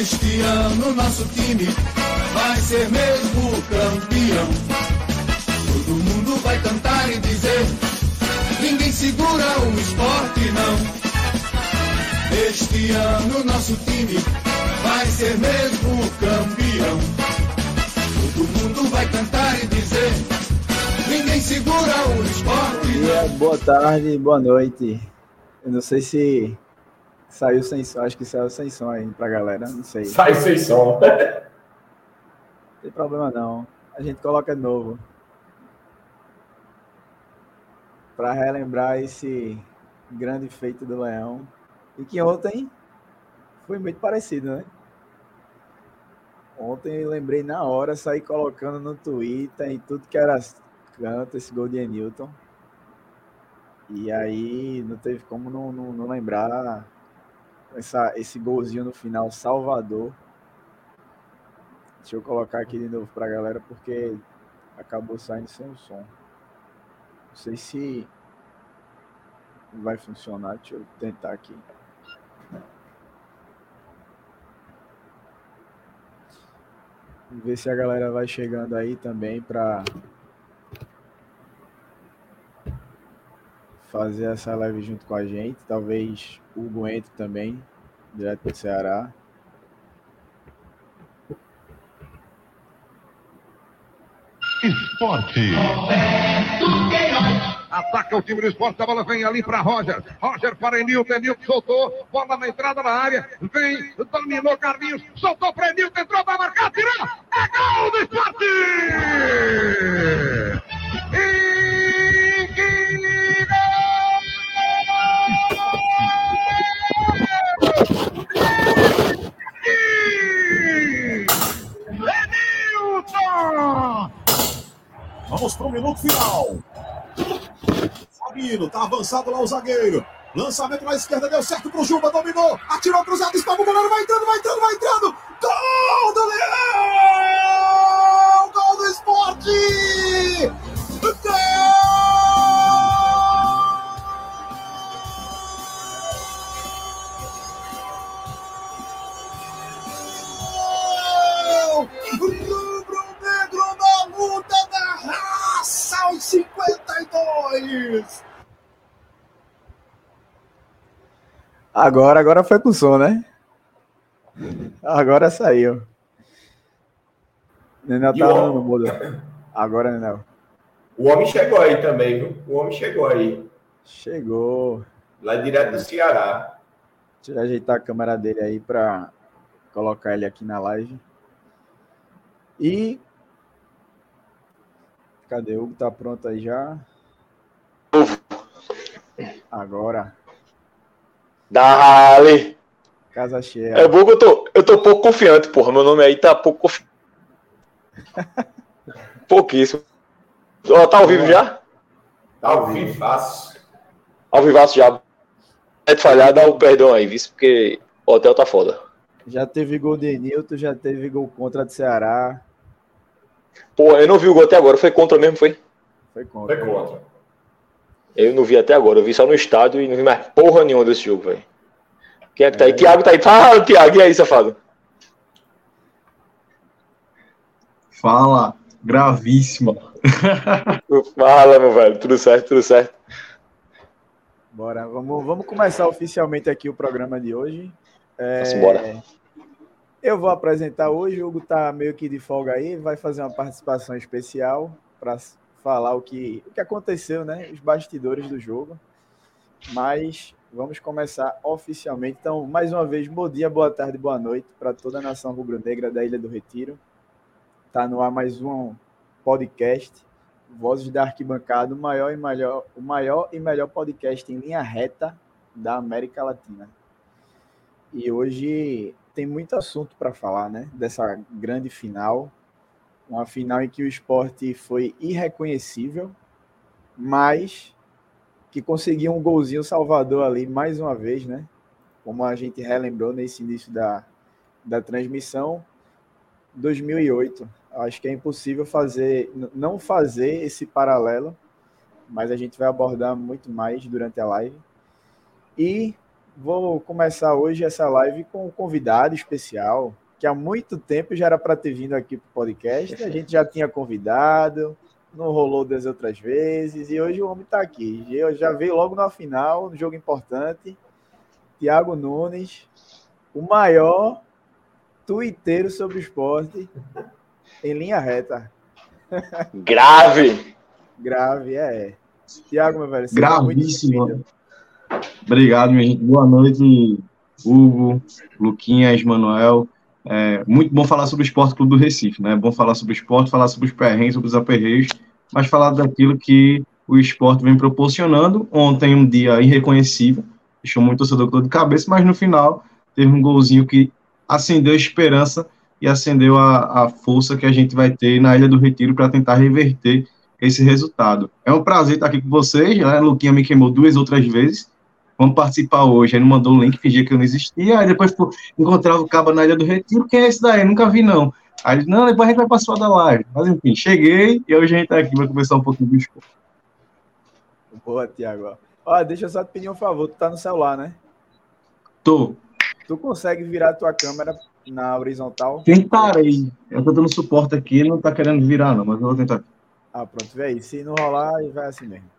Este ano nosso time vai ser mesmo campeão. Todo mundo vai cantar e dizer: ninguém segura o esporte, não. Este ano nosso time vai ser mesmo campeão. Todo mundo vai cantar e dizer: ninguém segura o esporte, não. Boa tarde, boa noite. Eu não sei se saiu sem som, acho que saiu sem som aí pra galera, não sei. Sai sem som. Não tem problema não. A gente coloca de novo. Para relembrar esse grande feito do Leão. E que ontem foi muito parecido, né? Ontem eu lembrei na hora, saí colocando no Twitter e tudo que era canto esse gol de Newton. E aí não teve como não, não, não lembrar essa, esse golzinho no final, Salvador. Deixa eu colocar aqui de novo para a galera, porque acabou saindo sem o som. Não sei se vai funcionar. Deixa eu tentar aqui. Ver se a galera vai chegando aí também para fazer essa live junto com a gente. Talvez o Hugo entre também, direto do Ceará. Esporte. Ataca o time do esporte, a bola vem ali para Roger. Roger para Enilton, Enilton soltou, bola na entrada da área, vem, dominou Carlinhos, soltou para Enilton, entrou para marcar, tirou, é gol do esporte! E Vamos para o minuto final. Sabino, tá avançado lá o zagueiro. Lançamento na esquerda, deu certo pro Juba, dominou, atirou cruzado, está no goleiro, vai entrando, vai entrando, vai entrando. Gol do Leão! Gol do esporte! Gol! Na luta da raça aos 52! Agora, agora foi com som, né? Agora saiu. Nenel tá o homem- no mudo. Agora, Nenel. O homem chegou aí também, viu? O homem chegou aí. Chegou. Lá direto do Ceará. Deixa eu ajeitar a câmera dele aí para colocar ele aqui na live. E. Cadê o Hugo? Tá pronto aí já? Agora. Dale! Casa cheia. É bom que eu tô, eu tô pouco confiante, porra. Meu nome aí tá pouco confiante. Pouquíssimo. Ó, tá ao vivo já? Tá ao vivaço. Ao vivaço já. É de falhar, dá o perdão aí, viu? Porque o hotel tá foda. Já teve gol de Nilton, já teve gol contra do Ceará. Pô, eu não vi o gol até agora. Foi contra mesmo, foi? Foi contra. Foi contra. Eu não vi até agora. Eu vi só no estádio e não vi mais porra nenhuma desse jogo, velho. Quem é que tá aí? É. Thiago tá aí. Fala, Thiago. E aí, safado? Fala, gravíssima. Fala, meu velho. Tudo certo, tudo certo. Bora, vamos, vamos começar oficialmente aqui o programa de hoje. É, Vamos embora. Eu vou apresentar hoje, o Hugo tá meio que de folga aí, vai fazer uma participação especial para falar o que, o que aconteceu, né? Os bastidores do jogo. Mas vamos começar oficialmente. Então, mais uma vez, bom dia, boa tarde, boa noite para toda a nação rubro-negra da Ilha do Retiro. Tá no ar mais um podcast, Vozes da Arquibancada, o maior e melhor, o maior e melhor podcast em linha reta da América Latina. E hoje tem muito assunto para falar, né? Dessa grande final. Uma final em que o esporte foi irreconhecível, mas que conseguiu um golzinho salvador ali mais uma vez, né? Como a gente relembrou nesse início da, da transmissão. 2008. Acho que é impossível fazer, não fazer esse paralelo, mas a gente vai abordar muito mais durante a live. E vou começar hoje essa live com um convidado especial, que há muito tempo já era para ter vindo aqui para o podcast. A gente já tinha convidado, não rolou das outras vezes, e hoje o homem está aqui. Eu já veio logo na final, no jogo importante. Tiago Nunes, o maior tuiteiro sobre o esporte em linha reta. Grave! Grave, é. Tiago, meu velho. Gravíssimo. Obrigado, minha gente. Boa noite, Hugo, Luquinhas, Manuel. É muito bom falar sobre o Esporte Clube do Recife, né? É bom falar sobre o esporte, falar sobre os perrengues, sobre os aperreios, mas falar daquilo que o esporte vem proporcionando. Ontem, um dia irreconhecível, deixou muito torcedor com dor de cabeça, mas no final teve um golzinho que acendeu a esperança e acendeu a, a força que a gente vai ter na Ilha do Retiro para tentar reverter esse resultado. É um prazer estar aqui com vocês, né? Luquinha me queimou duas outras vezes, vamos participar hoje. Aí não mandou o link, fingia que eu não existia. Aí depois pô, encontrava o cabo na Ilha do Retiro. Quem é esse daí? Nunca vi, não. Aí ele, não, depois a gente vai participar da live. Mas enfim, cheguei e hoje a gente tá aqui para conversar um pouquinho do esporte. Boa, Tiago. Ó, deixa eu só te pedir um favor. Tu tá no celular, né? Tô. Tu consegue virar a tua câmera na horizontal? Tentarei. Eu tô dando suporte aqui, ele não tá querendo virar, não, mas eu vou tentar. Ah, pronto, vê aí. Se não rolar, vai assim mesmo.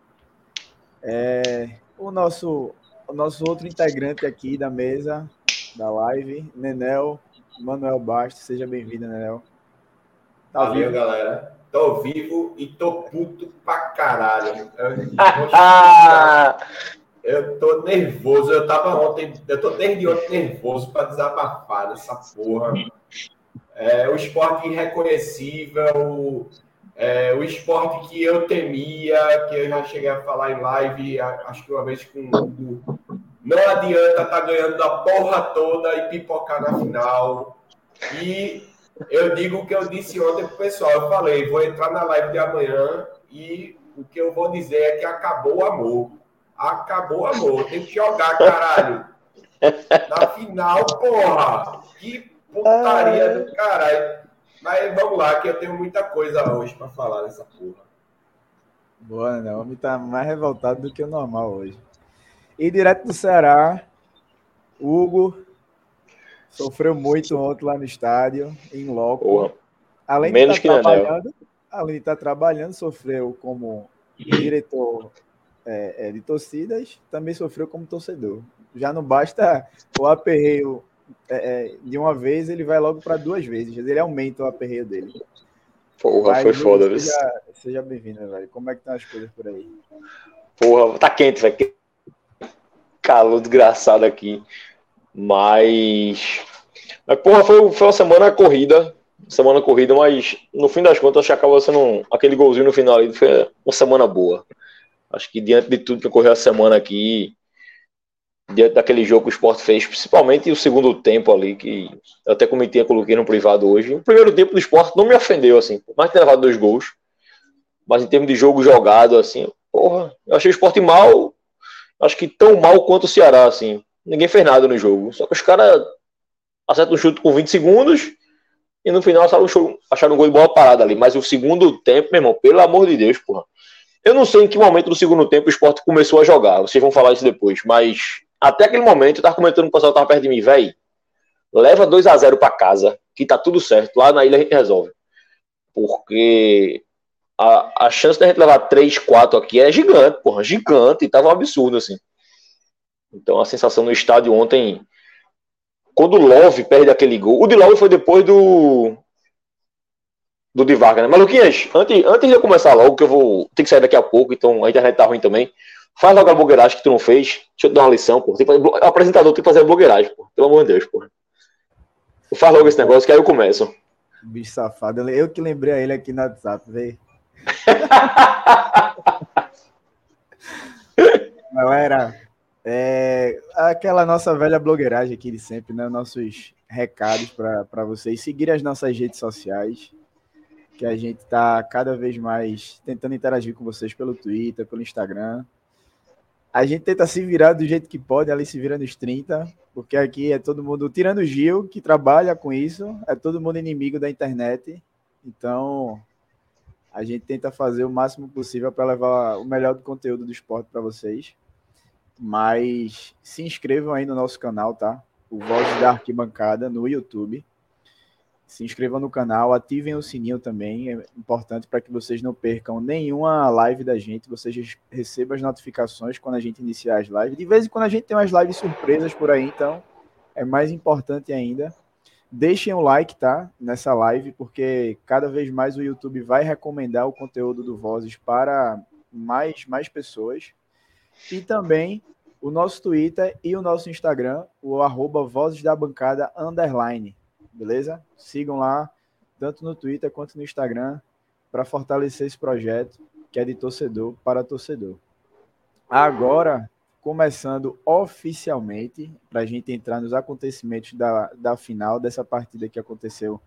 É, o nosso o nosso outro integrante aqui da mesa, da live, Nenel, Manuel Bastos. Seja bem-vindo, Nenel. Tá Valeu, vivo? galera. Tô vivo e tô puto pra caralho. Eu, eu tô nervoso. Eu tava ontem, eu tô desde ontem nervoso pra desabafar dessa porra. É, o esporte irreconhecível, é, o esporte que eu temia, que eu já cheguei a falar em live, acho que uma vez com o Hugo, não adianta estar tá ganhando a porra toda e pipocar na final. E eu digo o que eu disse ontem pro pessoal, eu falei, vou entrar na live de amanhã e o que eu vou dizer é que acabou o amor. Acabou o amor, tem que jogar, caralho. Na final, porra! Que putaria do caralho. Mas vamos lá, que eu tenho muita coisa hoje para falar dessa porra. Boa, né? O homem tá mais revoltado do que o normal hoje. E direto do Ceará, Hugo sofreu muito ontem lá no estádio, em loco. Além Menos de estar tá trabalhando, além de estar tá trabalhando, sofreu como diretor é, é, de torcidas, também sofreu como torcedor. Já não basta o aperreio é, é, de uma vez, ele vai logo para duas vezes. Ele aumenta o aperreio dele. Porra, Mas, foi foda, viu? Seja, seja bem-vindo, velho. Como é que estão as coisas por aí? Porra, tá quente, velho. Calor desgraçado aqui. Mas. Mas, porra, foi, foi uma semana corrida. Semana corrida, mas no fim das contas, acho que acabou sendo um, aquele golzinho no final ali. Foi uma semana boa. Acho que diante de tudo que ocorreu a semana aqui, diante daquele jogo que o Sport fez, principalmente o segundo tempo ali, que eu até comentei, coloquei no privado hoje. O primeiro tempo do Sport não me ofendeu, assim, por mais ter levado dois gols, mas em termos de jogo jogado, assim, porra, eu achei o Sport mal, acho que tão mal quanto o Ceará, assim. Ninguém fez nada no jogo, só que os caras acertam um chute com 20 segundos e no final acharam um gol de bola parada ali. Mas o segundo tempo, meu irmão, pelo amor de Deus, porra. Eu não sei em que momento do segundo tempo o esporte começou a jogar, vocês vão falar isso depois, mas até aquele momento, eu tava comentando com o pessoal que tava perto de mim, velho, leva 2 a 0 para casa, que tá tudo certo. Lá na ilha a gente resolve. Porque a, a chance da gente levar 3, 4 aqui é gigante, porra, gigante, e tava um absurdo, assim. Então a sensação no estádio ontem, quando o Love perde aquele gol, o de Love foi depois do do de Vargas, né? Maluquinhas, antes, antes de eu começar logo, que eu vou ter que sair daqui a pouco, então a internet tá ruim também. Faz logo a blogueiragem que tu não fez. Deixa eu te dar uma lição, pô. Tem que fazer, o apresentador tem que fazer a blogueiragem, pô. Pelo amor de Deus, pô. Faz logo esse negócio que aí eu começo. Bicho safado. Eu que lembrei a ele aqui no WhatsApp, velho. Galera, é, aquela nossa velha blogueiragem aqui de sempre, né? Nossos recados para vocês seguirem as nossas redes sociais, que a gente está cada vez mais tentando interagir com vocês pelo Twitter, pelo Instagram a gente tenta se virar do jeito que pode, ali se vira nos 30, porque aqui é todo mundo, tirando o Gil, que trabalha com isso, é todo mundo inimigo da internet. Então, a gente tenta fazer o máximo possível para levar o melhor do conteúdo do esporte para vocês. Mas se inscrevam aí no nosso canal, tá? O Voz da Arquibancada no YouTube. Se inscrevam no canal, ativem o sininho também, é importante para que vocês não percam nenhuma live da gente, vocês recebam as notificações quando a gente iniciar as lives. De vez em quando a gente tem umas lives surpresas por aí, então é mais importante ainda. Deixem o like, tá? Nessa live, porque cada vez mais o YouTube vai recomendar o conteúdo do Vozes para mais, mais pessoas. E também o nosso Twitter e o nosso Instagram, o arroba Vozes da Bancada Underline beleza? Sigam lá, tanto no Twitter quanto no Instagram, para fortalecer esse projeto que é de torcedor para torcedor. Agora, começando oficialmente, para a gente entrar nos acontecimentos da, da final dessa partida que aconteceu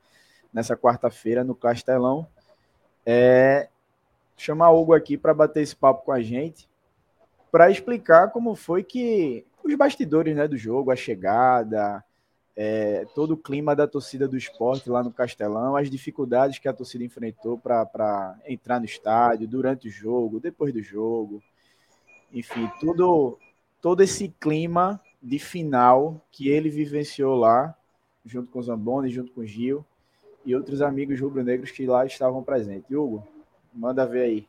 nessa quarta-feira no Castelão, é chamar o Hugo aqui para bater esse papo com a gente, para explicar como foi que os bastidores né, do jogo, a chegada, é, todo o clima da torcida do esporte lá no Castelão, as dificuldades que a torcida enfrentou para entrar no estádio, durante o jogo, depois do jogo. Enfim, tudo, todo esse clima de final que ele vivenciou lá, junto com o Zamboni, junto com o Gil e outros amigos rubro-negros que lá estavam presentes. Hugo, manda ver aí.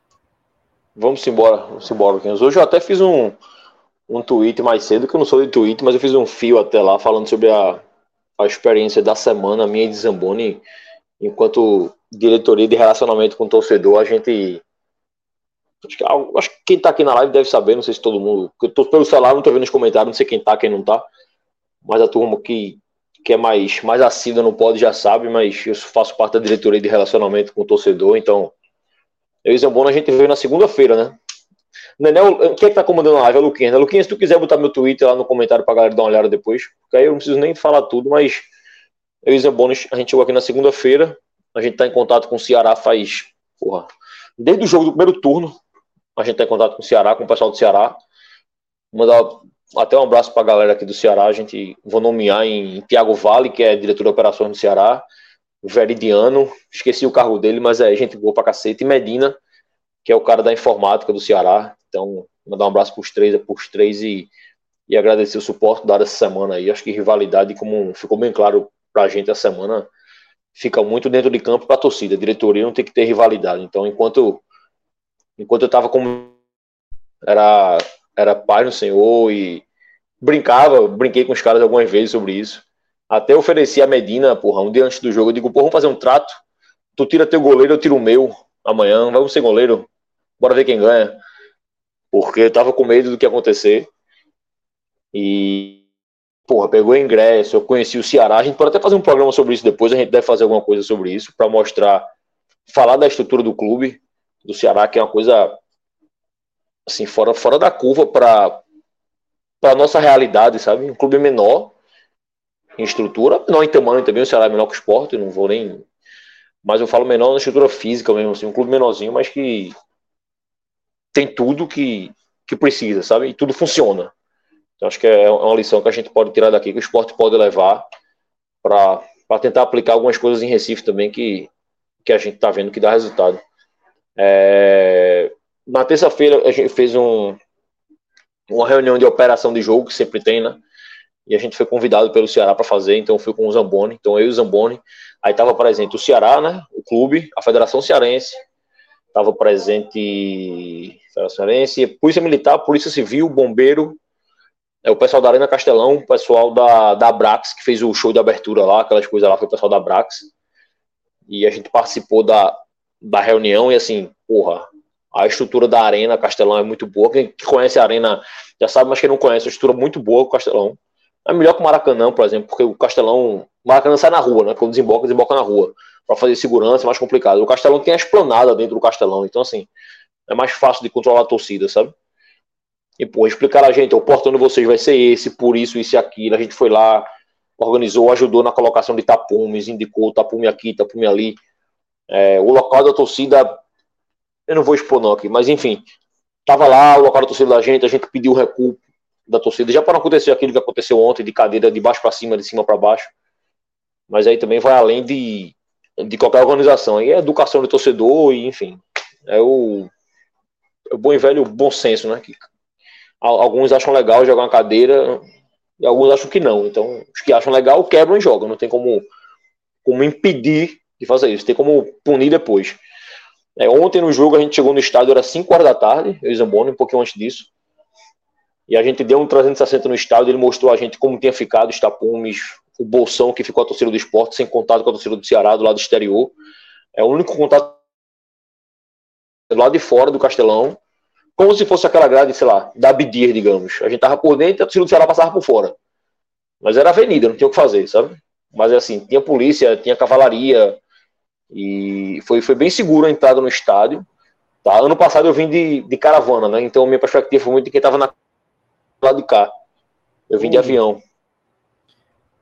Vamos embora, vamos embora. Hoje eu até fiz um, um tweet mais cedo, que eu não sou de tweet, mas eu fiz um fio até lá falando sobre a, a experiência da semana minha e de Zamboni, enquanto diretoria de relacionamento com o torcedor, a gente. Acho que, acho que quem tá aqui na live deve saber, não sei se todo mundo. Eu tô pelo celular, não tô vendo os comentários, não sei quem tá, quem não tá. Mas a turma que, que é mais, mais assídua não pode já sabe, mas eu faço parte da diretoria de relacionamento com o torcedor, então. Eu e Zamboni a gente veio na segunda-feira, né? Nenel, quem é que tá comandando a live? É o Luquinhas. Né? Luquinhas, se tu quiser botar meu Twitter lá no comentário pra galera dar uma olhada depois, porque aí eu não preciso nem falar tudo, mas eu e Zé Bones, a gente chegou aqui na segunda-feira, a gente tá em contato com o Ceará faz, porra, desde o jogo do primeiro turno, a gente tá em contato com o Ceará, com o pessoal do Ceará. Mandar até um abraço pra galera aqui do Ceará, a gente vou nomear em Tiago Vale, que é diretor de operações do Ceará, Veridiano, esqueci o cargo dele, mas é gente boa pra cacete, e Medina, que é o cara da informática do Ceará. Então, mandar um abraço para os três, pros três e, e agradecer o suporte dado essa semana aí. Acho que rivalidade, como ficou bem claro para a gente essa semana, fica muito dentro de campo para a torcida. Diretoria não tem que ter rivalidade. Então, enquanto, enquanto eu estava como. Era, era pai no Senhor e brincava, brinquei com os caras algumas vezes sobre isso. Até ofereci a Medina, porra, um dia antes do jogo, eu digo, porra, vamos fazer um trato. Tu tira teu goleiro, eu tiro o meu amanhã, vamos ser goleiro, bora ver quem ganha porque eu tava com medo do que acontecer. E, porra, pegou ingresso, eu conheci o Ceará. A gente pode até fazer um programa sobre isso depois, a gente deve fazer alguma coisa sobre isso, para mostrar, falar da estrutura do clube, do Ceará, que é uma coisa, assim, fora, fora da curva para para nossa realidade, sabe? Um clube menor em estrutura, menor em tamanho também, o Ceará é menor que o esporte, não vou nem. Mas eu falo menor na estrutura física mesmo, assim, um clube menorzinho, mas que tem tudo que, que precisa, sabe? E tudo funciona. Então, acho que é uma lição que a gente pode tirar daqui, que o esporte pode levar para tentar aplicar algumas coisas em Recife também que, que a gente está vendo que dá resultado. É, na terça-feira a gente fez um, uma reunião de operação de jogo, que sempre tem, né? E a gente foi convidado pelo Ceará para fazer, então fui com o Zamboni, então eu e o Zamboni. Aí estava presente o Ceará, né? O clube, a Federação Cearense, estava presente Cearense, Polícia Militar, Polícia Civil, Bombeiro, é, o pessoal da Arena Castelão, o pessoal da, da Brax, que fez o show de abertura lá, aquelas coisas lá, foi o pessoal da Brax. E a gente participou da, da reunião e assim, porra, a estrutura da Arena Castelão é muito boa. Quem conhece a Arena já sabe, mas quem não conhece, a estrutura é muito boa do Castelão. É melhor que o Maracanã, por exemplo, porque o Castelão. O Maracanã sai na rua, né? Quando desemboca, desemboca na rua para fazer segurança é mais complicado. O Castelão tem a esplanada dentro do Castelão, então assim, é mais fácil de controlar a torcida, sabe? E, pô, explicar a gente, o portão de vocês vai ser esse, por isso, isso e aquilo. A gente foi lá, organizou, ajudou na colocação de tapumes, indicou tapume aqui, tapume ali. É, o local da torcida, eu não vou expor não aqui, mas enfim, tava lá, o local da torcida da gente, a gente pediu recuo da torcida, já para não acontecer aquilo que aconteceu ontem, de cadeira de baixo para cima, de cima para baixo. Mas aí também vai além de de qualquer organização. E é educação do torcedor, e enfim, é o, é o bom e velho bom senso, né? Que Alguns acham legal jogar uma cadeira e alguns acham que não. Então, os que acham legal quebram e jogam. Não tem como, como impedir de fazer isso. Tem como punir depois. É, ontem no jogo a gente chegou no estádio, era 5 horas da tarde, eu e Zamboni, um pouquinho antes disso. E a gente deu um 360 no estádio, ele mostrou a gente como tinha ficado os tapumes, o bolsão que ficou a torcida do esporte, sem contato com a torcida do Ceará, do lado exterior. É o único contato lado de fora do Castelão, como se fosse aquela grade, sei lá, da Abdir, digamos. A gente tava por dentro a torcida do Ceará passava por fora. Mas era avenida, não tinha o que fazer, sabe? Mas assim, tinha polícia, tinha cavalaria, e foi, foi bem seguro a entrada no estádio. Tá? Ano passado eu vim de, de caravana, né? Então minha perspectiva foi muito de quem estava na lado de cá. Eu vim de avião.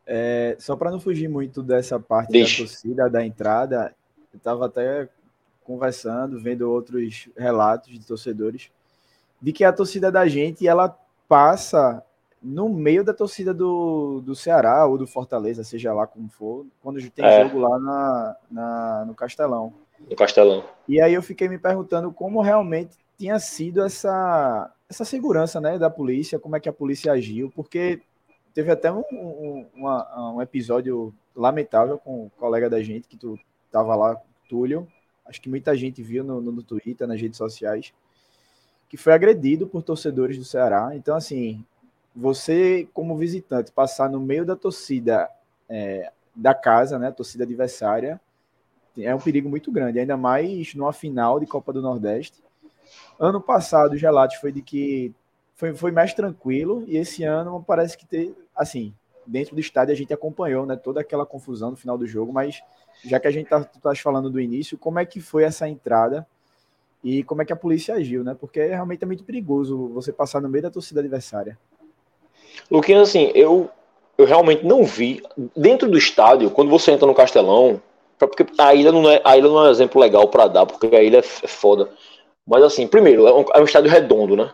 É, só para não fugir muito dessa parte Deixe. da torcida, da entrada, eu estava até conversando, vendo outros relatos de torcedores, de que a torcida da gente ela passa no meio da torcida do, do Ceará ou do Fortaleza, seja lá como for, quando tem é. jogo lá na, na, no Castelão. No Castelão. E aí eu fiquei me perguntando como realmente tinha sido essa, essa segurança né, da polícia, como é que a polícia agiu, porque teve até um, um, uma, um episódio lamentável com um colega da gente, que tu tava lá, Túlio, acho que muita gente viu no, no Twitter, nas redes sociais, que foi agredido por torcedores do Ceará. Então, assim, você, como visitante, passar no meio da torcida é, da casa, né, torcida adversária, é um perigo muito grande, ainda mais numa final de Copa do Nordeste. Ano passado, o relatos foi de que foi, foi mais tranquilo, e esse ano parece que ter, assim, dentro do estádio a gente acompanhou, né, toda aquela confusão no final do jogo, mas já que a gente tá, tá falando do início, como é que foi essa entrada e como é que a polícia agiu, né? Porque realmente é muito perigoso você passar no meio da torcida adversária. Luquinhas, assim, eu, eu realmente não vi. Dentro do estádio, quando você entra no Castelão, porque a ilha não é, a ilha não é um exemplo legal para dar, porque a ilha é, é foda. Mas assim, primeiro, é um, é um estádio redondo, né?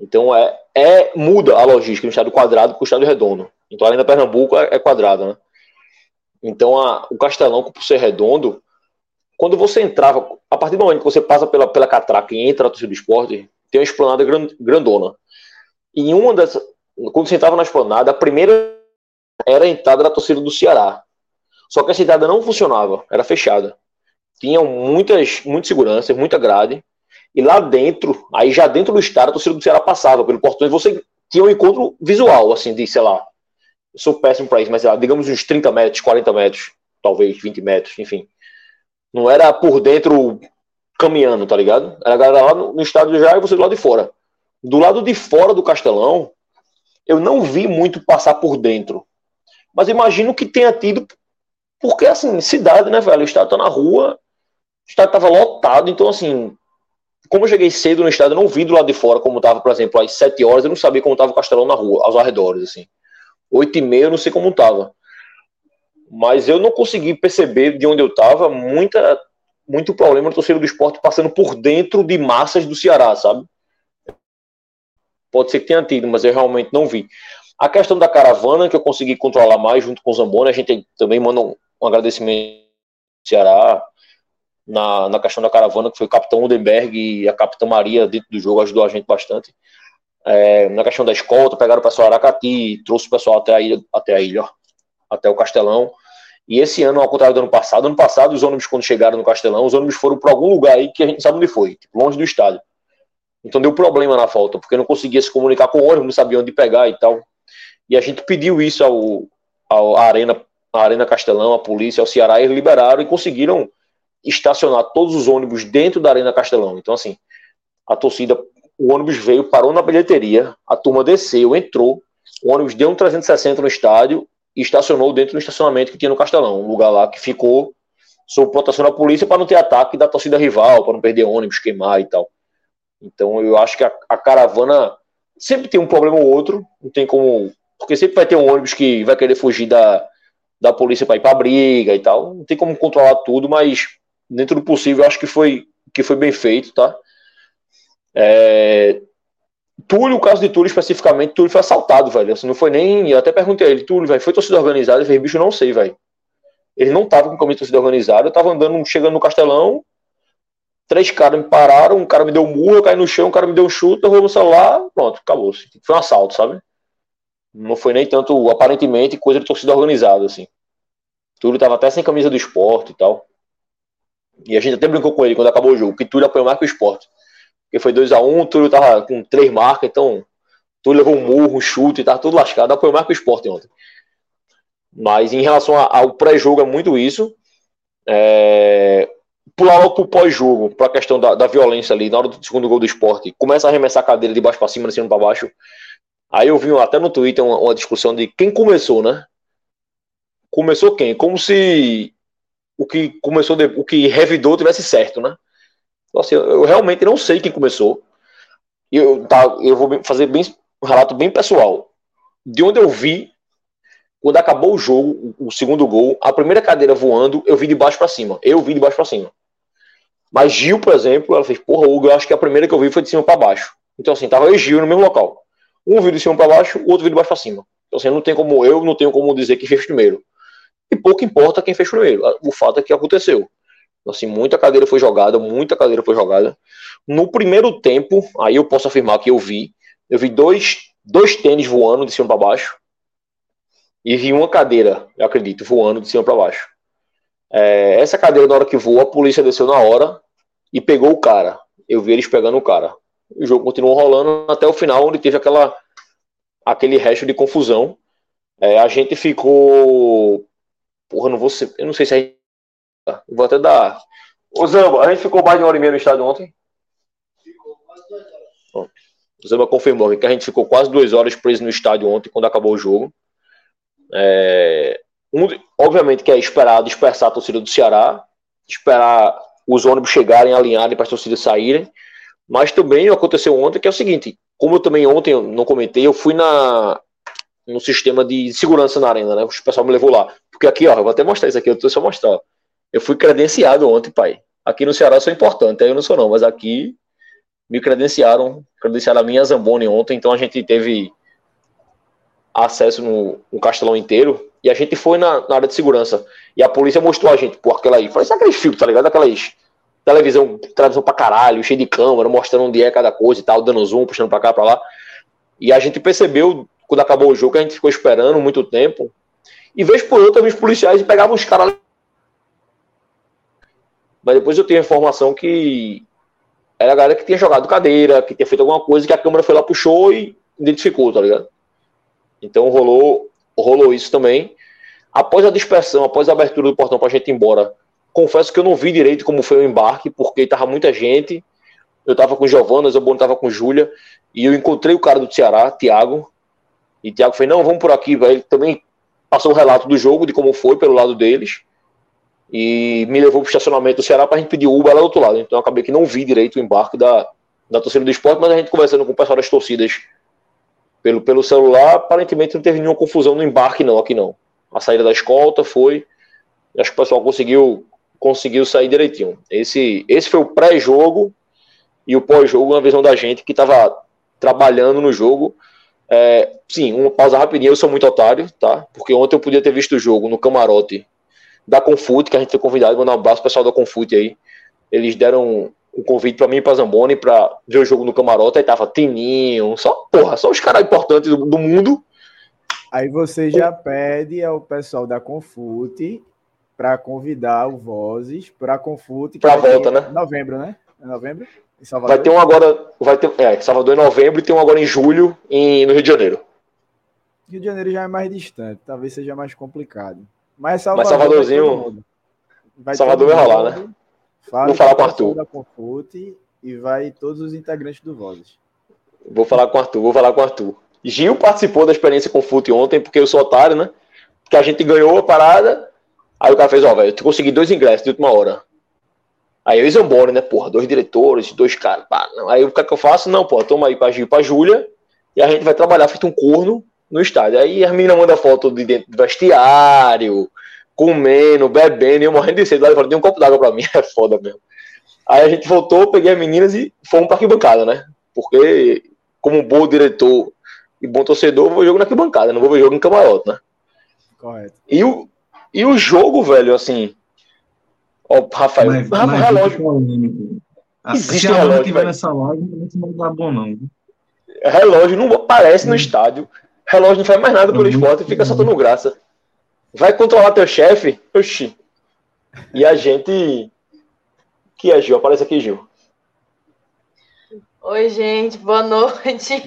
Então é, é muda a logística do estádio quadrado para o estádio redondo. Então a Arena Pernambuco é, é quadrada, né? Então a, o Castelão, por ser redondo, quando você entrava, a partir do momento que você passa pela, pela catraca e entra na torcida do esporte, tem uma esplanada grandona. E uma dessas, quando você entrava na esplanada, a primeira era a entrada da torcida do Ceará. Só que essa entrada não funcionava, era fechada. Tinha muitas, muita segurança, muita grade. E lá dentro, aí já dentro do estádio, a torcida do Ceará passava pelo portão e você tinha um encontro visual, assim, de, sei lá, eu sou péssimo para isso, mas lá, digamos uns 30 metros, 40 metros, talvez 20 metros, enfim. Não era por dentro caminhando, tá ligado? Era a galera lá no, estádio já e você do lado de fora. Do lado de fora do Castelão, eu não vi muito passar por dentro. Mas imagino que tenha tido. Porque, assim, cidade, né, velho? O estado tá na rua, o estado tava lotado, então, assim. Como eu cheguei cedo no estado, eu não vi do lado de fora como tava, por exemplo, às 7 horas, eu não sabia como tava o Castelão na rua, aos arredores, assim. 8 e meia, eu não sei como tava. Mas eu não consegui perceber de onde eu tava muita, muito problema no torcedor do esporte passando por dentro de massas do Ceará, sabe? Pode ser que tenha tido, mas eu realmente não vi. A questão da caravana, que eu consegui controlar mais junto com o Zamboni, a gente também manda um, um agradecimento ao Ceará na, na questão da caravana, que foi o capitão Udenberg e a capitã Maria dentro do jogo, ajudou a gente bastante. É, na questão da escolta, pegaram o pessoal Aracati, trouxe o pessoal até a ilha, até a ilha, até o Castelão. E esse ano, ao contrário do ano passado, ano passado, os ônibus, quando chegaram no Castelão, os ônibus foram para algum lugar aí que a gente sabe onde foi, tipo, longe do estádio. Então deu problema na falta, porque não conseguia se comunicar com o ônibus, não sabia onde pegar e tal. E a gente pediu isso ao, ao à Arena, à Arena Castelão, à polícia, ao Ceará, eles liberaram e conseguiram estacionar todos os ônibus dentro da Arena Castelão. Então, assim, a torcida, o ônibus veio, parou na bilheteria, a turma desceu, entrou, o ônibus deu um 360 no estádio e estacionou dentro do estacionamento que tinha no Castelão, um lugar lá que ficou sob proteção da polícia para não ter ataque da torcida rival, para não perder ônibus, queimar e tal. Então eu acho que a, a, caravana sempre tem um problema ou outro, não tem como. Porque sempre vai ter um ônibus que vai querer fugir da, da polícia para ir para briga e tal. Não tem como controlar tudo, mas dentro do possível acho que foi, que foi bem feito, tá? É, Túlio, o caso de Túlio especificamente, Túlio foi assaltado, velho. Assim, não foi nem. Eu até perguntei a ele, Túlio, velho, foi torcida organizada? Ele fez, bicho, não sei, velho. Ele não tava com camisa de torcida organizada, eu tava andando, chegando no Castelão, três caras me pararam, um cara me deu um murro, eu caí no chão, um cara me deu um chute, eu roubei o celular, pronto, acabou. Foi um assalto, sabe? Não foi nem tanto, aparentemente, coisa de torcida organizada, assim. Túlio tava até sem camisa do esporte e tal. E a gente até brincou com ele quando acabou o jogo, que Túlio apoiou mais que o esporte. Porque foi 2x1, um, Túlio tava com três marcas, então Túlio levou um murro, um chute, tava tudo lascado, apoiou mais que o esporte ontem. Mas em relação ao pré-jogo é muito isso. É... Pular logo pro pós-jogo, pra questão da, da, violência ali, na hora do segundo gol do esporte, começa a arremessar a cadeira de baixo para cima, de cima para baixo. Aí eu vi até no Twitter uma, uma, discussão de quem começou, né? Começou quem? Como se o que começou, de, o que revidou tivesse certo, né? Então, assim, eu realmente não sei quem começou. Eu, tá, eu vou fazer bem, um relato bem pessoal. De onde eu vi, quando acabou o jogo, o segundo gol, a primeira cadeira voando, eu vi de baixo para cima. Eu vi de baixo para cima. Mas Gil, por exemplo, ela fez, porra, Hugo, eu acho que a primeira que eu vi foi de cima para baixo. Então, assim, tava eu e Gil no mesmo local. Um viu de cima para baixo, o outro viu de baixo para cima. Então, assim, não tem como eu, não tenho como dizer que fez primeiro. E pouco importa quem fez primeiro. O fato é que aconteceu. Assim, muita cadeira foi jogada, muita cadeira foi jogada. No primeiro tempo, aí eu posso afirmar que eu vi, eu vi dois, dois tênis voando de cima para baixo e vi uma cadeira, eu acredito, voando de cima para baixo. É, essa cadeira, na hora que voa, a polícia desceu na hora e pegou o cara. Eu vi eles pegando o cara. O jogo continuou rolando até o final, onde teve aquela, aquele resto de confusão. É, a gente ficou. Porra, não vou ser, eu não sei se a gente. Eu vou até dar. Ô Zamba, a gente ficou mais de uma hora e meia no estádio ontem? Ficou quase duas horas. O Zamba confirmou que a gente ficou quase duas horas preso no estádio ontem, quando acabou o jogo. É, um, obviamente que é esperar dispersar a torcida do Ceará, esperar os ônibus chegarem, alinharem para as torcidas saírem, mas também aconteceu ontem que é o seguinte, como eu também ontem não comentei, eu fui na no sistema de segurança na arena, né? O pessoal me levou lá. Porque aqui, ó, eu vou até mostrar isso aqui, eu tô só mostrar. Eu fui credenciado ontem, pai. Aqui no Ceará eu sou importante, aí eu não sou não, mas aqui me credenciaram, credenciaram a minha Zamboni ontem, então a gente teve acesso no, no castelão inteiro. E a gente foi na, na, área de segurança. E a polícia mostrou a gente, por aquela aí. Falei, sabe aqueles filtros, tá ligado? Aquelas televisão, televisão pra caralho, cheio de câmera, mostrando onde é cada coisa e tal, dando zoom, puxando pra cá, pra lá. E a gente percebeu, quando acabou o jogo, a gente ficou esperando muito tempo. E vez por outra, os policiais pegavam os caras. Mas depois eu tenho a informação que era a galera que tinha jogado cadeira, que tinha feito alguma coisa, que a câmera foi lá, puxou e identificou, tá ligado? Então rolou, rolou isso também. Após a dispersão, após a abertura do portão para a gente ir embora, confesso que eu não vi direito como foi o embarque, porque tava muita gente. Eu tava com Giovana, o Bono tava com Júlia, e eu encontrei o cara do Ceará, Thiago. E Thiago falou: não, vamos por aqui. Ele também passou o relato do jogo, de como foi pelo lado deles. E me levou pro estacionamento do Ceará pra gente pedir Uber lá do outro lado. Então acabei que não vi direito o embarque da, da torcida do esporte, mas a gente conversando com o pessoal das torcidas pelo, pelo celular, aparentemente não teve nenhuma confusão no embarque, não, aqui não. A saída da escolta foi. Acho que o pessoal conseguiu, conseguiu sair direitinho. Esse, esse foi o pré-jogo e o pós-jogo, uma visão da gente que estava trabalhando no jogo. É, sim, uma pausa rapidinha, eu sou muito otário, tá? Porque ontem eu podia ter visto o jogo no camarote da Confute, que a gente foi convidado, mandar um abraço pro pessoal da Confute aí. Eles deram um convite para mim e pra Zamboni pra ver o jogo no camarote, aí tava Tininho, só, porra, só os caras importantes do, do, mundo. Aí você já pede ao pessoal da Confute para convidar o Vozes para Confute. Pra volta, né? Novembro, né? É novembro? Vai ter um agora, vai ter, é, Salvador em novembro e tem um agora em julho em, no Rio de Janeiro. Rio de Janeiro já é mais distante, talvez seja mais complicado. Mas Salvador. Mas Salvadorzinho. Vai Salvador vai rolar, né? Fala Vou falar com o Arthur. Da Confute e vai todos os integrantes do Vozes. Vou falar com o Arthur, vou falar com o Arthur. Gil participou da experiência com Fute ontem, porque eu sou otário, né? Que a gente ganhou a parada. Aí o cara fez, ó, oh, velho, eu consegui dois ingressos de última hora. Aí eu e Zamboni, né, porra, dois diretores, dois caras. Pá, aí o que, é que eu faço? Não, pô, toma aí pra Gil pra Júlia e a gente vai trabalhar feito um corno no estádio. Aí as meninas mandam foto de dentro do vestiário, comendo, bebendo, e eu morrendo de sede lá, falei, tem um copo d'água pra mim, é foda mesmo. Aí a gente voltou, peguei as meninas e fomos pra arquibancada, né? Porque, como bom diretor e bom torcedor, eu vou jogo na arquibancada, não vou ver jogo em camarote, né? Correto. E o, e o jogo, velho, assim. Ó, Rafael, mas, mas relógio. Existe Se a Amanda relógio, velho. nessa live, não vai dar bom, não. Relógio não aparece no estádio. Relógio não faz mais nada pelo Muito esporte e fica soltando graça. Vai controlar teu chefe? Oxi. E a gente. Que é Gil? Aparece aqui, Gil. Oi, gente, boa noite.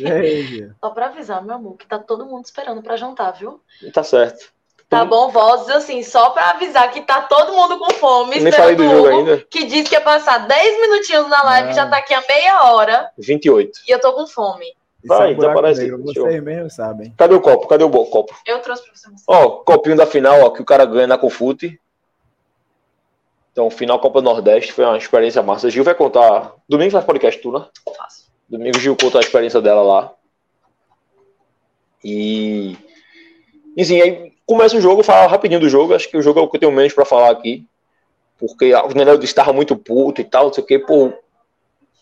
Só pra avisar, meu amor, que tá todo mundo esperando pra jantar, viu? Tá certo. Tá bom, vozes assim, só pra avisar que tá todo mundo com fome, Nem falei do o jogo Hugo, ainda. que disse que ia passar 10 minutinhos na live, Ah. já tá aqui a meia hora 28. e eu tô com fome. Vai, então buraco aparece aí, negro, deixa eu- Vocês mesmos sabem. Cadê o copo? Cadê o copo? Eu trouxe pra você. Ó, copinho da final, ó, que o cara ganha na Confute. Então, final Copa do Nordeste foi uma experiência massa. Gil vai contar. Domingo faz podcast, tu, né? Faço. Domingo Gil conta a experiência dela lá. E. Enfim, aí começa o jogo, fala rapidinho do jogo. Acho que o jogo é o que eu tenho menos pra falar aqui. Porque o Nenel estava muito puto e tal, não sei o que. Pô,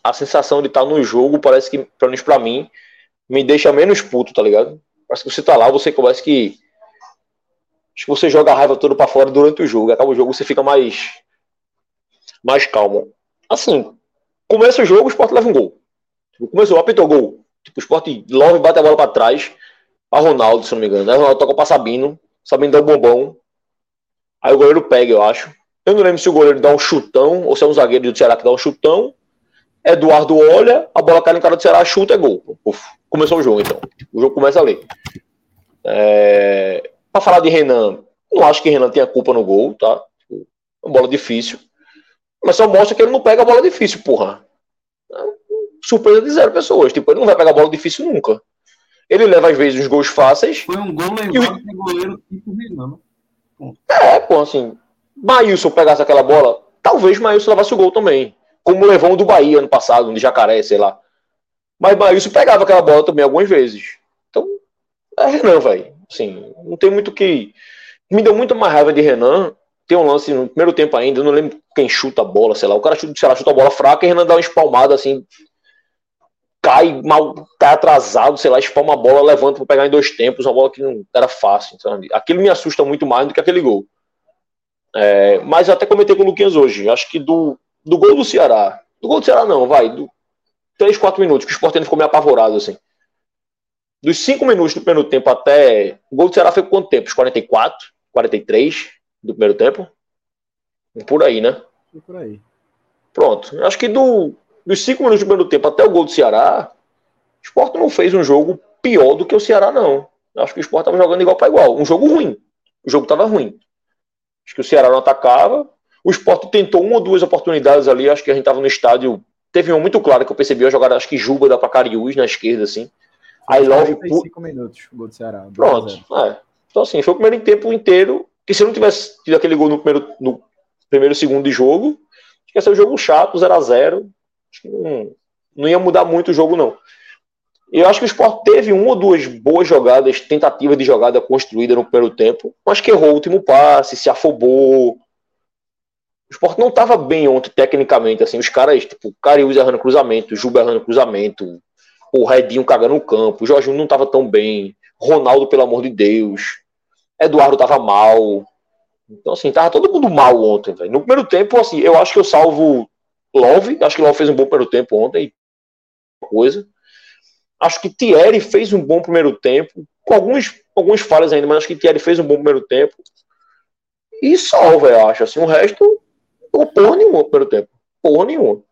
a sensação de estar no jogo parece que, pelo menos pra mim, me deixa menos puto, tá ligado? Parece que você tá lá, você começa que. Acho que você joga a raiva toda pra fora durante o jogo. Acaba o jogo, você fica mais. mais calmo. Assim, começa o jogo, o Sport leva um gol. Tipo, Começou, apitou gol. Tipo, o Sport Love bate a bola pra trás. A Ronaldo, se não me engano. O Ronaldo toca pra Sabino. Sabino dá um bombom. Aí o goleiro pega, eu acho. Eu não lembro se o goleiro dá um chutão ou se é um zagueiro do Ceará que dá um chutão. Eduardo olha, a bola cai no cara do Ceará, chuta, é gol. Uf, começou o jogo, então. O jogo começa ali. É... Pra falar de Renan, não acho que Renan tenha culpa no gol, tá? Tipo, Uma bola difícil. Mas só mostra que ele não pega a bola difícil, porra. Surpresa de zero pessoas. Tipo, ele não vai pegar a bola difícil nunca. Ele leva, às vezes, os gols fáceis. Foi um gol levado pro goleiro tipo Renan. É, pô, assim. Maílson pegasse aquela bola, talvez Maílson levasse o gol também. Como levou um do Bahia ano passado, um de Jacaré, sei lá. Mas Maílson pegava aquela bola também algumas vezes. Então, é Renan, velho. Assim, não tem muito que. Me deu muita mais raiva de Renan. Tem um lance no primeiro tempo ainda, eu não lembro quem chuta a bola, sei lá. O cara chuta, sei lá, chuta a bola fraca e Renan dá uma espalmada assim. Cai mal, cai atrasado, sei lá, espalma a bola, levanta pra pegar em dois tempos, uma bola que não era fácil. Sabe? Aquilo me assusta muito mais do que aquele gol. É, mas eu até comentei com o Luquinhas hoje. Acho que do, do gol do Ceará. Do gol do Ceará, não, vai. Do 3, 4 minutos, que o Sport ainda ficou meio apavorado, assim. Dos 5 minutos do primeiro tempo até. O gol do Ceará foi com quanto tempo? Os 44, 43 do primeiro tempo? Por aí, né? Por aí. Pronto. Acho que do, dos 5 minutos do primeiro tempo até o gol do Ceará, o Sport não fez um jogo pior do que o Ceará, não. Acho que o Sport estava jogando igual para igual. Um jogo ruim. O jogo estava ruim. Acho que o Ceará não atacava. O Sport tentou uma ou duas oportunidades ali. Acho que a gente estava no estádio. Teve uma muito clara que eu percebi a jogada, acho que Juba dá para Cariús na esquerda, assim. Aí Love. 45 minutos o gol do Ceará. 2 a Pronto. 0. É. Então, assim, foi o primeiro tempo inteiro. Que se não tivesse tido aquele gol no primeiro, no primeiro segundo de jogo, acho que ia ser um jogo chato, 0 a 0 Acho que não, não ia mudar muito o jogo, não. Eu acho que o Sport teve uma ou duas boas jogadas, tentativas de jogada construída no primeiro tempo, mas que errou o último passe, se afobou. O Sport não estava bem ontem, tecnicamente. Assim, os caras, tipo, Cariús errando cruzamento, Juba errando cruzamento, o Redinho cagando no campo, o Jorginho não estava tão bem, Ronaldo, pelo amor de Deus, Eduardo estava mal. Então, assim, tava todo mundo mal ontem, velho. No primeiro tempo, assim, eu acho que eu salvo Love, acho que Love fez um bom primeiro tempo ontem, coisa. Acho que Thierry fez um bom primeiro tempo, com alguns, alguns falhas ainda, mas acho que Thierry fez um bom primeiro tempo. E só, velho, acho. Assim, o resto, não porra nenhuma primeiro tempo. Porra nenhuma.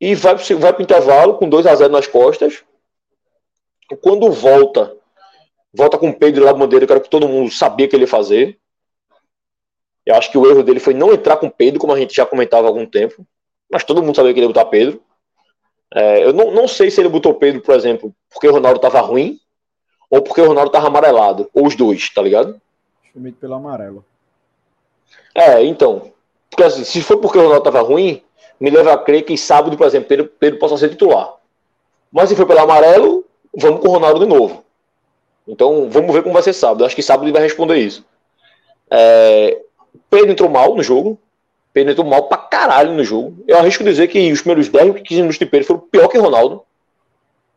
E vai, vai pro intervalo com 2 a 0 nas costas. Quando volta, volta com o Pedro lá bandeira, que era que todo mundo sabia que ele ia fazer. Eu acho que o erro dele foi não entrar com Pedro, como a gente já comentava há algum tempo. Mas todo mundo sabia que ele ia botar Pedro. É, eu não, não sei se ele botou Pedro, por exemplo, porque o Ronaldo tava ruim, ou porque o Ronaldo tava amarelado. Ou os dois, tá ligado? Chumito pelo amarelo. É, então. Porque assim, se for porque o Ronaldo tava ruim, me leva a crer que sábado, por exemplo, Pedro, Pedro possa ser titular. Mas se for pelo amarelo, vamos com o Ronaldo de novo. Então, vamos ver como vai ser sábado. Acho que sábado ele vai responder isso. É, Pedro entrou mal no jogo. Pedro entrou mal pra caralho no jogo. Eu arrisco dizer que os primeiros 10 ou 15 minutos de Pedro foram pior que Ronaldo.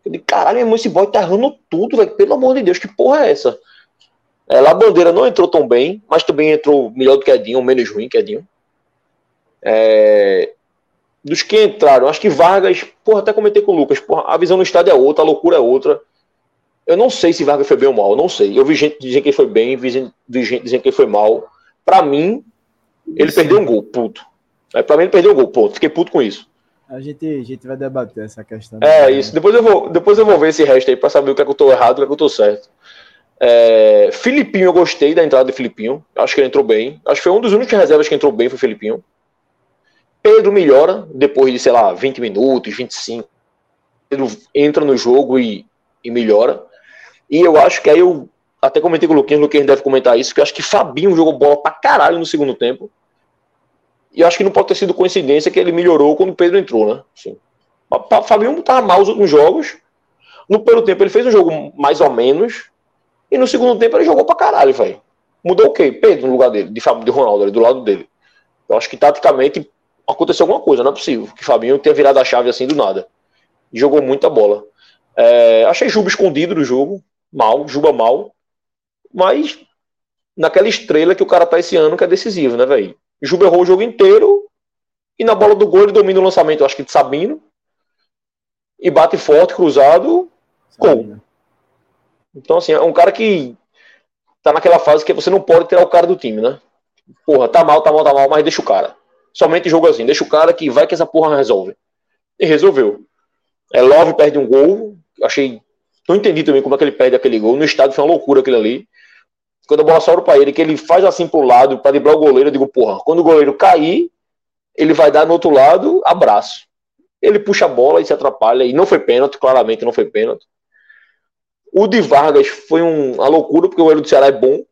Eu digo, caralho, meu irmão, esse boy tá errando tudo, velho. Pelo amor de Deus, que porra é essa? É, Bandeira não entrou tão bem, mas também entrou melhor do que Edinho, menos ruim que Edinho. É... dos que entraram, acho que Vargas, porra, até comentei com o Lucas, porra, a visão no estádio é outra, a loucura é outra. Eu não sei se Vargas foi bem ou mal, não sei. Eu vi gente dizendo que ele foi bem, vi gente dizendo que ele foi mal. Pra mim, ele Sim. perdeu um gol, puto. É, pra mim, ele perdeu um gol, ponto. Fiquei puto com isso. A gente, a gente vai debater essa questão. É isso. Depois eu vou, depois eu vou ver esse resto aí pra saber o que é que eu tô errado, o que é que eu tô certo. É, Filipinho, eu gostei da entrada de Filipinho. Acho que ele entrou bem. Acho que foi um dos únicos reservas que entrou bem, foi Filipinho. Pedro melhora depois de, sei lá, 20 minutos, 25. Pedro entra no jogo e, e melhora. E eu acho que aí eu até comentei com o Luquinhas, o Luquinhas deve comentar isso, que eu acho que Fabinho jogou bola pra caralho no segundo tempo. E eu acho que não pode ter sido coincidência que ele melhorou quando o Pedro entrou, né? Pa- Fabinho tava mal os últimos jogos. No primeiro tempo ele fez um jogo mais ou menos. E no segundo tempo ele jogou pra caralho, velho. Mudou o quê? Pedro no lugar dele, de Fábio de Ronaldo, ali do lado dele. Eu acho que taticamente aconteceu alguma coisa, não é possível. Que Fabinho tenha virado a chave assim do nada. Jogou muita bola. É, achei Juba escondido no jogo. Mal, Juba mal. Mas naquela estrela que o cara tá esse ano que é decisivo, né, velho? Juba errou o jogo inteiro. E na bola do gol ele domina o lançamento, eu acho que de Sabino. E bate forte, cruzado. Gol. Então, assim, é um cara que tá naquela fase que você não pode tirar o cara do time, né? Porra, tá mal, tá mal, tá mal, mas deixa o cara. Somente jogo assim, deixa o cara que vai que essa porra resolve. E resolveu. É, Love perde um gol. Achei. Não entendi também como é que ele perde aquele gol. No estádio foi uma loucura aquele ali. Quando a bola sobra pra ele, que ele faz assim pro lado pra driblar o goleiro, eu digo, porra, quando o goleiro cair, ele vai dar no outro lado, abraço. Ele puxa a bola e se atrapalha. E não foi pênalti, claramente não foi pênalti. O de Vargas foi um- uma loucura, porque o goleiro do Ceará é bom.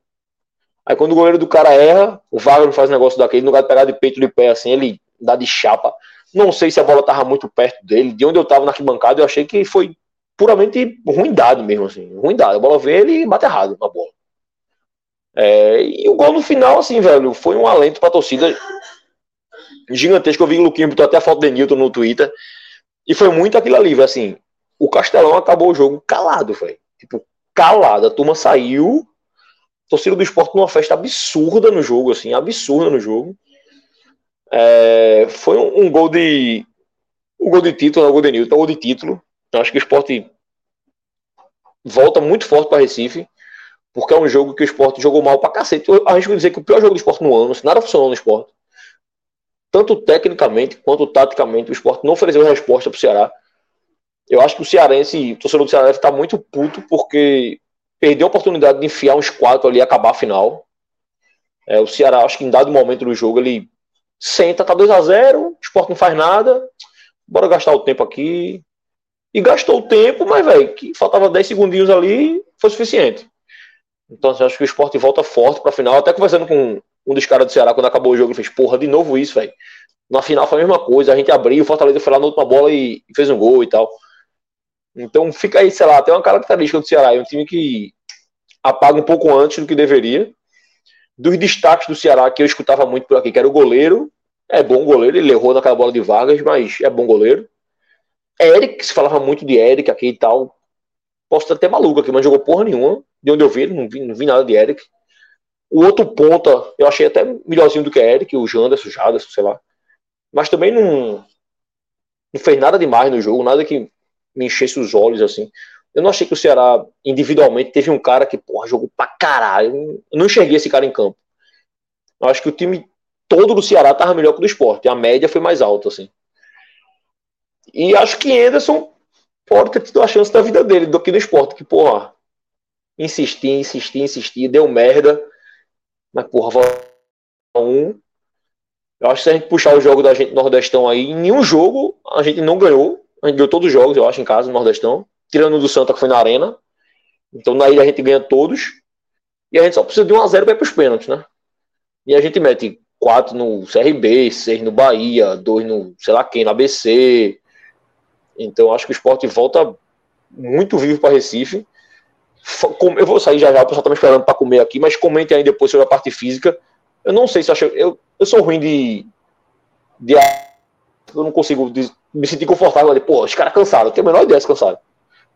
Aí quando o goleiro do cara erra, o Vargas faz um negócio daquele, no lugar de pegar de peito de pé assim, ele dá de chapa. Não sei se a bola tava muito perto dele. De onde eu tava na arquibancada, eu achei que foi puramente ruindade mesmo, assim. Ruindade. A bola veio ele bate errado na bola. É, e o gol no final, assim, velho, foi um alento pra torcida gigantesco. Eu vi o Luquinho botou até a foto de Newton no Twitter. E foi muito aquilo ali, velho, assim. O Castelão acabou o jogo calado, velho. Tipo, calado. A turma saiu. Torcida do esporte numa festa absurda no jogo, assim, absurda no jogo. É, foi um, um gol de. Um gol de título, não, um gol de Newton, um gol de título. Eu acho que o esporte volta muito forte para Recife, porque é um jogo que o esporte jogou mal pra cacete. Eu arrisco dizer que o pior jogo do esporte no ano, se nada funcionou no esporte, tanto tecnicamente quanto taticamente, o esporte não ofereceu resposta pro Ceará. Eu acho que o cearense, o torcedor do Ceará deve estar muito puto porque perdeu a oportunidade de enfiar uns quatro ali e acabar a final. É, o Ceará, acho que em dado momento do jogo, ele senta, tá 2 a 0 o esporte não faz nada, bora gastar o tempo aqui. E gastou o tempo, mas, velho, que faltava 10 segundinhos ali, foi suficiente. Então, assim, acho que o esporte volta forte pra final. Até conversando com um dos caras do Ceará, quando acabou o jogo, ele fez, porra, de novo isso, velho. Na final foi a mesma coisa, a gente abriu, o Fortaleza foi lá na última bola e e fez um gol e tal. Então fica aí, sei lá, tem uma característica do Ceará, é um time que apaga um pouco antes do que deveria. Dos destaques do Ceará que eu escutava muito por aqui, que era o goleiro. É bom goleiro, ele errou naquela bola de Vargas, mas é bom goleiro. Eric, se falava muito de Eric aqui e tal. Posso estar até maluco aqui, mas jogou porra nenhuma. De onde eu vi, não vi, não vi nada de Eric. O outro ponta, eu achei até melhorzinho do que Eric, o Janderson, o Jaderson, sei lá. Mas também não, não fez nada demais no jogo, nada que me enchesse os olhos, assim. Eu não achei que o Ceará, individualmente, teve um cara que, porra, jogou pra caralho. Eu não enxerguei esse cara em campo. Eu acho que o time todo do Ceará tava melhor que o do esporte. A média foi mais alta, assim. E acho que Anderson pode ter tido a chance da vida dele do que do esporte, que, porra, insistir, insistir, insistir, deu merda. Mas, porra, volta um. Eu acho que se a gente puxar o jogo da gente no Nordestão aí, em nenhum jogo a gente não ganhou. A gente ganhou todos os jogos, eu acho, em casa, no Nordestão. Tirando do Santa, que foi na Arena. Então, na ilha a gente ganha todos. E a gente só precisa de 1 a 0 para ir pros pênaltis, né? E a gente mete 4 no CRB, 6 no Bahia, 2 no, sei lá quem, no ABC. Então, acho que o esporte volta muito vivo para Recife. Eu vou sair já já, o pessoal tá me esperando para comer aqui, mas comente aí depois sobre a parte física. Eu não sei se eu acho. Eu, eu sou ruim de. de eu não consigo de- me sentir confortável ali. Pô, os caras cansaram. Eu tenho a menor ideia se cansaram.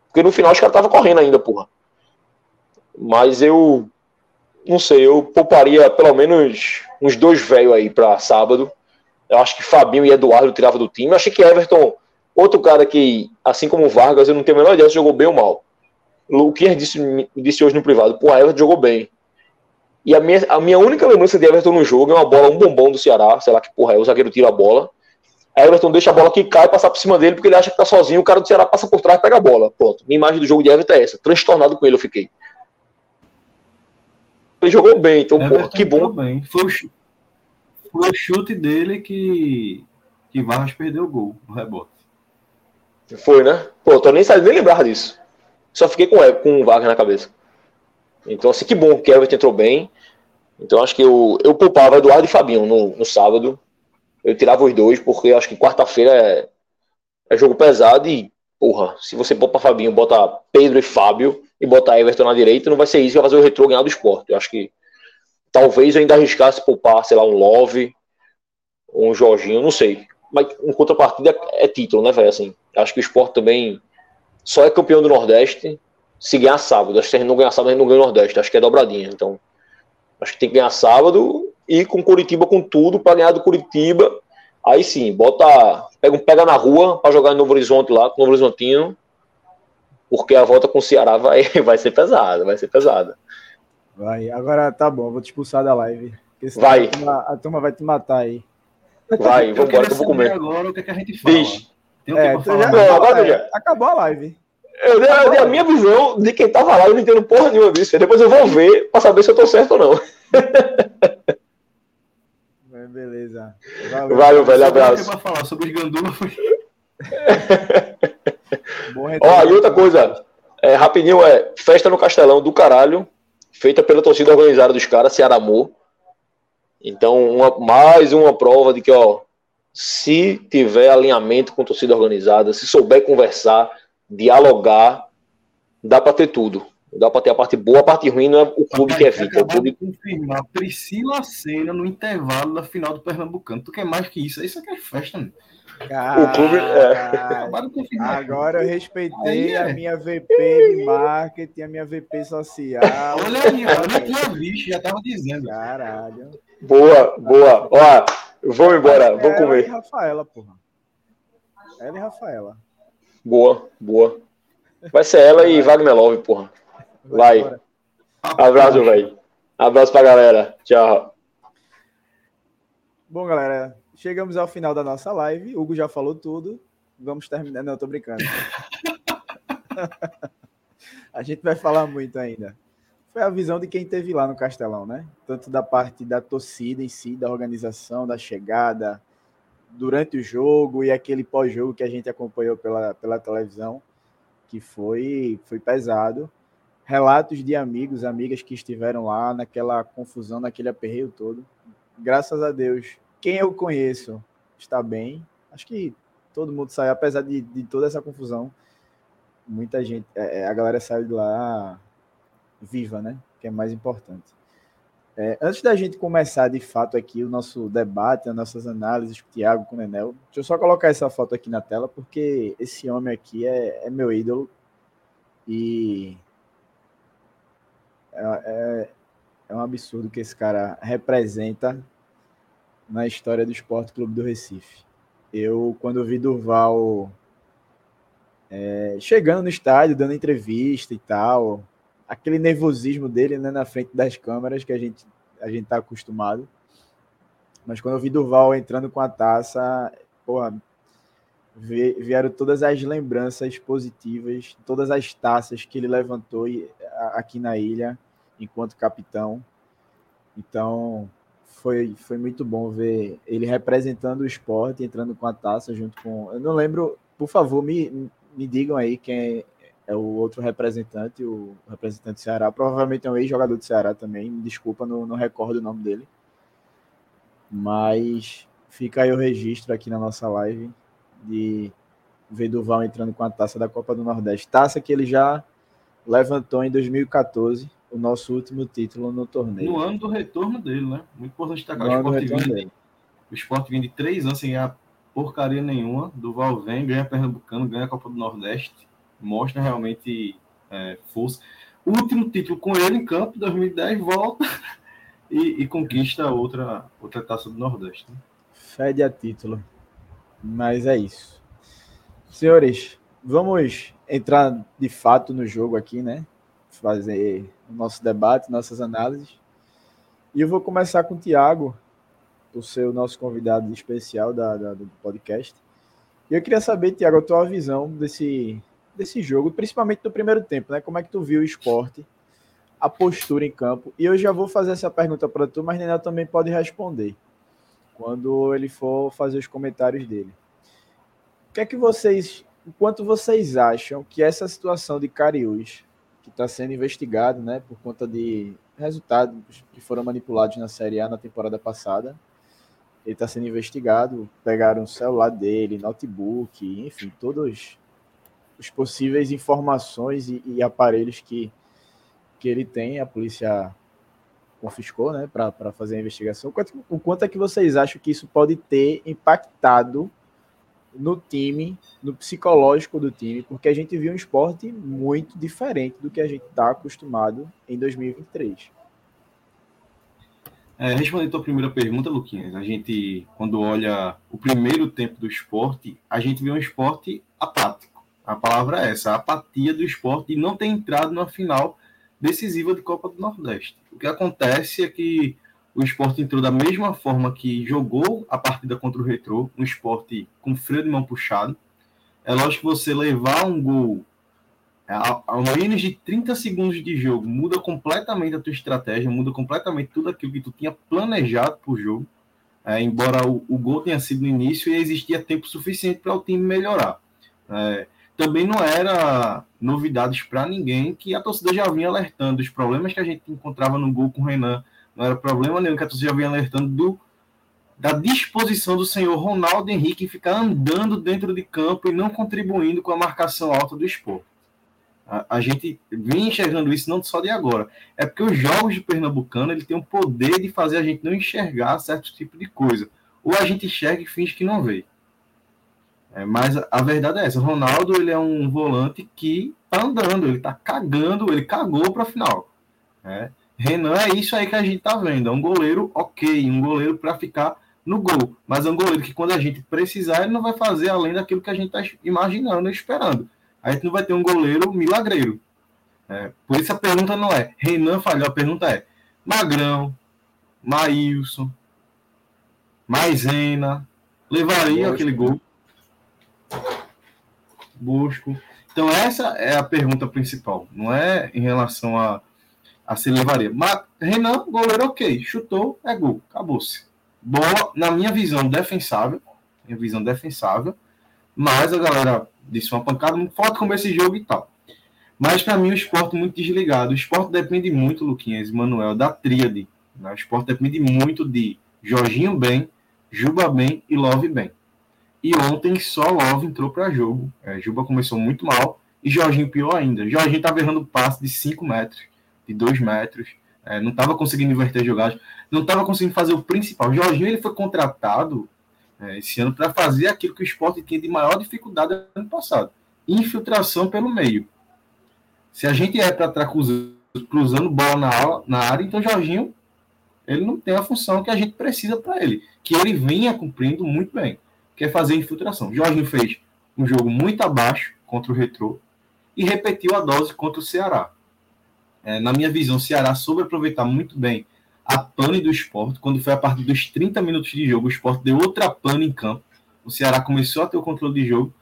Porque no final os caras estavam correndo ainda, porra. Mas eu. Não sei, eu pouparia pelo menos uns dois velhos aí pra sábado. Eu acho que Fabinho e Eduardo tiravam do time. Eu achei que Everton, outro cara que, assim como o Vargas, eu não tenho a menor ideia se jogou bem ou mal. O que disse, disse hoje no privado, pô, Everton jogou bem. E a minha, a minha única lembrança de Everton no jogo é uma bola, um bombom do Ceará, sei lá que porra é, o zagueiro tira a bola. Aí Everton deixa a bola que cai, passar por cima dele, porque ele acha que tá sozinho, o cara do Ceará passa por trás e pega a bola. Pronto. Minha imagem do jogo de Everton é essa. Transtornado com ele eu fiquei. Ele jogou bem, então, porra, que bom. Bem. Foi, o chute, foi o chute dele que, que Vargas perdeu o gol, no rebote. Foi, né? Pô, tô nem nem lembrar disso. Só fiquei com, com o Vargas na cabeça. Então, assim, que bom que o Everton entrou bem. Então, acho que eu, eu poupava Eduardo e Fabinho no, no sábado. Eu tirava os dois, porque acho que quarta-feira é, é, jogo pesado e, porra, se você poupa Fabinho, bota Pedro e Fábio e bota Everton na direita, não vai ser isso que vai fazer o retrô ganhar do esporte. Eu acho que talvez eu ainda arriscasse poupar, sei lá, um Love, um Jorginho, não sei. Mas em contrapartida é título, né, velho? Assim, acho que o esporte também só é campeão do Nordeste se ganhar sábado. Acho que se a gente não ganhar sábado, a gente não ganha o Nordeste. Acho que é dobradinha. Então, acho que tem que ganhar sábado e com Curitiba com tudo para ganhar do Curitiba. Aí sim, bota, pega um pega na rua para jogar em Novo Horizonte lá, com o Novo Horizontino, porque a volta com o Ceará vai, vai ser pesada, vai ser pesada. Vai, agora tá bom, vou te expulsar da live. Vai. A turma, a turma, vai te matar aí. Vai, vamos embora que eu vou comer. Agora o que, é que a gente fala? Diz. Tem o que É, pra tu falar? já- Não, agora já. acabou a live. Eu dei, eu dei a minha visão de quem tava lá, eu não entendo porra nenhuma disso. Depois eu vou ver pra saber se eu tô certo ou não. Beleza. Valeu. Valeu, velho, abraço. pra falar sobre os Gandula foi Bom Ó, e outra coisa, é, rapidinho, é festa no Castelão do caralho, feita pela torcida organizada dos caras, Ceará Amor. Então, uma- mais uma prova de que, ó, se tiver alinhamento com torcida organizada, se souber conversar, dialogar, dá pra ter tudo. Dá pra ter a parte boa, a parte ruim não é o clube que evita, é o Acabou clube confirmar Priscila Senna no intervalo da final do Pernambucano. Tu quer mais que isso? Isso aqui é festa, mano. O clube- é. Agora eu respeitei Aí é. a minha VP de marketing, a minha VP social. Olha aí, eu nem tinha visto, já tava dizendo. Caralho. Boa, boa. Ó, vamos embora, Ela vamos e comer. Rafaela, porra. Ela e Rafaela. Boa, boa. Vai ser ela e Wagner Love, porra. Vai. embora. Abraço, velho. Abraço pra galera. Tchau. Bom, galera, chegamos ao final da nossa live. Hugo já falou tudo. Vamos terminar. Não, tô brincando. a gente vai falar muito ainda. Foi a visão de quem teve lá no Castelão, né? Tanto da parte da torcida em si, da organização, da chegada, durante o jogo e aquele pós-jogo que a gente acompanhou pela, pela televisão, que foi, foi pesado. Relatos de amigos, amigas que estiveram lá naquela confusão, naquele aperreio todo. Graças a Deus, quem eu conheço está bem. Acho que todo mundo saiu, apesar de, de toda essa confusão, muita gente, é, é, a galera saiu de lá viva, né? Que é mais importante. É, antes da gente começar de fato aqui o nosso debate, as nossas análises com o Thiago, com o Nenel, deixa eu só colocar essa foto aqui na tela, porque esse homem aqui é, é meu ídolo e é, é, é um absurdo que esse cara representa na história do Esporte Clube do Recife. Eu, quando vi Durval é, chegando no estádio, dando entrevista e tal, aquele nervosismo dele né, na frente das câmeras que a gente a gente tá acostumado. Mas quando eu vi Durval entrando com a taça, porra, vi- vieram todas as lembranças positivas, todas as taças que ele levantou aqui na ilha enquanto capitão. Então, foi, foi muito bom ver ele representando o esporte, entrando com a taça junto com. Eu não lembro, por favor, me, me digam aí quem é o outro representante, o representante do Ceará. Provavelmente é um ex-jogador do Ceará também. Desculpa, não, não recordo o nome dele. Mas fica aí o registro aqui na nossa live de ver Duval entrando com a taça da Copa do Nordeste. Taça que ele já levantou em 2014, o nosso último título no torneio. No ano do retorno dele, né? Muito importante destacar. No O Sport, vinha, dele. o Sport vinha de três anos sem ganhar porcaria nenhuma. Duval vem, ganha Pernambucano, ganha a Copa do Nordeste. Mostra realmente é, força. O último título com ele em campo, 2010, volta e, e conquista outra, outra taça do Nordeste. né? Fede a título. Mas é isso. Senhores, vamos entrar de fato no jogo aqui, né? Fazer o nosso debate, nossas análises. E eu vou começar com o Tiago, por ser o nosso convidado especial da, da, do podcast. E eu queria saber, Tiago, a tua visão desse, desse jogo, principalmente no primeiro tempo, né? Como é que tu viu o esporte, a postura em campo? E eu já vou fazer essa pergunta para tu, mas Nenel também pode responder quando ele for fazer os comentários dele. O que é que vocês, enquanto vocês acham que essa situação de Cariús, que está sendo investigado, né, por conta de resultados que foram manipulados na Série A na temporada passada, ele está sendo investigado, pegaram o celular dele, notebook, enfim, todos os possíveis informações e, e aparelhos que, que ele tem, a polícia confiscou, né, para fazer a investigação. O quanto, o quanto é que vocês acham que isso pode ter impactado no time, no psicológico do time, porque a gente viu um esporte muito diferente do que a gente está acostumado em 2023. É, respondendo a tua primeira pergunta, Luquinhas, a gente, quando olha o primeiro tempo do esporte, a gente vê um esporte apático. A palavra é essa, a apatia do esporte e não tem entrado na final decisiva de Copa do Nordeste. O que acontece é que o esporte entrou da mesma forma que jogou a partida contra o Retrô, um esporte com freio de mão puxado. É lógico que você levar um gol a, a menos de 30 segundos de jogo muda completamente a tua estratégia, muda completamente tudo aquilo que tu tinha planejado para o jogo. É, embora o, o, gol tenha sido no início e existia tempo suficiente para o time melhorar. É, também não era novidades para ninguém que a torcida já vinha alertando os problemas que a gente encontrava no gol com o Renan, não era problema nenhum que a torcida já vinha alertando do, da disposição do senhor Ronaldo Henrique em ficar andando dentro de campo e não contribuindo com a marcação alta do esporte. A, a, gente vem enxergando isso não só de agora. É porque os jogos de Pernambucano ele tem o poder de fazer a gente não enxergar certo tipo de coisa. Ou a gente enxerga e finge que não vê. É, mas a, verdade é essa. O Ronaldo ele é um volante que tá andando, ele tá cagando, ele cagou para a final. É. Renan é isso aí que a gente tá vendo. É um goleiro ok, um goleiro para ficar no gol. Mas é um goleiro que quando a gente precisar, ele não vai fazer além daquilo que a gente está imaginando e esperando. A gente não vai ter um goleiro milagreiro. É, por isso a pergunta não é Renan falhou, a pergunta é Magrão, Maílson, Maisena, levaria aquele gol? Busco. Então essa é a pergunta principal, não é em relação a a se levaria. Mas Renan, goleiro ok, chutou, é gol, acabou-se. Boa, na minha visão, defensável, minha visão defensável, mas a galera disse uma pancada muito forte como esse jogo e tal. Mas para mim o esporte muito desligado. O esporte depende muito, Luquinhas e Manuel, da tríade. Né? O esporte depende muito de Jorginho bem, Juba bem e Love bem. E ontem só Love entrou para jogo. É, Juba começou muito mal e Jorginho pior ainda. Jorginho estava errando passe de 5 metros de dois metros, é, não estava conseguindo inverter jogadas, não estava conseguindo fazer o principal. Jorginho ele foi contratado é, esse ano para fazer aquilo que o esporte tinha de maior dificuldade no ano passado: infiltração pelo meio. Se a gente é para estar cruzando, cruzando bola na, na área, então Jorginho ele não tem a função que a gente precisa para ele, que ele vinha cumprindo muito bem, que é fazer infiltração. Jorginho fez um jogo muito abaixo contra o Retrô e repetiu a dose contra o Ceará. É, na minha visão, o Ceará soube aproveitar muito bem a pane do esporte. Quando foi a partir dos 30 minutos de jogo, o esporte deu outra pane em campo. O Ceará começou a ter o controle de jogo.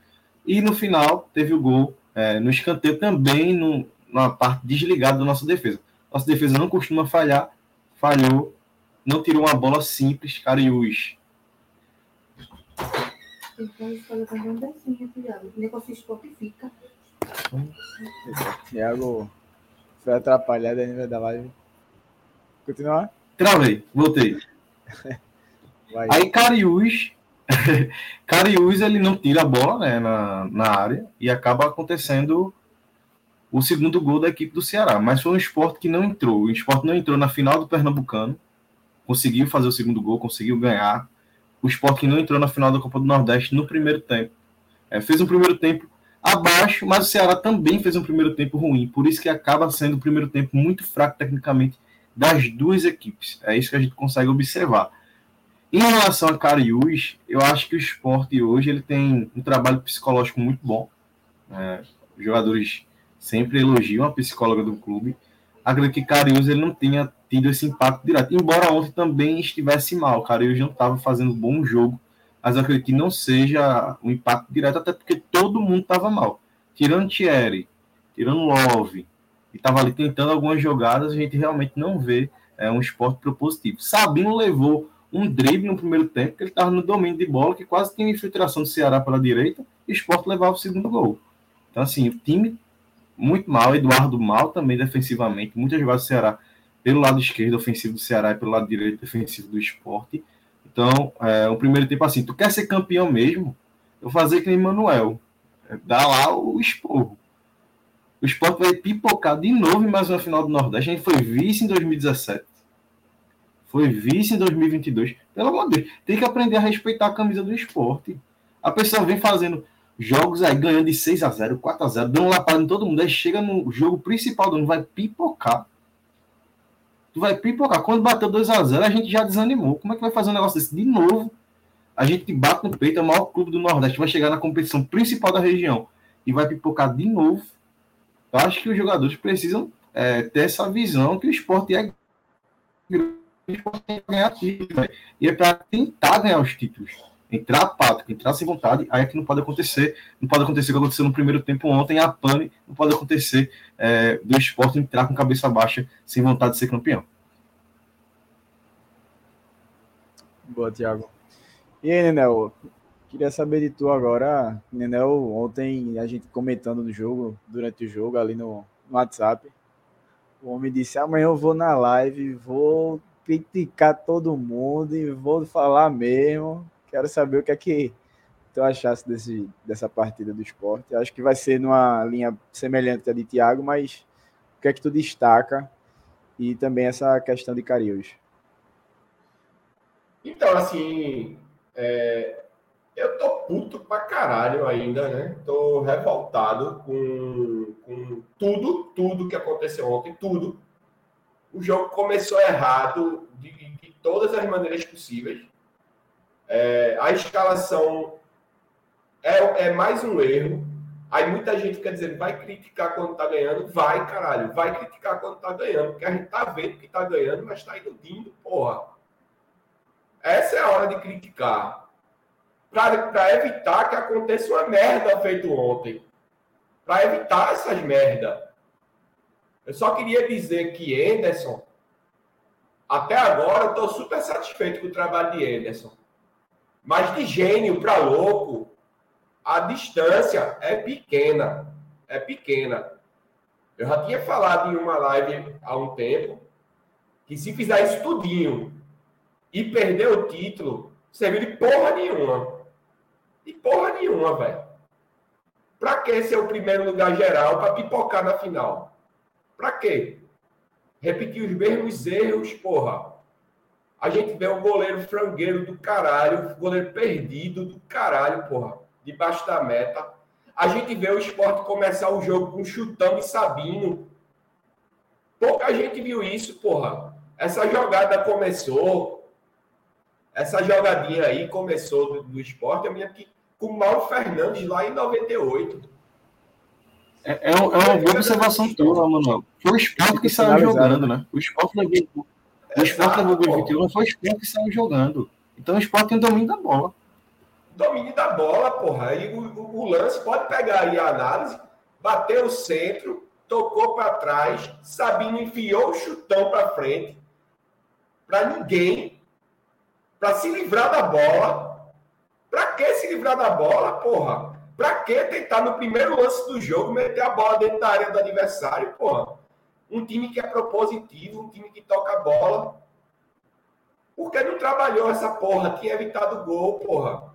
E no final teve o gol é, no escanteio também no, na parte desligada da nossa defesa. Nossa defesa não costuma falhar, falhou, não tirou uma bola simples, Cariús. Thiago foi atrapalhado ainda da live. Continuar? Travei, voltei. Vai. Aí Cariús, Cariús ele não tira a bola né, na, na área e acaba acontecendo o segundo gol da equipe do Ceará. Mas foi um esporte que não entrou. O esporte não entrou na final do Pernambucano, conseguiu fazer o segundo gol, conseguiu ganhar. O esporte que não entrou na final da Copa do Nordeste no primeiro tempo. É, fez um primeiro tempo abaixo, mas o Ceará também fez um primeiro tempo ruim, por isso que acaba sendo o primeiro tempo muito fraco tecnicamente das duas equipes. É isso que a gente consegue observar. Em relação a Cariús, eu acho que o esporte hoje ele tem um trabalho psicológico muito bom. É, os jogadores sempre elogiam a psicóloga do clube. Acredito que Cariús ele não tinha tido esse impacto direto. Embora ontem também estivesse mal, Cariús não estava fazendo bom jogo, mas eu acredito que não seja um impacto direto, até porque todo mundo estava mal. Tirando Thierry, tirando Love, e estava ali tentando algumas jogadas, a gente realmente não vê é, um esporte propositivo. Sabino levou um drible no primeiro tempo, que ele estava no domínio de bola, que quase tinha infiltração do Ceará pela direita, e o esporte levava o segundo gol. Então, assim, o time muito mal, Eduardo mal também defensivamente, muitas jogadas do Ceará pelo lado esquerdo ofensivo do Ceará e pelo lado direito defensivo do esporte. Então, é, o primeiro tempo assim, tu quer ser campeão mesmo? Eu fazer que nem Manuel. É, dá lá o esporro. O esporte vai pipocar de novo em mais uma final do Nordeste. A gente foi vice em 2017 foi vice em 2022. Pelo amor de Deus, tem que aprender a respeitar a camisa do esporte. A pessoa vem fazendo jogos aí, ganhando de 6 a 0 4 a 0 dando lapada em todo mundo, aí chega no jogo principal do ano, vai pipocar. Tu vai pipocar. Quando bateu 2 a 0 a gente já desanimou. Como é que vai fazer um negócio desse de novo? A gente bate no peito, é o maior clube do Nordeste, vai chegar na competição principal da região e vai pipocar de novo. Eu acho que os jogadores precisam é, ter essa visão que o esporte é ganhar títulos, E é para tentar ganhar os títulos. Entrar apático, entrar sem vontade, aí é que não pode acontecer. Não pode acontecer o que aconteceu no primeiro tempo ontem, a pane, não pode acontecer é, do esporte entrar com cabeça baixa, sem vontade de ser campeão. Boa, Thiago. E aí, Nenel? Queria saber de tu agora. Nenel, ontem a gente comentando do jogo, durante o jogo, ali no, no WhatsApp. O homem disse: amanhã eu vou na live, vou criticar todo mundo e vou falar mesmo. Quero saber o que é que tu achasse desse, dessa partida do esporte. Acho que vai ser numa linha semelhante à de Thiago, mas o que é que tu destaca? E também essa questão de Cariús. Então, assim, é, eu tô puto pra caralho ainda, né? Tô revoltado com, com tudo, tudo que aconteceu ontem, tudo o jogo começou errado de, de todas as maneiras possíveis. É, a escalação é, é, mais um erro. Aí muita gente fica dizendo, vai criticar quando tá ganhando. Vai, caralho, vai criticar quando tá ganhando. Porque a gente tá vendo que tá ganhando, mas tá iludindo, porra. Essa é a hora de criticar. Para evitar que aconteça uma merda feito ontem. Para evitar essas merdas. Eu só queria dizer que Anderson, até agora, eu estou super satisfeito com o trabalho de Anderson. Mas de gênio para louco, a distância é pequena. É pequena. Eu já tinha falado em uma live há um tempo que se fizer isso tudinho e perder o título, serviu de porra nenhuma. De porra nenhuma, velho. Pra que ser o primeiro lugar geral para pipocar na final? Para quê? Repetir os mesmos erros, porra. A gente vê um goleiro frangueiro do caralho, goleiro perdido do caralho, porra, debaixo da meta. A gente vê o esporte começar o jogo com chutão e Sabino. Pouca gente viu isso, porra. Essa jogada começou. Essa jogadinha aí começou do, do esporte, me lembro que com o Mauro Fernandes lá em 98. É, é, é uma boa observação tua, Manuel. Foi o esporte que saiu jogando, né? O esporte levou, o esporte levou o 21, foi o esporte que saiu jogando. Então o esporte tem domínio da bola. Domínio da bola, porra. Aí o, o, o lance pode pegar aí a análise, bater o centro, tocou para trás, Sabino enfiou o chutão para frente, para ninguém, para se livrar da bola. Para que se livrar da bola, porra? Para que tentar no primeiro lance do jogo meter a bola dentro da área do adversário, porra? Um time que é propositivo, um time que toca a bola. Por que não trabalhou essa porra? Tinha evitado gol, porra.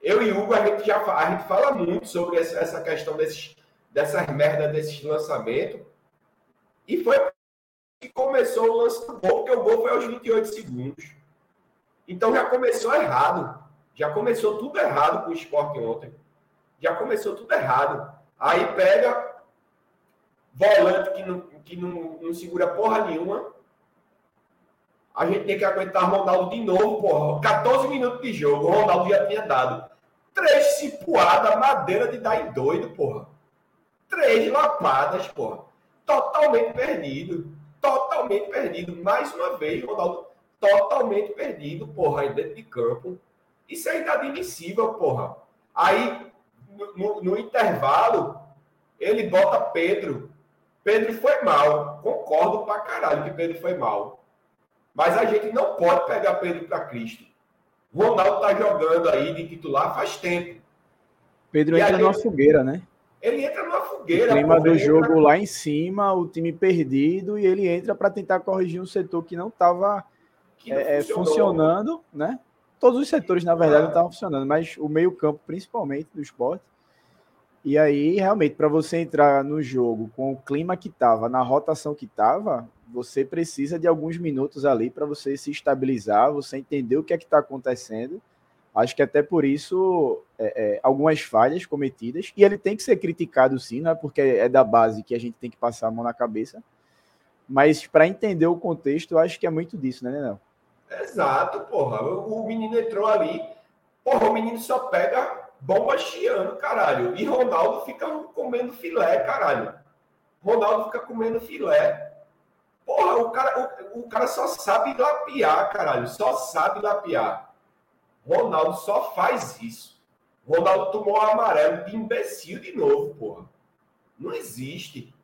Eu e Hugo, a gente já a gente fala muito sobre essa questão desses, dessas merdas desses lançamentos. E foi que começou o lance do gol, porque o gol foi aos 28 segundos. Então já começou errado. Já começou tudo errado com o esporte ontem já começou tudo errado. Aí pega volante que não, que não, não segura porra nenhuma. A gente tem que aguentar Ronaldo de novo, porra. 14 minutos de jogo, o Ronaldo já tinha dado. Três cipuadas, madeira de dar em doido, porra. Três lapadas, porra. Totalmente perdido. Totalmente perdido. Mais uma vez, Ronaldo totalmente perdido, porra, dentro de campo. Isso é inadmissível, porra. Aí, no, no intervalo, ele bota Pedro. Pedro foi mal. Concordo pra caralho que Pedro foi mal. Mas a gente não pode pegar Pedro para Cristo. Ronaldo tá jogando aí de titular faz tempo. Pedro e entra gente... numa fogueira, né? Ele entra numa fogueira. O clima do jogo entra... lá em cima, o time perdido, e ele entra para tentar corrigir um setor que não estava é, é funcionando, né? Todos os setores, na verdade, ah. não estavam funcionando, mas o meio-campo, principalmente, do esporte. E aí, realmente, para você entrar no jogo com o clima que estava, na rotação que estava, você precisa de alguns minutos ali para você se estabilizar, você entender o que é que está acontecendo. Acho que até por isso, é, é, algumas falhas cometidas, e ele tem que ser criticado sim, não é porque é da base que a gente tem que passar a mão na cabeça, mas para entender o contexto, acho que é muito disso, né, Nenel? Exato, porra. O menino entrou ali, porra, o menino só pega bomba chiando, caralho. E Ronaldo fica comendo filé, caralho. Ronaldo fica comendo filé. Porra, o cara, o, o cara só sabe lapiar, caralho. Só sabe lapiar. Ronaldo só faz isso. Ronaldo tomou um amarelo de imbecil de novo, porra. Não existe.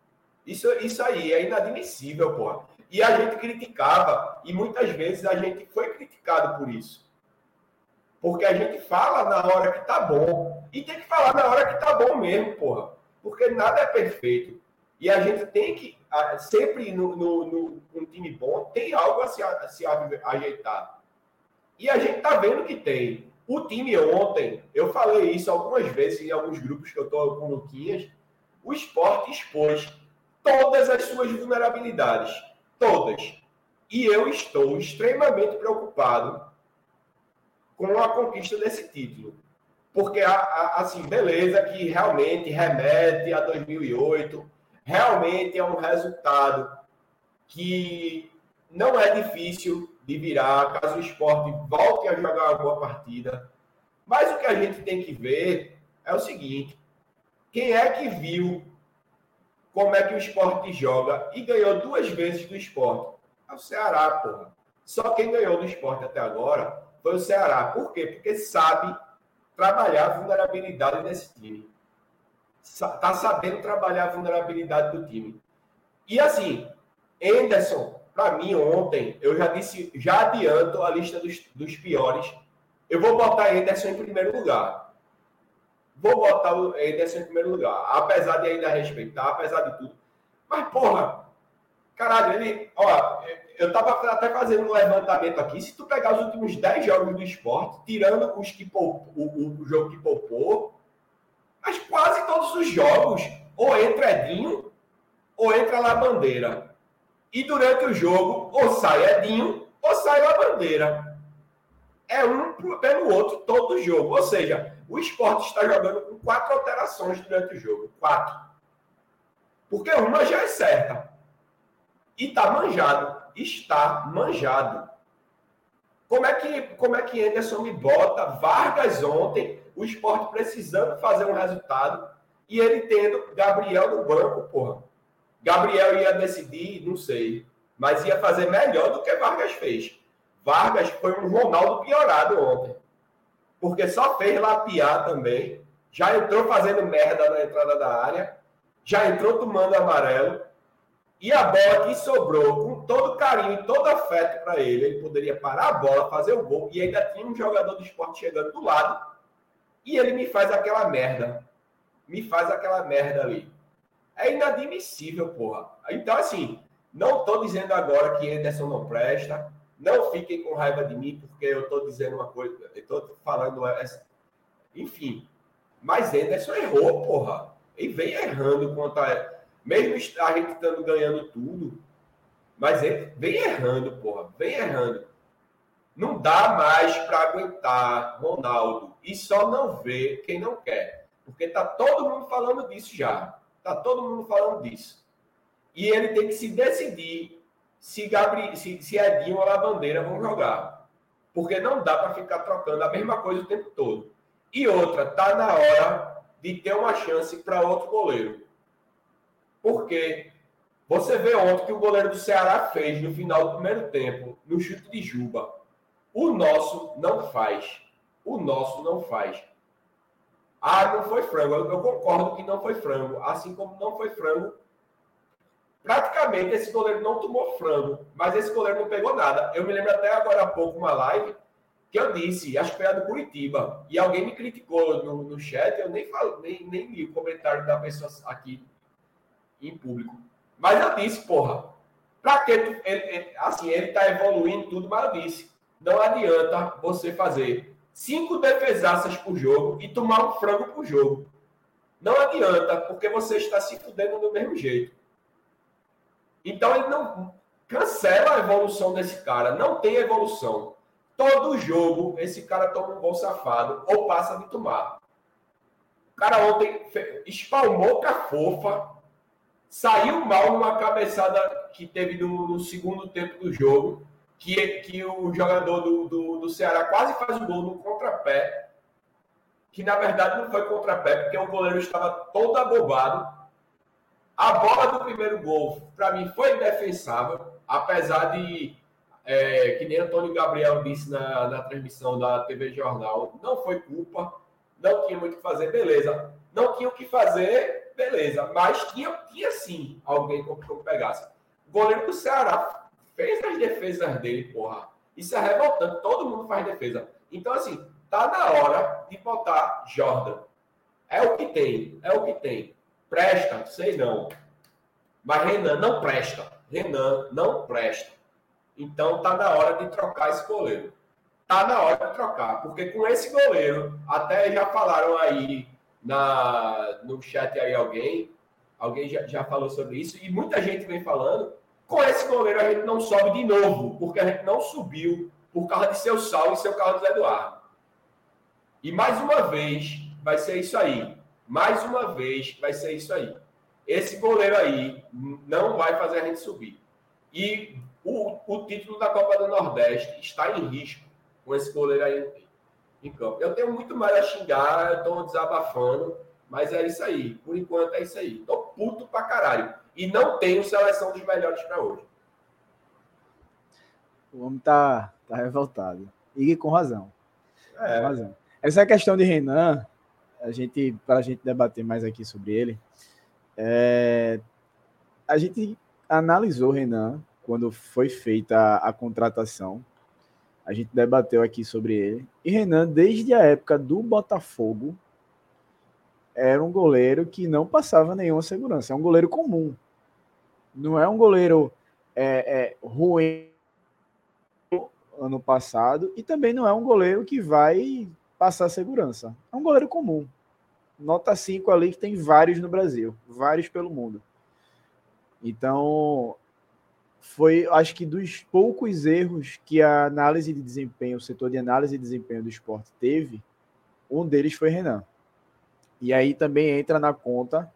Isso, isso aí é inadmissível, porra. E a gente criticava, e muitas vezes a gente foi criticado por isso. Porque a gente fala na hora que tá bom. E tem que falar na hora que tá bom mesmo, porra. Porque nada é perfeito. E a gente tem que, sempre no, no, no, no time bom, tem algo a se, a se ajeitar. E a gente tá vendo que tem. O time ontem, eu falei isso algumas vezes em alguns grupos que eu tô com Luquinhas, o esporte expôs todas as suas vulnerabilidades. Todas. E eu estou extremamente preocupado com a conquista desse título. Porque, assim, beleza, que realmente remete a 2008, realmente é um resultado que não é difícil de virar, caso o esporte volte a jogar uma boa partida. Mas o que a gente tem que ver é o seguinte: quem é que viu como é que o esporte joga e ganhou duas vezes do esporte. É o Ceará, porra. Só quem ganhou do esporte até agora foi o Ceará. Por quê? Porque sabe trabalhar a vulnerabilidade desse time. Tá sabendo trabalhar a vulnerabilidade do time. E assim, Anderson, para mim, ontem, eu já disse, já adianto a lista dos, dos piores. Eu vou botar Anderson em primeiro lugar. Vou botar o Ederson em primeiro lugar. Apesar de ainda respeitar, apesar de tudo. Mas, porra, caralho, ele. Ó, eu tava até fazendo um levantamento aqui. Se tu pegar os últimos 10 jogos do esporte, tirando os que poupou, o, o jogo que poupou, mas quase todos os jogos, ou entra Edinho, ou entra lá bandeira. E durante o jogo, ou sai Edinho, ou sai lá bandeira. É um pelo outro todo jogo. Ou seja, o esporte está jogando com quatro alterações durante o jogo. Quatro. Porque uma já é certa. E está manjado. Está manjado. Como é que, como é que Anderson me bota Vargas ontem, o esporte precisando fazer um resultado, e ele tendo Gabriel no banco, porra. Gabriel ia decidir, não sei, mas ia fazer melhor do que Vargas fez. Vargas foi um Ronaldo piorado ontem porque só fez lapiar também. Já entrou fazendo merda na entrada da área, já entrou tomando amarelo. E a bola que sobrou, com todo carinho e todo afeto para ele, ele poderia parar a bola, fazer o gol, e ainda tinha um jogador do esporte chegando do lado, e ele me faz aquela merda. Me faz aquela merda ali. É inadmissível, porra. Então, assim, não estou dizendo agora que Anderson não presta, não fiquem com raiva de mim, porque eu estou dizendo uma coisa, eu estou falando essa. Enfim. Mas Anderson errou, porra. E vem errando contra. Mesmo a gente estando ganhando tudo. Mas ele vem errando, porra. Vem errando. Não dá mais para aguentar Ronaldo. E só não vê quem não quer. Porque tá todo mundo falando disso já. Tá todo mundo falando disso. E ele tem que se decidir se, Gabri, se, se Edinho ou Lavandeira vão jogar. Porque não dá para ficar trocando a mesma coisa o tempo todo. E outra, tá na hora de ter uma chance para outro goleiro. Porque você vê ontem que o goleiro do Ceará fez no final do primeiro tempo, no chute de Juba. O nosso não faz. O nosso não faz. Ah, não foi frango. Eu, eu concordo que não foi frango. Assim como não foi frango. Praticamente esse goleiro não tomou frango, mas esse goleiro não pegou nada. Eu me lembro até agora há pouco uma live que eu disse, acho que foi a do Curitiba, e alguém me criticou no, no chat, eu nem, falo, nem, nem li o comentário da pessoa aqui em público. Mas eu disse, porra, pra que tu, ele, ele, assim, ele tá evoluindo tudo, mas eu disse, não adianta você fazer cinco defesaças por jogo e tomar um frango por jogo. Não adianta, porque você está se fudendo do mesmo jeito. Então ele não cancela a evolução desse cara, não tem evolução. Todo jogo, esse cara toma um gol safado ou passa de tomar. O cara ontem espalmou com a fofa, saiu mal numa cabeçada que teve no, no, segundo tempo do jogo, que, que o jogador do, do, do Ceará quase faz o gol no contrapé, que na verdade não foi contrapé, porque o goleiro estava todo abobado. A bola do primeiro gol, para mim, foi indefensável, apesar de é, que nem Antônio Gabriel disse na, na transmissão da TV Jornal, não foi culpa, não tinha muito o que fazer, beleza. Não tinha o que fazer, beleza. Mas tinha, tinha sim alguém que pegasse. O goleiro do Ceará fez as defesas dele, porra. Isso é revoltante, todo mundo faz defesa. Então, assim, tá na hora de botar Jordan. É o que tem, é o que tem. Presta, sei não. Mas Renan não presta. Renan não presta. Então tá na hora de trocar esse goleiro. Tá na hora de trocar, porque com esse goleiro, até já falaram aí na, no chat aí alguém, alguém já, já falou sobre isso, e muita gente vem falando, com esse goleiro a gente não sobe de novo, porque a gente não subiu por causa de seu Sal e seu Carlos Eduardo. E mais uma vez vai ser isso aí. Mais uma vez vai ser isso aí. Esse goleiro aí não vai fazer a gente subir. E o, o título da Copa do Nordeste está em risco com esse goleiro aí em campo. Eu tenho muito mais a xingar, eu estou desabafando, mas é isso aí. Por enquanto é isso aí. Tô puto pra caralho. E não tenho seleção dos melhores para hoje. O homem tá, tá revoltado. E com razão. É. Com razão. Essa questão de Renan, a gente, para a gente debater mais aqui sobre ele, é, a gente analisou Renan quando foi feita a, a contratação. A gente debateu aqui sobre ele. E Renan, desde a época do Botafogo, era um goleiro que não passava nenhuma segurança. É um goleiro comum. Não é um goleiro é, é, ruim ano passado e também não é um goleiro que vai passar segurança. É um goleiro comum. Nota 5 ali que tem vários no Brasil, vários pelo mundo. Então, foi, acho que, dos poucos erros que a análise de desempenho, o setor de análise de desempenho do esporte teve, um deles foi Renan. E aí também entra na conta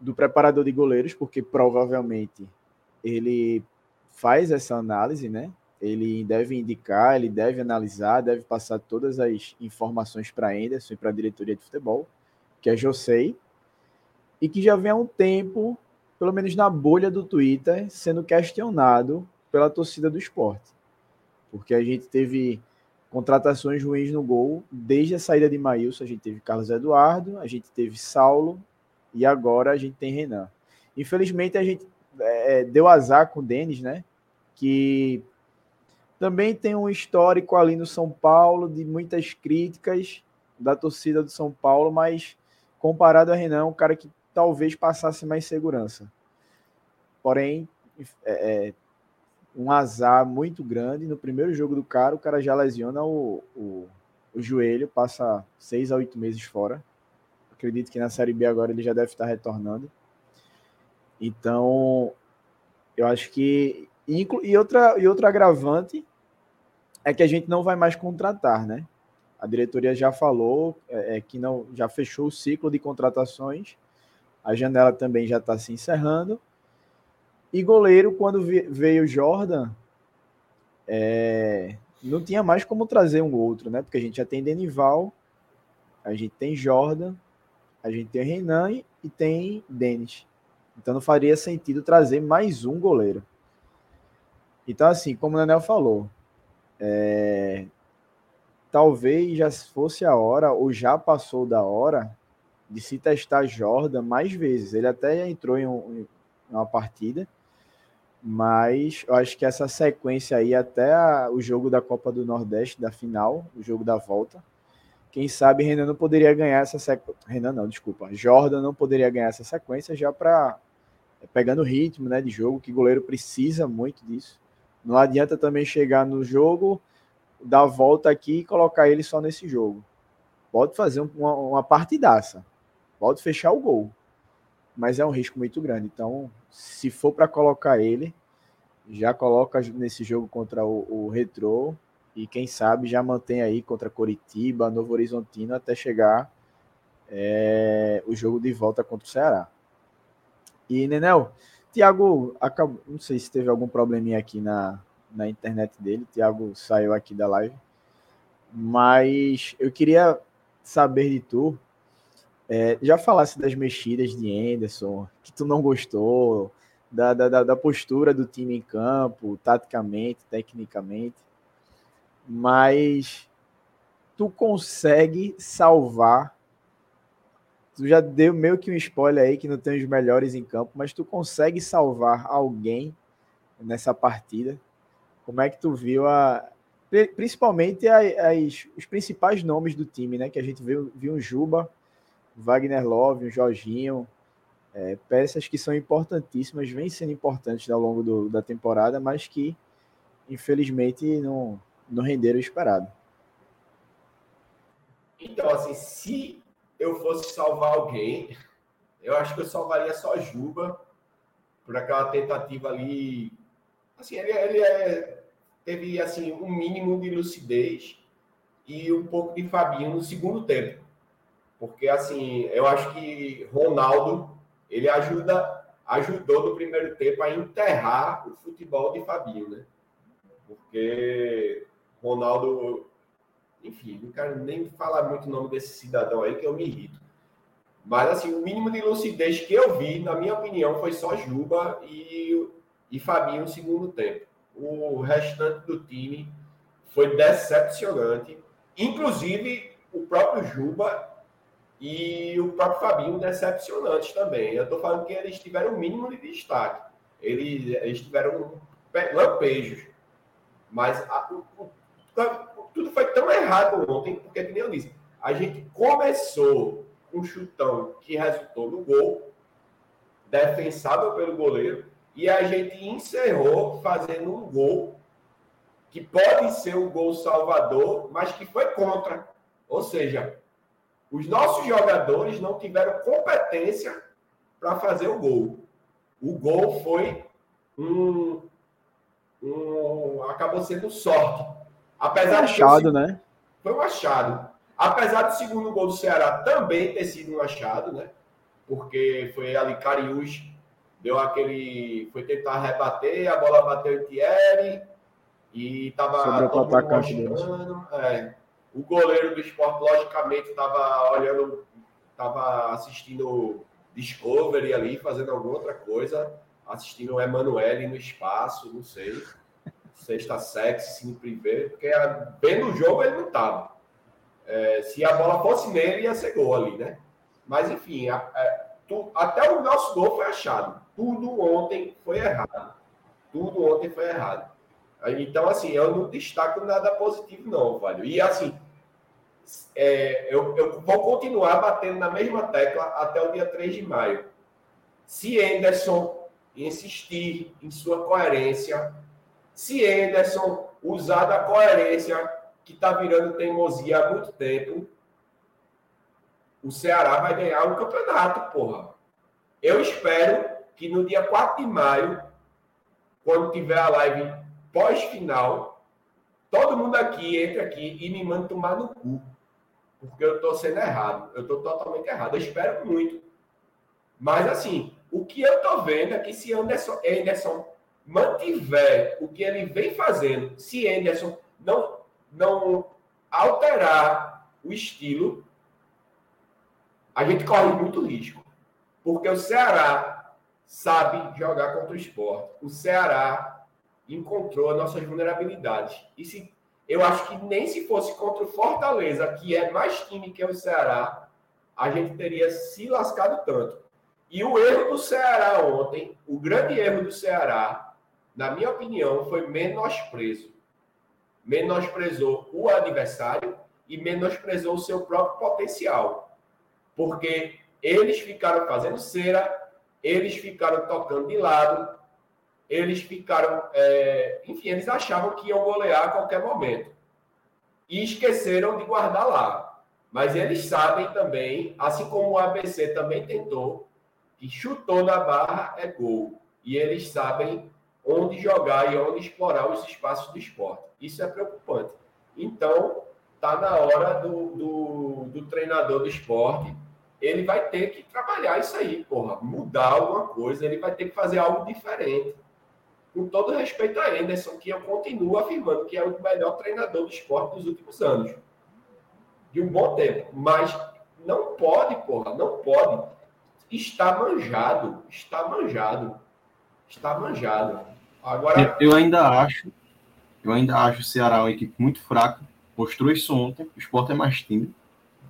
do preparador de goleiros, porque provavelmente ele faz essa análise, né? Ele deve indicar, ele deve analisar, deve passar todas as informações para Anderson e para a diretoria de futebol, que é Josei, e que já vem há um tempo pelo menos na bolha do Twitter, sendo questionado pela torcida do esporte. Porque a gente teve contratações ruins no gol desde a saída de Maílson. A gente teve Carlos Eduardo, a gente teve Saulo e agora a gente tem Renan. Infelizmente a gente é, deu azar com o Denis, né? Que também tem um histórico ali no São Paulo de muitas críticas da torcida do São Paulo, mas comparado a Renan, um cara que talvez passasse mais segurança. Porém, é, é, um azar muito grande. No primeiro jogo do cara, o cara já lesiona o, o, o joelho, passa seis a oito meses fora. Acredito que na Série B agora ele já deve estar retornando. Então, eu acho que. E outra, e outro agravante é que a gente não vai mais contratar, né? A diretoria já falou é, é que não já fechou o ciclo de contratações a janela também já está se encerrando. E goleiro, quando veio Jordan, é, não tinha mais como trazer um outro, né? Porque a gente já tem Denival, a gente tem Jordan, a gente tem Renan e tem Denis. Então não faria sentido trazer mais um goleiro. Então, assim, como o Daniel falou, é, talvez já fosse a hora, ou já passou da hora, de se testar Jordan mais vezes. Ele até entrou em, um, em uma partida, mas eu acho que essa sequência aí, até a, o jogo da Copa do Nordeste, da final, o jogo da volta, quem sabe Renan não poderia ganhar essa sequência. Renan não, desculpa. Jordan não poderia ganhar essa sequência já para pegando o ritmo né, de jogo, que goleiro precisa muito disso. Não adianta também chegar no jogo, dar a volta aqui e colocar ele só nesse jogo. Pode fazer uma, uma partidaça, pode fechar o gol, mas é um risco muito grande. Então, se for para colocar ele, já coloca nesse jogo contra o, o Retrô e quem sabe já mantém aí contra Coritiba, Novo Horizontino até chegar é, o jogo de volta contra o Ceará. E Nenel, Tiago, acabou, não sei se teve algum probleminha aqui na, na internet dele. Tiago saiu aqui da live. Mas eu queria saber de tu. É, já falasse das mexidas de Anderson, que tu não gostou, da, da, da postura do time em campo, taticamente, tecnicamente. Mas tu consegue salvar Tu já deu meio que um spoiler aí que não tem os melhores em campo, mas tu consegue salvar alguém nessa partida? Como é que tu viu a principalmente as, os principais nomes do time, né? Que a gente viu, viu um Juba, Wagner Love, um Jorginho, é, peças que são importantíssimas, vêm sendo importantes ao longo do, da temporada, mas que infelizmente não, não renderam o esperado. Então, assim, se eu fosse salvar alguém, eu acho que eu salvaria só Juba por aquela tentativa ali. Assim, ele, ele é, teve assim um mínimo de lucidez e um pouco de Fabinho no segundo tempo, porque assim eu acho que Ronaldo ele ajuda ajudou no primeiro tempo a enterrar o futebol de Fabinho, né? Porque Ronaldo enfim, não quero nem falar muito o nome desse cidadão aí, que eu me irrito. Mas, assim, o mínimo de lucidez que eu vi, na minha opinião, foi só Juba e, e Fabinho no segundo tempo. O restante do time foi decepcionante. Inclusive, o próprio Juba e o próprio Fabinho decepcionantes também. Eu estou falando que eles tiveram o mínimo de destaque. Eles, eles tiveram lampejos. Mas a, o, o, tudo foi tão errado ontem, porque, como eu disse, a gente começou um chutão que resultou no gol, defensável pelo goleiro, e a gente encerrou fazendo um gol que pode ser um gol salvador, mas que foi contra. Ou seja, os nossos jogadores não tiveram competência para fazer o gol. O gol foi um, um acabou sendo sorte Apesar achado, de né? Foi um achado. Apesar do segundo gol do Ceará também ter sido um achado, né? Porque foi ali Cariús, deu aquele. Foi tentar rebater, a bola bateu em Thierry e estava todo é. O goleiro do esporte, logicamente, estava olhando, estava assistindo Discovery ali, fazendo alguma outra coisa, assistindo o Emanuele no espaço, não sei sexta sexy, cine privê, porque vendo o jogo ele não estava. É, se a bola fosse nele, ia ser gol ali, né? Mas enfim, a, a, é, tu, até o nosso gol foi achado. Tudo ontem foi errado. Tudo ontem foi errado. Então, assim, eu não destaco nada positivo, não, velho. E assim, é, eu, eu, vou continuar batendo na mesma tecla até o dia 3 de maio. Se Anderson insistir em sua coerência, se Anderson usar da coerência que está virando teimosia há muito tempo, o Ceará vai ganhar o campeonato, porra. Eu espero que no dia 4 de maio, quando tiver a live pós-final, todo mundo aqui entre aqui e me manda tomar no cu. Porque eu estou sendo errado. Eu estou totalmente errado. Eu espero muito. Mas, assim, O que eu tô vendo é que se Anderson, Anderson mantiver o que ele vem fazendo, se Anderson não, não alterar o estilo, a gente corre muito risco. Porque o Ceará sabe jogar contra o esporte. O Ceará encontrou as nossas vulnerabilidades. E se, eu acho que nem se fosse contra o Fortaleza, que é mais time que o Ceará, a gente teria se lascado tanto. E o erro do Ceará ontem, o grande erro do Ceará, na minha opinião, foi menosprezo. Menosprezou o adversário e menosprezou o seu próprio potencial. Porque eles ficaram fazendo cera, eles ficaram tocando de lado, eles ficaram. É... enfim, eles achavam que iam golear a qualquer momento. E esqueceram de guardar lá. Mas eles sabem também, assim como o ABC também tentou, que chutou na barra é gol. E eles sabem onde jogar e onde explorar os espaços do esporte. Isso é preocupante. Então, está na hora do, do, do, treinador do esporte. Ele vai ter que trabalhar isso aí, porra. Mudar alguma coisa, ele vai ter que fazer algo diferente. Com todo respeito a Anderson, que eu continuo afirmando que é o melhor treinador do esporte dos últimos anos. De um bom tempo. Mas não pode, porra, não pode está manjado, está manjado, está manjado. Agora eu, ainda acho, eu ainda acho o Ceará uma equipe muito fraca. Mostrou isso ontem. O esporte é mais tímido,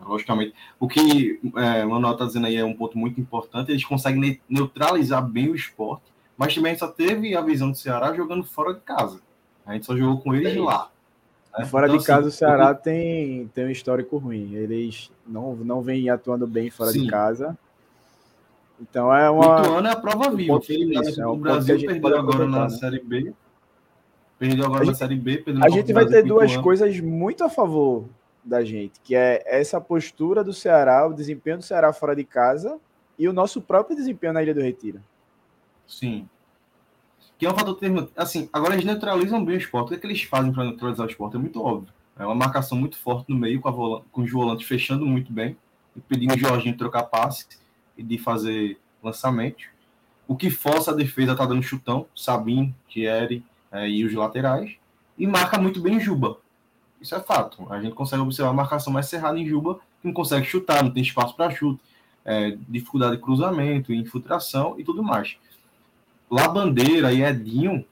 logicamente. O que é, o Manuel está dizendo aí é um ponto muito importante. Eles conseguem neutralizar bem o esporte, mas também só teve a visão do Ceará jogando fora de casa. A gente só jogou com eles é lá. Né? Fora então, de casa, assim, o Ceará tem, tem um histórico ruim. Eles não, não vêm atuando bem fora sim. de casa. Então é uma. O Ituano é a prova viva. É o Brasil perdeu agora na né? Série B. Perdeu agora gente, na Série B. A gente vai ter duas coisas muito a favor da gente, que é essa postura do Ceará, o desempenho do Ceará fora de casa e o nosso próprio desempenho na Ilha do Retiro. Sim. Que é um fator termo. Assim, agora eles neutralizam bem o esporte. O que, é que eles fazem para neutralizar o esporte? É muito óbvio. É uma marcação muito forte no meio, com, a vola... com os volantes fechando muito bem, impedindo o Jorginho de trocar passe e de fazer lançamento. O que força a defesa tá dando chutão, Sabin, Thierry é, e os laterais. E marca muito bem Juba. Isso é fato. A gente consegue observar a marcação mais cerrada em Juba, que não consegue chutar, não tem espaço para chute, é, dificuldade de cruzamento, infiltração e tudo mais. Lá Bandeira e Edinho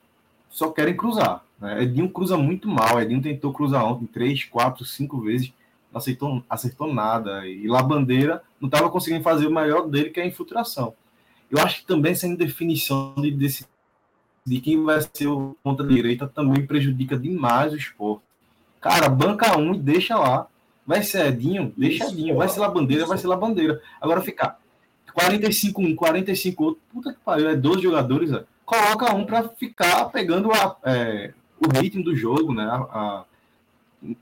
só querem cruzar. Né? Edinho cruza muito mal. Edinho tentou cruzar ontem três, quatro, cinco vezes não acertou, acertou nada. E lá Bandeira não estava conseguindo fazer o maior dele, que é a infiltração. Eu acho que também essa indefinição de, de, de quem vai ser o ponta direita também prejudica demais o esporte. Cara, banca um e deixa lá. Vai ser Edinho, deixa Isso, Edinho. Vai ser lá Bandeira, Isso. vai ser lá Bandeira. Agora ficar 45 um, 45 outro. Puta que pariu, é 12 jogadores. Coloca um para ficar pegando a, é, o ritmo do jogo, né? A, a,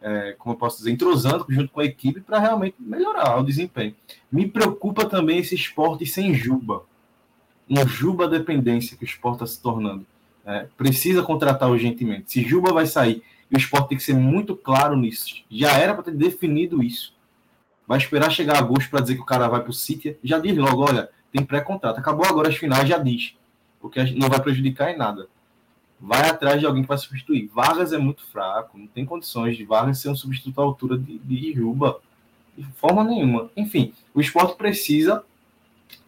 é, como eu posso dizer, entrosando junto com a equipe para realmente melhorar o desempenho. Me preocupa também esse esporte sem Juba. Uma Juba dependência que o esporte está se tornando. É, precisa contratar urgentemente. Se Juba vai sair, o esporte tem que ser muito claro nisso. Já era para ter definido isso. Vai esperar chegar agosto para dizer que o cara vai para o City. Já diz logo: olha, tem pré-contrato. Acabou agora as finais, já diz. Porque não vai prejudicar em nada vai atrás de alguém que vai substituir. Vargas é muito fraco, não tem condições de Vargas ser um substituto à altura de, de Juba, de forma nenhuma. Enfim, o esporte precisa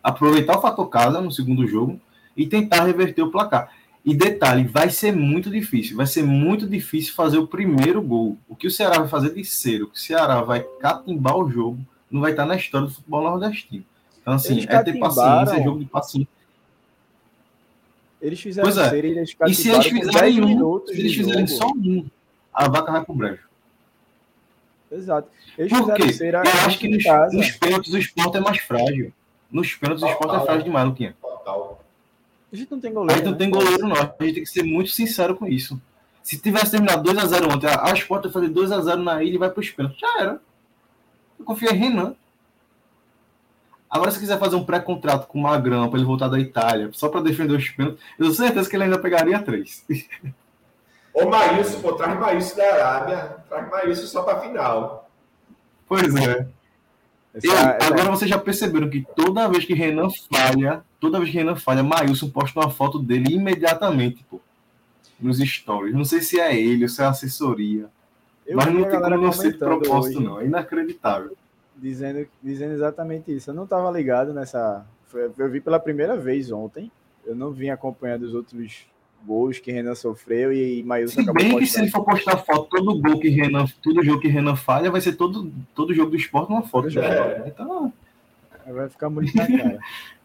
aproveitar o fator casa no segundo jogo e tentar reverter o placar. E detalhe, vai ser muito difícil, vai ser muito difícil fazer o primeiro gol. O que o Ceará vai fazer de ser, o que o Ceará vai catimbar o jogo, não vai estar na história do futebol nordestino. Então, assim, é ter paciência, é jogo de paciência. Eles fizeram pois é. série, eles E se eles fizerem um, se eles fizerem só um, a vaca vai pro brejo. Exato. Eles Por quê? Cera Eu acho que nos, nos pênaltis o esporte é mais frágil. Nos pênaltis o esporte é frágil demais, Luquinha. A gente não tem goleiro. A gente não né? tem goleiro, não. A gente tem que ser muito sincero com isso. Se tivesse terminado 2x0 ontem, a Sport fazer 2x0 na ilha e vai para os pênaltis. Já era. Eu confio em Renan. Agora, se quiser fazer um pré-contrato com o Magrão para ele voltar da Itália, só para defender os pênaltis, eu tenho certeza que ele ainda pegaria três. Ô Maílson, pô, traz Maílson da Arábia, traz Maílson só para final. Pois é. Essa- Eu- essa- agora vocês já perceberam que toda vez que Renan falha, toda vez que Renan falha, Maílson posta uma foto dele imediatamente, pô. Nos stories. Não sei se é ele ou se é a assessoria. eu mas não tem como não ser de propósito, hoje, não. É inacreditável. Dizendo, dizendo exatamente isso. Eu não estava ligado nessa. Eu vi pela primeira vez ontem. Eu não vim acompanhando os outros gols que Renan sofreu e Maílson Se acabou bem que se ele for postar foto, todo gol que Renan, todo jogo que Renan falha, vai ser todo, todo jogo do esporte uma foto. do É. esporte. Então, Vai ficar muito na cara.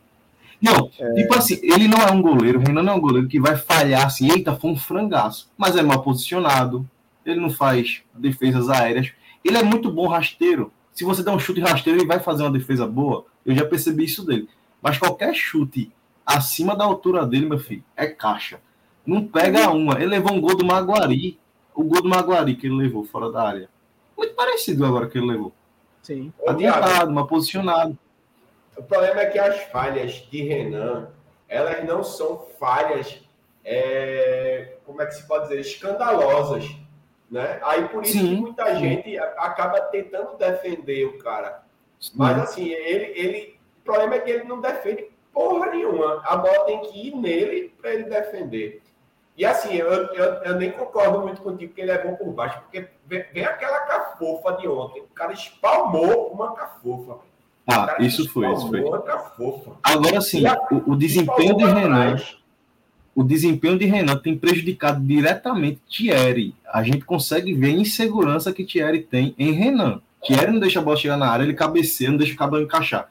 não, É. tipo assim, ele não é um goleiro, o Renan não é um goleiro que vai falhar assim, eita, foi um frangaço. Mas é mal posicionado, ele não faz defesas aéreas. Ele é muito bom rasteiro. Se você der um chute rasteiro, ele vai fazer uma defesa boa. Eu já percebi isso dele. Mas qualquer chute acima da altura dele, meu filho, é caixa. Não pega uma. Ele levou um gol do Maguari. O gol do Maguari que ele levou fora da área. Muito parecido agora que ele levou. Sim. Adiantado, mal posicionado. O problema é que as falhas de Renan, elas não são falhas, é, como é que se pode dizer, escandalosas, né? Aí por isso Sim, que muita sim. gente acaba tentando defender o cara. Mas assim, ele, ele, o problema é que ele não defende porra nenhuma. A bola tem que ir nele para ele defender. E assim, eu, eu, eu nem concordo muito contigo que ele é bom por baixo, porque vem, vem aquela cafofa de ontem. O cara espalmou uma cafofa. Ah, isso foi, isso foi. Agora sim, o, o desempenho de Renan, o desempenho de Renan tem prejudicado diretamente Thierry. A gente consegue ver a insegurança que Thierry tem em Renan. Thierry não deixa a bola chegar na área, ele cabeceia, não deixa o cabelo encaixar.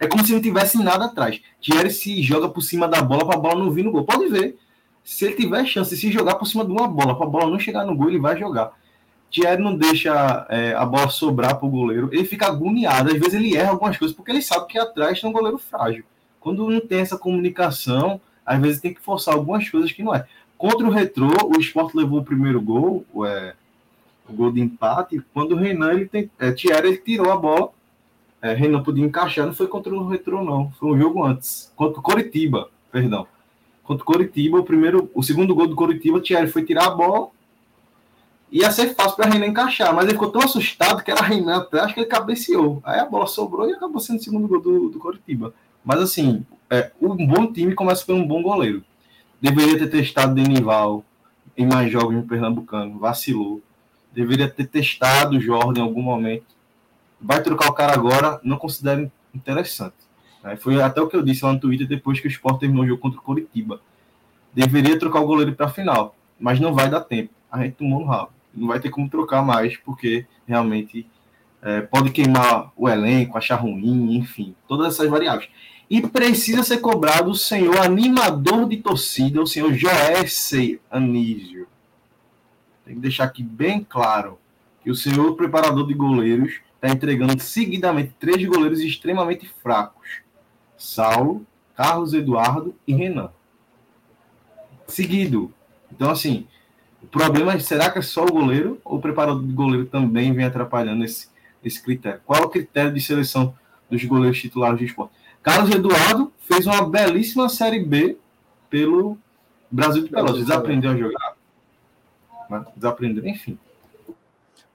É como se não tivesse nada atrás. Thierry se joga por cima da bola para a bola não vir no gol. Pode ver. Se ele tiver chance se jogar por cima de uma bola, para a bola não chegar no gol, ele vai jogar. Thierry não deixa é, a bola sobrar para o goleiro. Ele fica agoniado. Às vezes ele erra algumas coisas, porque ele sabe que atrás tem um goleiro frágil. Quando não tem essa comunicação, às vezes tem que forçar algumas coisas que não é. Contra o Retrô, o Sport levou o primeiro gol, é, o gol de empate. Quando o Renan, ele tem, é, Thierry, ele tirou a bola. É, Renan podia encaixar, não foi contra o Retrô, não. Foi um jogo antes. Contra o Coritiba, perdão. Contra o Coritiba, o primeiro, o segundo gol do Coritiba, Thierry foi tirar a bola. Ia ser fácil para Renan encaixar, mas ele ficou tão assustado que era Renan atrás que ele cabeceou. Aí a bola sobrou e acabou sendo o segundo gol do, do Coritiba. Mas assim, é, um bom time começa por um bom goleiro. Deveria ter testado Denival em mais jogos no Pernambucano, vacilou. Deveria ter testado o Jordan em algum momento. Vai trocar o cara agora, não considero interessante. Né? Foi até o que eu disse lá no Twitter depois que o Sport terminou o jogo contra o Coritiba. Deveria trocar o goleiro para a final, mas não vai dar tempo. A gente tomou no rabo. Não vai ter como trocar mais, porque realmente é, pode queimar o elenco, achar ruim, enfim, todas essas variáveis. E precisa ser cobrado o senhor animador de torcida, o senhor Joesse Anísio. Tem que deixar aqui bem claro que o senhor preparador de goleiros está entregando seguidamente três goleiros extremamente fracos: Saulo, Carlos Eduardo e Renan. Seguido. Então, assim, o problema é: será que é só o goleiro ou o preparador de goleiro também vem atrapalhando esse, esse critério? Qual é o critério de seleção dos goleiros titulares de esporte? Carlos Eduardo fez uma belíssima Série B pelo Brasil de Pelotas. Desaprendeu a jogar. né? Desaprendeu, enfim.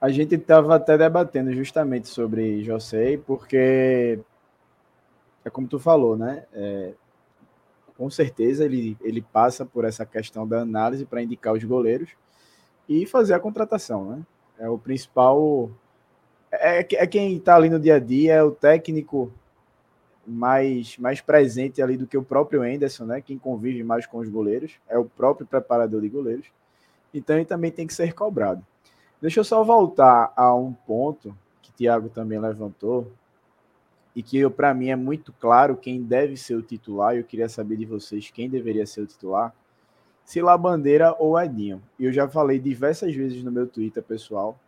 A gente estava até debatendo justamente sobre José, porque é como tu falou, né? É, com certeza ele, ele passa por essa questão da análise para indicar os goleiros e fazer a contratação, né? É o principal. É, é quem está ali no dia a dia, é o técnico mais, mais presente ali do que o próprio Anderson, né? Quem convive mais com os goleiros, é o próprio preparador de goleiros. Então ele também tem que ser cobrado. Deixa eu só voltar a um ponto que Thiago também levantou e que para mim é muito claro quem deve ser o titular. Eu queria saber de vocês quem deveria ser o titular, se La Bandeira ou Edinho. Eu já falei diversas vezes no meu Twitter pessoal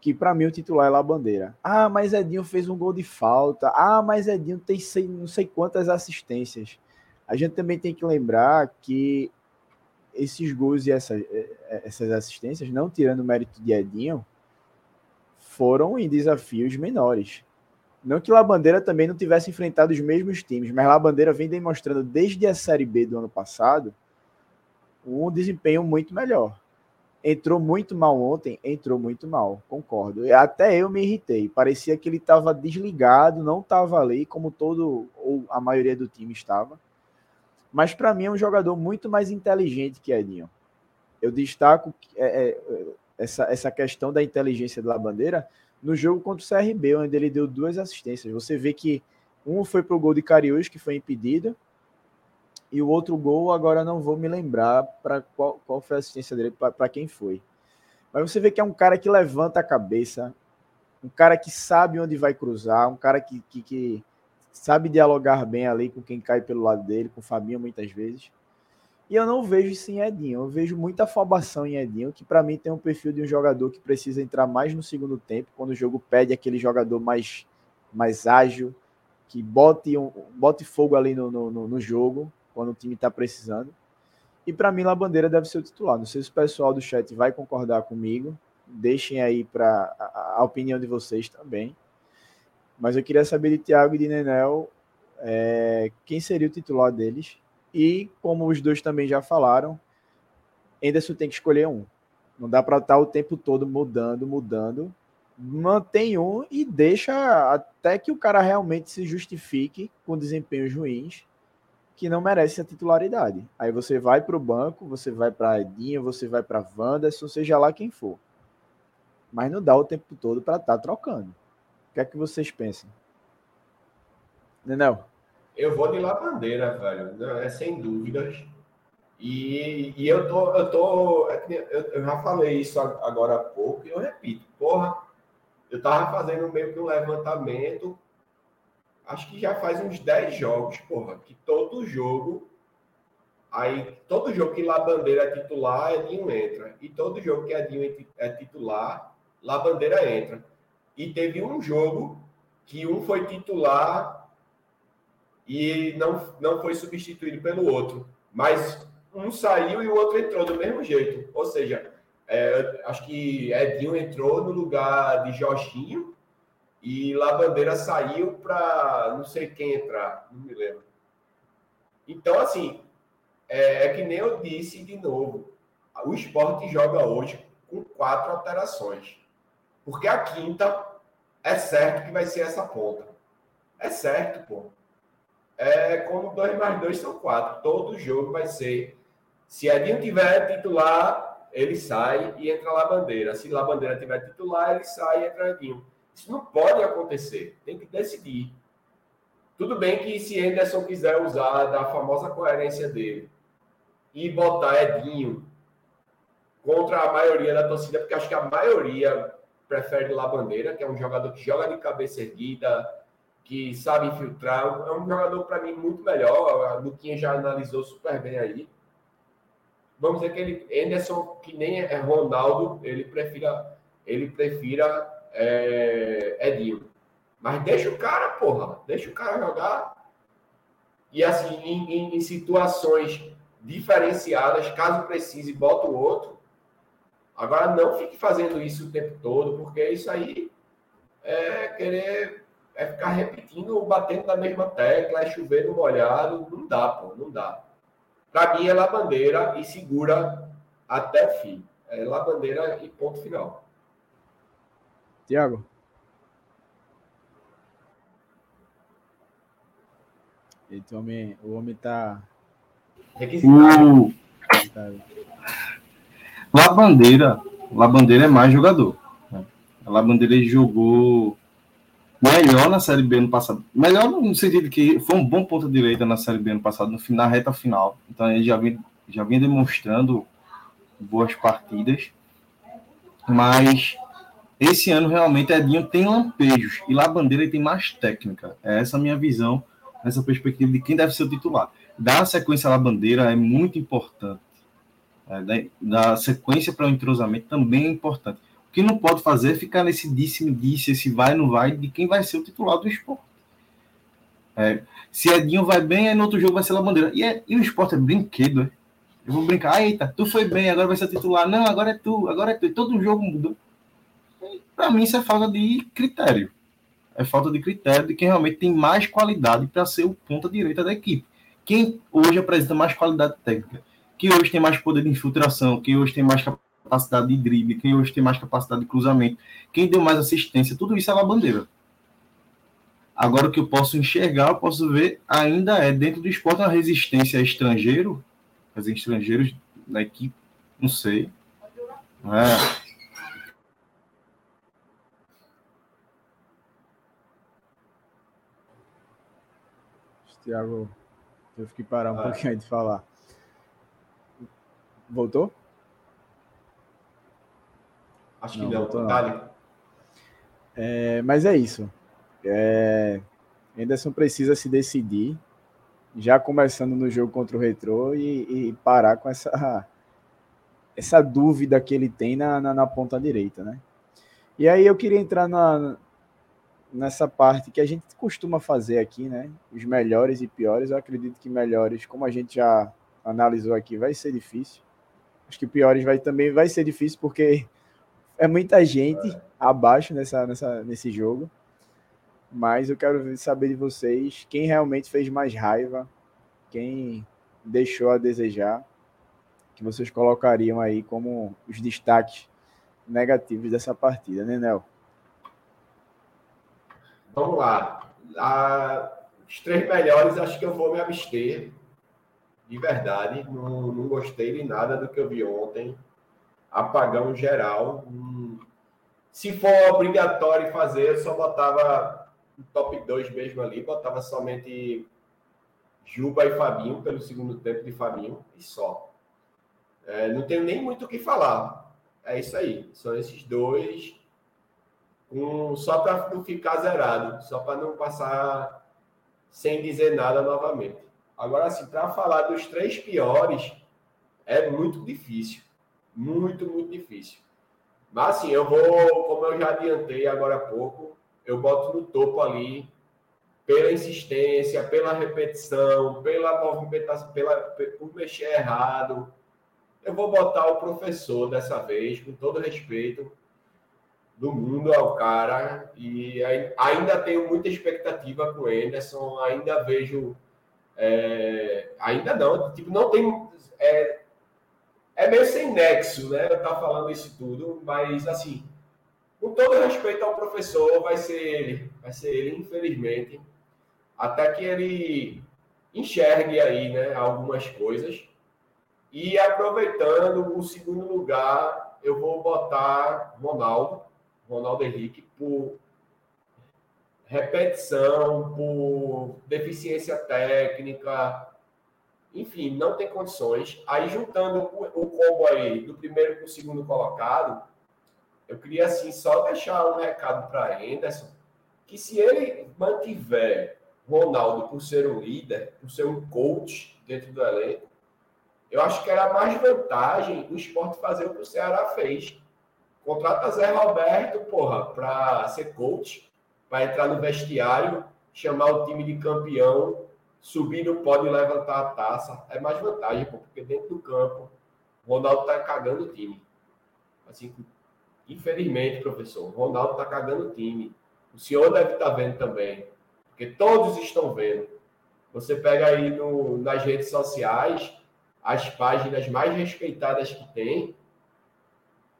que para mim o titular é La Bandeira. Ah, mas Edinho fez um gol de falta. Ah, mas Edinho tem sei, não sei quantas assistências. A gente também tem que lembrar que esses gols e essa, essas assistências, não tirando o mérito de Edinho, foram em desafios menores. Não que La Bandeira também não tivesse enfrentado os mesmos times, mas La Bandeira vem demonstrando desde a Série B do ano passado um desempenho muito melhor. entrou muito mal ontem, entrou muito mal, concordo. Até eu me irritei. Parecia que ele estava desligado, não estava ali, como todo ou a maioria do time estava. Mas para mim é um jogador muito mais inteligente que Edinho. Eu destaco é, é, essa, essa questão da inteligência da bandeira no jogo contra o CRB, onde ele deu duas assistências. Você vê que um foi para o gol de Cariús, que foi impedido, e o outro gol, agora não vou me lembrar para qual, qual foi a assistência dele, para quem foi. Mas você vê que é um cara que levanta a cabeça, um cara que sabe onde vai cruzar, um cara que, que, que sabe dialogar bem ali com quem cai pelo lado dele, com o Fabinho muitas vezes. E eu não vejo isso em Edinho. Eu vejo muita afobação em Edinho, que para mim tem um perfil de um jogador que precisa entrar mais no segundo tempo, quando o jogo pede aquele jogador mais, mais ágil, que bote, um, bote fogo ali no, no, no jogo, quando o time está precisando. E para mim, Labandeira deve ser o titular. Não sei se o pessoal do chat vai concordar comigo. Deixem aí para a, a, opinião de vocês também. Mas eu queria saber de Thiago e de Nenel é, quem seria o titular deles. E como os dois também já falaram, Anderson tem que escolher um. Não dá para estar o tempo todo mudando, mudando. Mantém um e deixa até que o cara realmente se justifique com desempenhos ruins que não merece a titularidade. Aí você vai para o banco, você vai para Edinho, você vai para Wanderson, seja lá quem for. Mas não dá o tempo todo para estar tá trocando. O que é que vocês pensam? Nenel? Eu vou de lavandeira, velho. É sem dúvidas. E, e eu tô, eu tô. É eu, já falei isso agora há pouco e eu repito, porra, eu tava fazendo meio que um levantamento acho que já faz uns 10 jogos, porra, que todo jogo. Aí, todo jogo que lá bandeira é titular, Edinho entra. E todo jogo que Edinho é titular, lá bandeira entra. E teve um jogo que um foi titular e não, não foi substituído pelo outro. Mas um saiu e o outro entrou do mesmo jeito. Ou seja, é, acho que Edinho entrou no lugar de Joshinho e Lavandeira saiu para não sei quem entrar, não me lembro. Então, assim, é, é, que nem eu disse de novo, o esporte joga hoje com quatro alterações. Porque a quinta é certo que vai ser essa ponta. É certo, pô. É como dois mais dois são quatro. Todo jogo vai ser. Se Edinho tiver titular, ele sai e entra lá bandeira. Se lá bandeira tiver titular, ele sai e entra Edinho. Isso não pode acontecer. Tem que decidir. Tudo bem que se Anderson quiser usar da famosa coerência dele e botar Edinho contra a maioria da torcida, porque acho que a maioria prefere lá bandeira, que é um jogador que joga de cabeça erguida, que sabe infiltrar. É um jogador, para mim, muito melhor. A Luquinha já analisou super bem aí. Vamos dizer que ele, Anderson, que nem é Ronaldo, ele prefira, ele prefira é, Edinho. Mas deixa o cara, porra, deixa o cara jogar. E assim, em, em, em situações diferenciadas, caso precise, bota o outro. Agora não fique fazendo isso o tempo todo, porque isso aí é querer é ficar repetindo, batendo na mesma tecla, é chover no molhado. Não dá, pô, não dá. Para mim é lá bandeira e segura até o fim. É lá bandeira e ponto final. Tiago? O homem, o homem tá. O... Labandeira. Labandeira é mais jogador. Né? A Labandeira jogou melhor na Série B no passado. Melhor no sentido que foi um bom ponto direita na Série B no passado, no na reta final. Então ele já vinha, já vinha demonstrando boas partidas. Mas esse ano, realmente, Edinho tem lampejos e lá Bandeira tem mais técnica. É essa a minha visão, essa perspectiva de quem deve ser o titular. Dar sequência à Bandeira é muito importante. É, dar sequência para o entrosamento também é importante. O que não pode fazer é ficar nesse disse-me-disse, esse vai não vai, de quem vai ser o titular do esporte. É, se Edinho vai bem, aí no outro jogo vai ser lá Bandeira. E, é, e o esporte é brinquedo, é? Eu vou brincar, eita, tu foi bem, agora vai ser titular. Não, agora é tu, agora é tu. Todo jogo mudou. Para mim, isso é falta de critério. É falta de critério de quem realmente tem mais qualidade para ser o ponta direita da equipe. Quem hoje apresenta mais qualidade técnica, que hoje tem mais poder de infiltração, que hoje tem mais capacidade de drible, quem hoje tem mais capacidade de cruzamento, quem deu mais assistência, tudo isso é uma bandeira. Agora o que eu posso enxergar, eu posso ver, ainda é dentro do esporte a resistência a estrangeiro, fazer estrangeiros na equipe, não sei. É. Thiago, eu fiquei parar um ah. pouquinho aí de falar. Voltou? Acho não, que não. Voltou, não. É, mas é isso. É, Anderson precisa se decidir, já começando no jogo contra o Retro e, e parar com essa, essa dúvida que ele tem na, na, na, ponta direita, né? E aí eu queria entrar na, nessa parte que a gente costuma fazer aqui, né? Os melhores e piores. Eu acredito que melhores, como a gente já analisou aqui, vai ser difícil. Acho que piores vai também vai ser difícil porque é muita gente abaixo nessa, nessa, nesse jogo. Mas eu quero saber de vocês quem realmente fez mais raiva, quem deixou a desejar, que vocês colocariam aí como os destaques negativos dessa partida, né, Nel? Vamos lá. A, os três melhores, acho que eu vou me abster. De verdade, não, não gostei de nada do que eu vi ontem. Apagão geral. Se for obrigatório fazer, eu só botava top 2 mesmo ali, botava somente Juba e Fabinho pelo segundo tempo de Fabinho e só. É, não tenho nem muito o que falar. É isso aí. São esses dois. Um, só para não ficar zerado, só para não passar sem dizer nada novamente. Agora, assim, para falar dos três piores, é muito difícil. Muito, muito difícil. Mas, assim, eu vou, como eu já adiantei agora há pouco, eu boto no topo ali pela insistência, pela repetição, pela movimentação, pela, por mexer errado. Eu vou botar o professor dessa vez, com todo respeito do mundo ao cara. E ainda tenho muita expectativa com o Anderson, ainda vejo. É, ainda não, tipo, não tem. É, é meio sem nexo, né? Eu tá falando isso tudo, mas assim com todo respeito ao professor, vai ser ele, vai ser ele, infelizmente, até que ele enxergue aí, né, algumas coisas. E aproveitando o segundo lugar, eu vou botar Ronaldo, Ronaldo Henrique, por repetição, por deficiência técnica, enfim, não tem condições. Aí juntando o combo aí do primeiro com o segundo colocado, eu queria assim só deixar um recado para Anderson que se ele mantiver Ronaldo por ser um líder, por ser um coach dentro do elenco, eu acho que era mais vantagem o esporte fazer o que o Ceará fez. Contrata Zé Roberto, porra, para ser coach, para entrar no vestiário, chamar o time de campeão, subir no pódio e levantar a taça. É mais vantagem, pô, porque dentro do campo, o Ronaldo tá cagando o time. Assim, Infelizmente, professor, o Ronaldo está cagando o time. O senhor deve estar tá vendo também, porque todos estão vendo. Você pega aí no, nas redes sociais as páginas mais respeitadas que tem,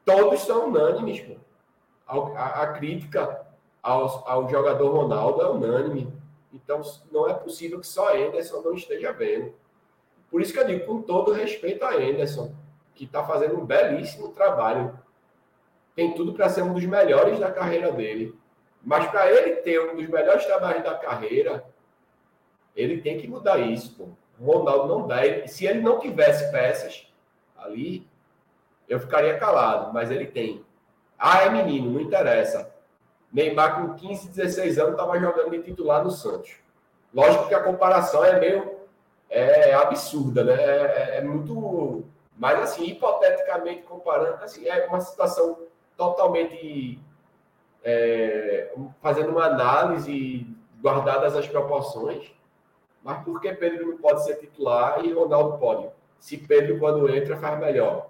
todos são unânimes. Pô. A, a, crítica ao, ao jogador Ronaldo é unânime. Então, não é possível que só Anderson não esteja vendo. Por isso que eu digo, com todo respeito a Anderson, que está fazendo um belíssimo trabalho tem tudo para ser um dos melhores da carreira dele. Mas para ele ter um dos melhores trabalhos da carreira, ele tem que mudar isso. Pô. O Ronaldo não dá. Se ele não tivesse peças ali, eu ficaria calado. Mas ele tem. Ah, é menino, não interessa. Neymar com 15, 16 anos estava jogando de titular no Santos. Lógico que a comparação é meio é absurda, né? É, é, é muito. Mas assim, hipoteticamente comparando, assim, é uma situação totalmente é, fazendo uma análise guardadas as proporções, mas por que Pedro não pode ser titular e Ronaldo pode? Se Pedro, quando entra, faz melhor.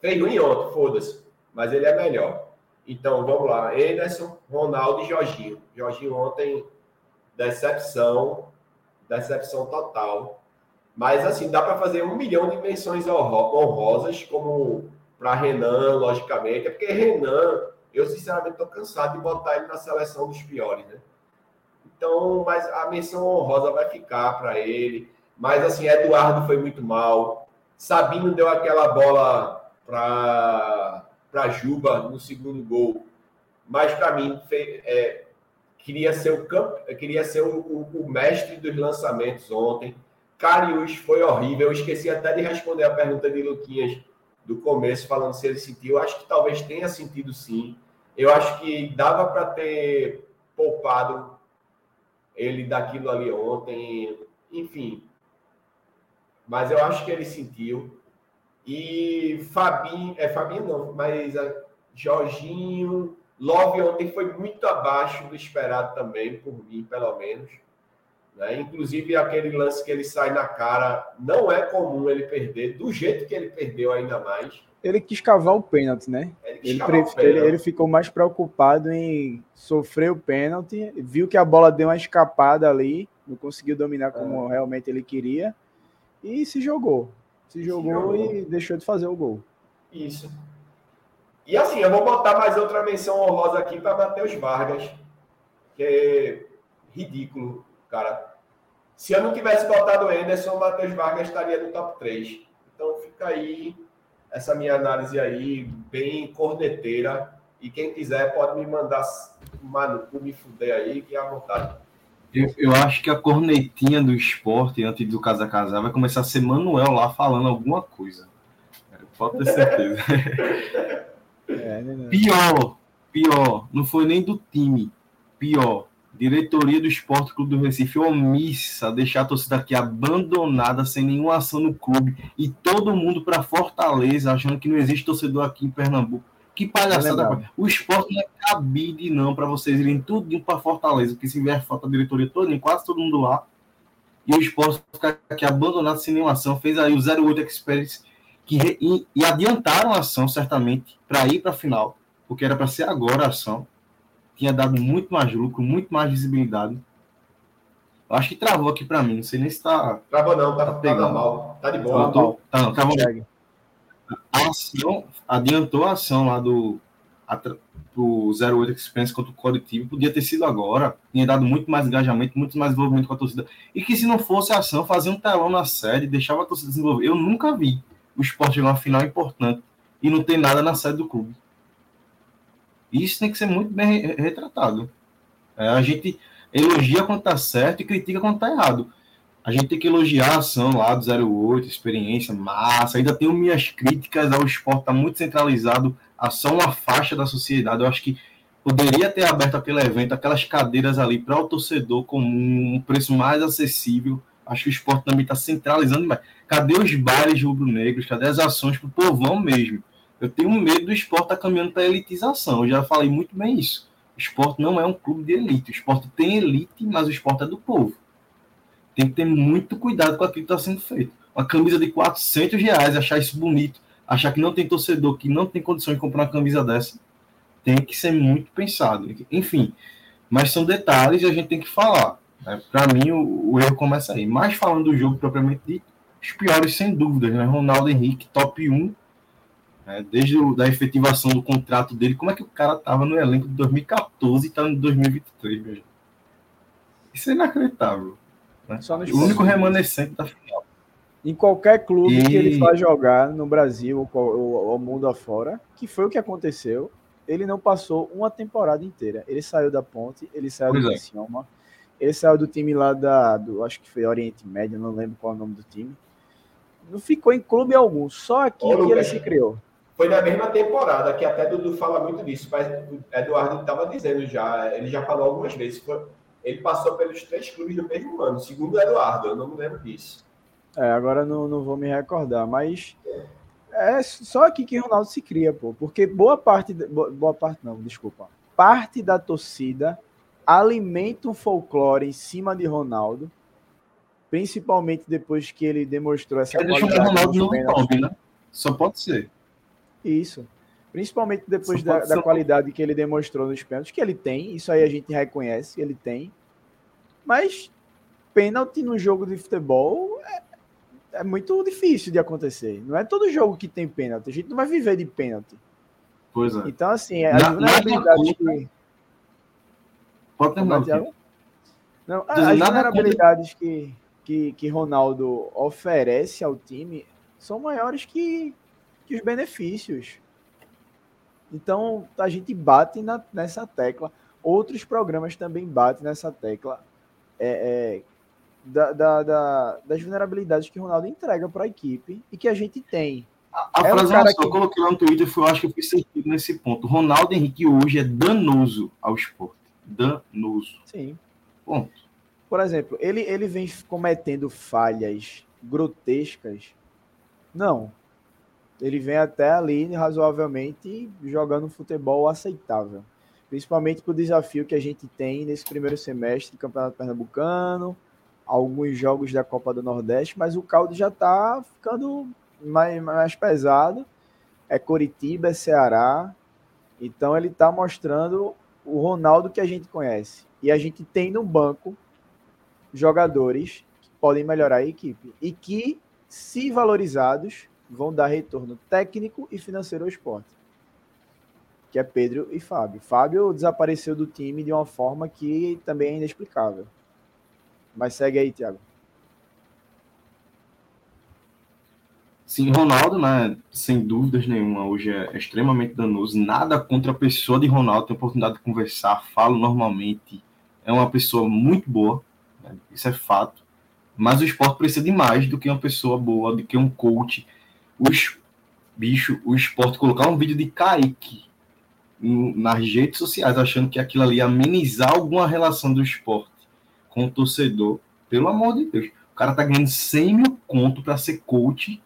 Fez ruim ontem, foda-se, mas ele é melhor. Então, vamos lá. Anderson, Ronaldo e Jorginho. Jorginho ontem, decepção, decepção total. Mas, assim, dá para fazer um milhão de menções honrosas, como para Renan, logicamente. É porque Renan, eu sinceramente estou cansado de botar ele na seleção dos piores, né? Então, mas a menção honrosa vai ficar para ele. Mas assim, Eduardo foi muito mal. Sabino deu aquela bola para Juba no segundo gol. Mas para mim, é, queria ser o campo, queria ser o, o, o, mestre dos lançamentos ontem. Carius foi horrível. Eu esqueci até de responder a pergunta de Luquinhas do começo, falando se ele sentiu. Eu acho que talvez tenha sentido sim. Eu acho que dava para ter poupado ele daquilo ali ontem. Enfim. Mas eu acho que ele sentiu. E Fabinho, é Fabinho não, mas a Jorginho, Love ontem foi muito abaixo do esperado também, por mim, pelo menos. Né? Inclusive, aquele lance que ele sai na cara, não é comum ele perder, do jeito que ele perdeu ainda mais. Ele quis cavar o pênalti, né? Ele, ele, pênalti. ele, ele ficou mais preocupado em sofrer o pênalti, viu que a bola deu uma escapada ali, não conseguiu dominar como é. realmente ele queria, e se jogou. Se jogou, se jogou e deixou de fazer o gol. Isso. E assim, eu vou botar mais outra menção honrosa aqui para Matheus Vargas, que é ridículo, cara. Se eu não tivesse botado o Anderson, o Matheus Vargas estaria no top 3. Então fica aí essa minha análise aí, bem corneteira. E quem quiser pode me mandar mano, me fuder aí, que é à vontade. Eu, eu, acho que a cornetinha do esporte, antes do Casa Casar, vai começar a ser Manuel lá falando alguma coisa. Pode ter certeza. É, né, pior, pior, não foi nem do time. Pior, diretoria do Esporte Clube do Recife omissa, deixar a torcida aqui abandonada, sem nenhuma ação no clube, e todo mundo para Fortaleza, achando que não existe torcedor aqui em Pernambuco. Que palhaçada. É o esporte não é cabide, não, para vocês irem tudo para Fortaleza, porque se vier falta a diretoria toda, quase todo mundo lá. E o esporte ficar aqui abandonado sem nenhuma ação. Fez aí o 08 Experience que e, e adiantaram a ação, certamente, para ir para a final, porque era para ser agora a ação. Tinha dado muito mais lucro, muito mais visibilidade. Eu acho que travou aqui para mim, não sei nem se está. Travou não, tá, tá pegando. Tá mal. Tá de boa. Tá, tá, não, travou. A ação adiantou a ação lá do pro 08 Experience contra o Coletivo, podia ter sido agora, tinha dado muito mais engajamento, muito mais envolvimento com a torcida. E que se não fosse a ação, fazia um telão na série, deixava a torcida desenvolver. Eu nunca vi o esporte jogar uma final importante e não tem nada na sede do clube. Isso tem que ser muito bem retratado. É, a gente elogia quando está certo e critica quando está errado. A gente tem que elogiar a ação lá do 08, experiência, massa. Ainda tenho minhas críticas ao esporte, está muito centralizado. A ação uma faixa da sociedade. Eu acho que poderia ter aberto aquele evento, aquelas cadeiras ali para o torcedor comum, um preço mais acessível. Acho que o esporte também está centralizando demais. Cadê os bailes rubro-negros? Cadê as ações para o povão mesmo? Eu tenho medo do esporte estar tá caminhando para a elitização. Eu já falei muito bem isso. O esporte não é um clube de elite. O esporte tem elite, mas o esporte é do povo. Tem que ter muito cuidado com aquilo que está sendo feito. Uma camisa de 400 reais, achar isso bonito, achar que não tem torcedor, que não tem condição de comprar uma camisa dessa, tem que ser muito pensado. Enfim, mas são detalhes e a gente tem que falar. Né? Para mim, o, o, erro começa aí. Mas falando do jogo propriamente dito, os piores, sem dúvidas, né? Ronaldo Henrique, top 1, né? desde a da efetivação do contrato dele. Como é que o cara estava no elenco de 2014 e está em 2023, meu Isso é inacreditável. Né? o único remanescente da final. Em qualquer clube e... que ele vá jogar no Brasil ou ao mundo afora, que foi o que aconteceu, ele não passou uma temporada inteira. Ele saiu da ponte, ele saiu pois do é. ele saiu do time lá da, do, acho que foi Oriente Médio, não lembro qual é o nome do time não ficou em clube algum, só aqui Ô, que ele se criou. Foi na mesma temporada, que até Dudu fala muito disso, mas o Eduardo estava dizendo já, ele já falou algumas vezes, foi, ele passou pelos três clubes no mesmo ano, segundo o Eduardo, eu não me lembro disso. É, agora não, não vou me recordar, mas é só aqui que Ronaldo se cria, pô, porque boa parte, boa parte não, desculpa, parte da torcida alimenta um folclore em cima de Ronaldo, Principalmente depois que ele demonstrou essa ele qualidade. o Ronaldo não top, né? Só pode ser. Isso. Principalmente depois da, da qualidade que ele demonstrou nos pênaltis, que ele tem, isso aí a gente reconhece, ele tem. Mas pênalti no jogo de futebol é, é muito difícil de acontecer. Não é todo jogo que tem pênalti. A gente não vai viver de pênalti. Pois é. Então, assim, as Na- vulnerabilidades nada que. Pode terminar. É, Thiago? Não, as vulnerabilidades que, que, que Ronaldo oferece ao time são maiores que, que os benefícios. Então, a gente bate na- nessa tecla. Outros programas também batem nessa tecla é, é, da- da- da- das vulnerabilidades que Ronaldo entrega para a equipe e que a gente tem. A É um frase que que- eu coloquei lá no Twitter foi, eu acho que eu fiz sentido nesse ponto. Ronaldo Henrique hoje é danoso ao esporte. Danoso. Sim. Ponto. Por exemplo, ele, ele vem cometendo falhas grotescas? Não. Ele vem até ali razoavelmente jogando um futebol aceitável. Principalmente para o desafio que a gente tem nesse primeiro semestre Campeonato Pernambucano, alguns jogos da Copa do Nordeste, mas o caldo já está ficando mais, mais pesado. É Coritiba, é Ceará. Então ele está mostrando o Ronaldo que a gente conhece. E a gente tem no banco jogadores que podem melhorar a equipe e que, se valorizados, vão dar retorno técnico e financeiro ao esporte. Que é Pedro e Fábio. Fábio desapareceu do time de uma forma que também é inexplicável. Mas segue aí, Thiago. Sim, Ronaldo, né, sem dúvidas nenhuma, hoje é extremamente danoso. Nada contra a pessoa de Ronaldo, tenho oportunidade de conversar, falo normalmente. É uma pessoa muito boa, né, isso é fato. Mas o esporte precisa de mais do que uma pessoa boa, do que um coach. Os bicho, o esporte colocar um vídeo de Kaique no- nas redes sociais, achando que aquilo ali ia amenizar alguma relação do esporte com o torcedor, pelo amor de Deus. O cara tá ganhando 100 mil conto para ser coach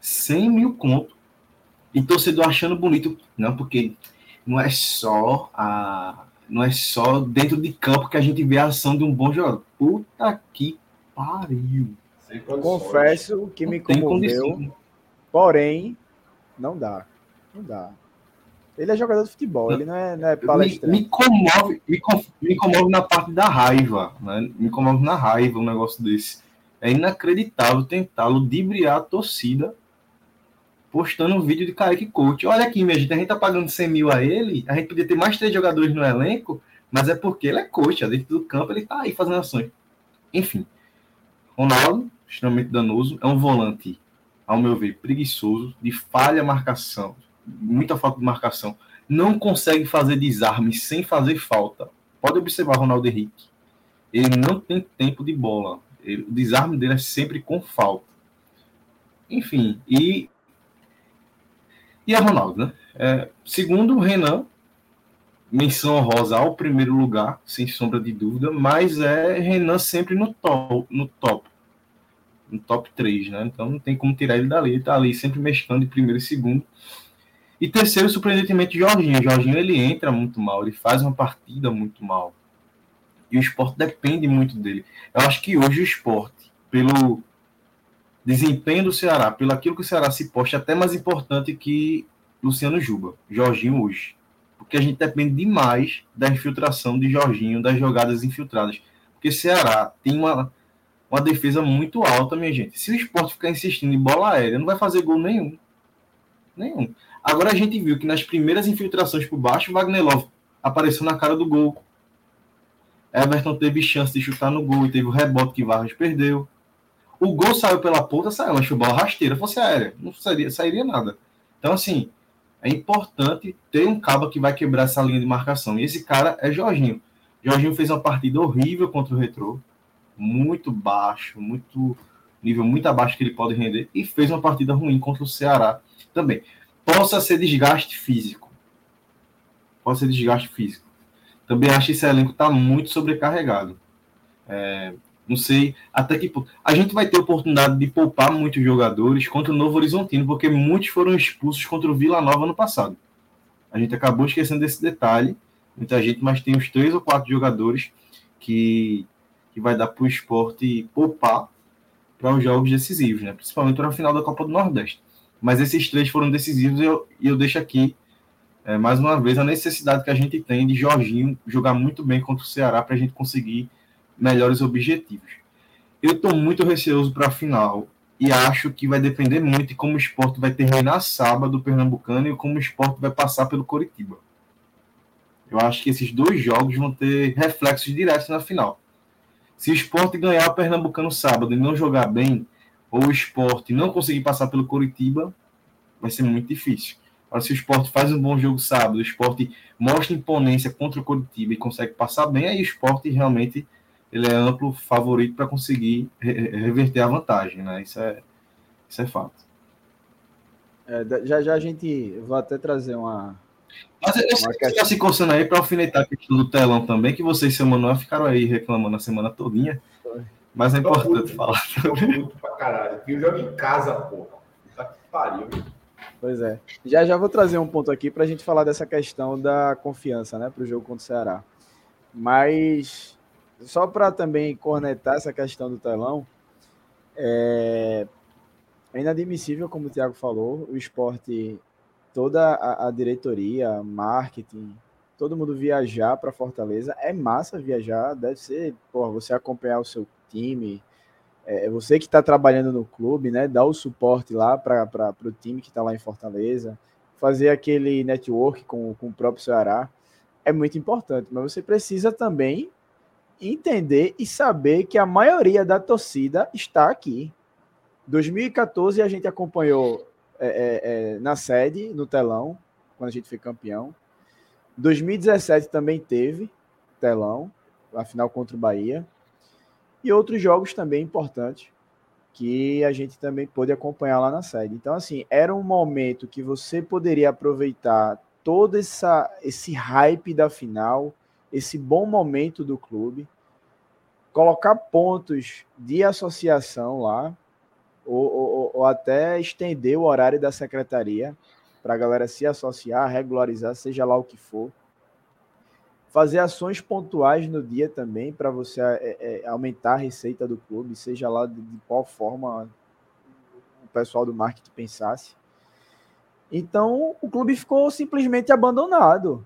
100 mil conto. E torcedor achando bonito. Não, porque não é só a. Não é só dentro de campo que a gente vê a ação de um bom jogador. Puta que pariu. Confesso que me comoveu. Porém, não dá. Não dá. Ele é jogador de futebol, ele não é, não é Me, palestrante. me comove, me, me comove na parte da raiva. Né? Me comove na raiva um negócio desse. É inacreditável tentar ludibriar a torcida postando um vídeo de Kaique Coach. Olha aqui, minha gente, a gente tá pagando 100 mil a ele, a gente podia ter mais três jogadores no elenco, mas é porque ele é coach, dentro do campo ele tá aí fazendo ações. Enfim, Ronaldo, extremamente danoso, é um volante, ao meu ver, preguiçoso, de falha marcação, muita falta de marcação, não consegue fazer desarme sem fazer falta. Pode observar Ronaldo Henrique, ele não tem tempo de bola, Ele- o desarme dele é sempre com falta. Enfim, e e a Ronaldo, né? É, segundo o Renan, menção honrosa ao primeiro lugar, sem sombra de dúvida, mas é Renan sempre no top, no top, no top 3, né? Então não tem como tirar ele dali, ele tá ali sempre mesclando de primeiro e segundo. E terceiro, surpreendentemente, Jorginho. Jorginho ele entra muito mal, ele faz uma partida muito mal. E o esporte depende muito dele. Eu acho que hoje o esporte, pelo desempenho do Ceará, pelo aquilo que o Ceará se posta, é até mais importante que Luciano Juba, Jorginho hoje. Porque a gente depende demais da infiltração de Jorginho, das jogadas infiltradas. Porque Ceará tem uma, uma defesa muito alta, minha gente. Se o esporte ficar insistindo em bola aérea, não vai fazer gol nenhum. Nenhum. Agora a gente viu que nas primeiras infiltrações por baixo, Wagner Love apareceu na cara do gol. Everton teve chance de chutar no gol e teve o rebote que Vargas perdeu. O gol saiu pela ponta, saiu, mas bola rasteira, fosse aérea, não sairia, sairia nada. Então, assim, é importante ter um cabo que vai quebrar essa linha de marcação. E esse cara é Jorginho. Jorginho fez uma partida horrível contra o Retrô, muito baixo, muito nível muito abaixo que ele pode render, e fez uma partida ruim contra o Ceará também. Possa ser desgaste físico. Pode ser desgaste físico. Também acho que esse elenco está muito sobrecarregado. É, não sei até que ponto. A gente vai ter oportunidade de poupar muitos jogadores contra o Novo Horizontino, porque muitos foram expulsos contra o Vila Nova no passado. A gente acabou esquecendo desse detalhe. Muita gente, mas tem uns três ou quatro jogadores que, que vai dar para o esporte poupar para os jogos decisivos, né? principalmente para a final da Copa do Nordeste. Mas esses três foram decisivos e eu, eu deixo aqui, é, mais uma vez, a necessidade que a gente tem de Jorginho jogar muito bem contra o Ceará para a gente conseguir melhores objetivos. Eu estou muito receoso para a final e acho que vai depender muito de como o esporte vai terminar sábado o Pernambucano e como o esporte vai passar pelo Coritiba. Eu acho que esses dois jogos vão ter reflexos diretos na final. Se o esporte ganhar o Pernambucano sábado e não jogar bem, ou o esporte não conseguir passar pelo Coritiba, vai ser muito difícil. Agora, se o esporte faz um bom jogo sábado, o esporte mostra imponência contra o Coritiba e consegue passar bem, aí o esporte realmente ele é amplo favorito para conseguir reverter a vantagem, né? Isso é, isso é fato. É, já já a gente vou até trazer uma. Mas eu sei que se coçando aí para alfinetar a questão do telão também, que vocês e seu Manuel ficaram aí reclamando a semana todinha. Mas é importante falar. Tô muito pra caralho. E o jogo em casa, porra. Tá que pariu. Pois é. Já já vou trazer um ponto aqui para a gente falar dessa questão da confiança, né, para o jogo contra o Ceará. Mas só para também cornetar essa questão do telão, é, é inadmissível, como o Thiago falou, o esporte, toda a, a diretoria, marketing, todo mundo viajar para Fortaleza. É massa viajar, deve ser, porra, você acompanhar o seu time, é, é, você que está trabalhando no clube, né, dar o suporte lá para o time que está lá em Fortaleza, fazer aquele network com, com o próprio Ceará, é muito importante, mas você precisa também entender e saber que a maioria da torcida está aqui. 2014 a gente acompanhou é, é, é, na sede, no telão, quando a gente foi campeão. 2017 também teve telão, a final contra o Bahia e outros jogos também importantes que a gente também pôde acompanhar lá na sede. Então, assim, era um momento que você poderia aproveitar todo essa, esse hype da final, esse bom momento do clube, colocar pontos de associação lá, ou, ou, ou até estender o horário da secretaria para a galera se associar, regularizar, seja lá o que for fazer ações pontuais no dia também para você é, é, aumentar a receita do clube, seja lá de, de, qual forma o pessoal do marketing pensasse. Então o clube ficou simplesmente abandonado.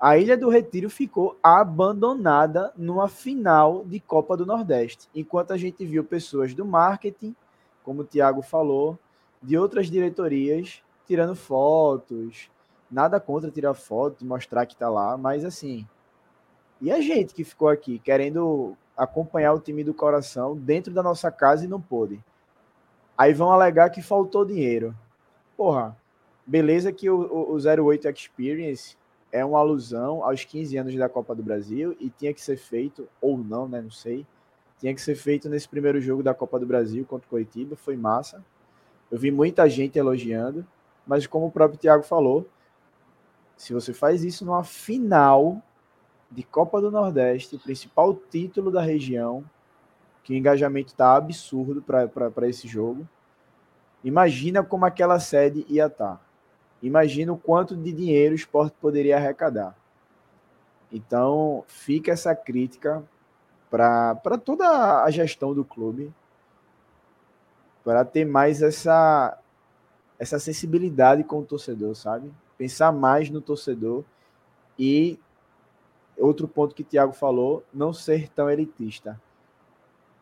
A Ilha do Retiro ficou abandonada numa final de Copa do Nordeste, enquanto a gente viu pessoas do marketing, como o Thiago falou, de outras diretorias tirando fotos, Nada contra tirar foto, mostrar que tá lá, mas assim. E a gente que ficou aqui querendo acompanhar o time do coração dentro da nossa casa e não pôde. Aí vão alegar que faltou dinheiro. Porra, beleza que o, o, o 08 Experience é uma alusão aos 15 anos da Copa do Brasil e tinha que ser feito, ou não, né? Não sei. Tinha que ser feito nesse primeiro jogo da Copa do Brasil contra o Curitiba, foi massa. Eu vi muita gente elogiando, mas como o próprio Thiago falou, se você faz isso numa final de Copa do Nordeste, o principal título da região, que o engajamento está absurdo para esse jogo, imagina como aquela sede ia estar. Tá. Imagina o quanto de dinheiro o esporte poderia arrecadar. Então, fica essa crítica para toda a gestão do clube, para ter mais essa, essa sensibilidade com o torcedor, sabe? pensar mais no torcedor e outro ponto que o Thiago falou, não ser tão elitista.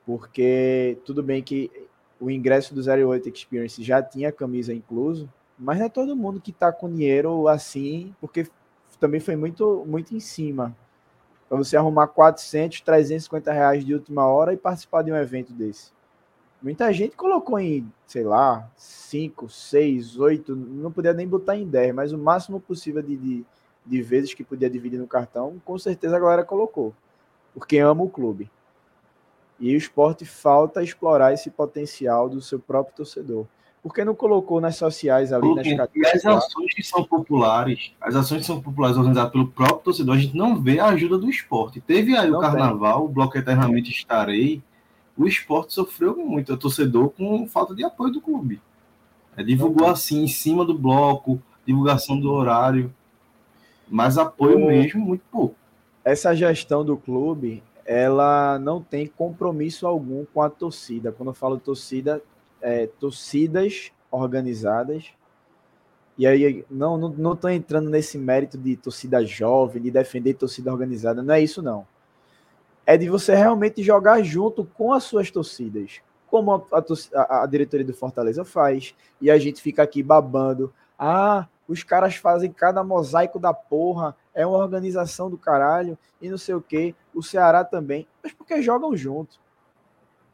Porque tudo bem que o ingresso do 08 Experience já tinha camisa incluso, mas não é todo mundo que está com dinheiro assim, porque também foi muito, muito em cima. Para você arrumar 400, 350 reais de última hora e participar de um evento desse. Muita gente colocou em, sei lá, 5, 6, 8, não podia nem botar em 10, mas o máximo possível de, de, de, vezes que podia dividir no cartão, com certeza a galera colocou, porque ama o clube. E o esporte falta explorar esse potencial do seu próprio torcedor. Por que não colocou nas sociais ali, nas E as ações que são populares, as ações que são populares organizadas pelo próprio torcedor, a gente não vê a ajuda do esporte. Teve aí não o carnaval, tem. o bloco Eternamente Estarei, o esporte sofreu muito, o torcedor, com falta de apoio do clube. É, divulgou assim, em cima do bloco, divulgação do horário, mas apoio o... mesmo, muito pouco. Essa gestão do clube, ela não tem compromisso algum com a torcida. Quando eu falo torcida, é, torcidas organizadas. E aí, não estou não, não entrando nesse mérito de torcida jovem, de defender torcida organizada, não é isso não é de você realmente jogar junto com as suas torcidas. como a, a, a, diretoria do Fortaleza faz, e a gente fica aqui babando. Ah, os caras fazem cada mosaico da porra, é uma organização do caralho, e não sei o que. O Ceará também, mas porque jogam junto.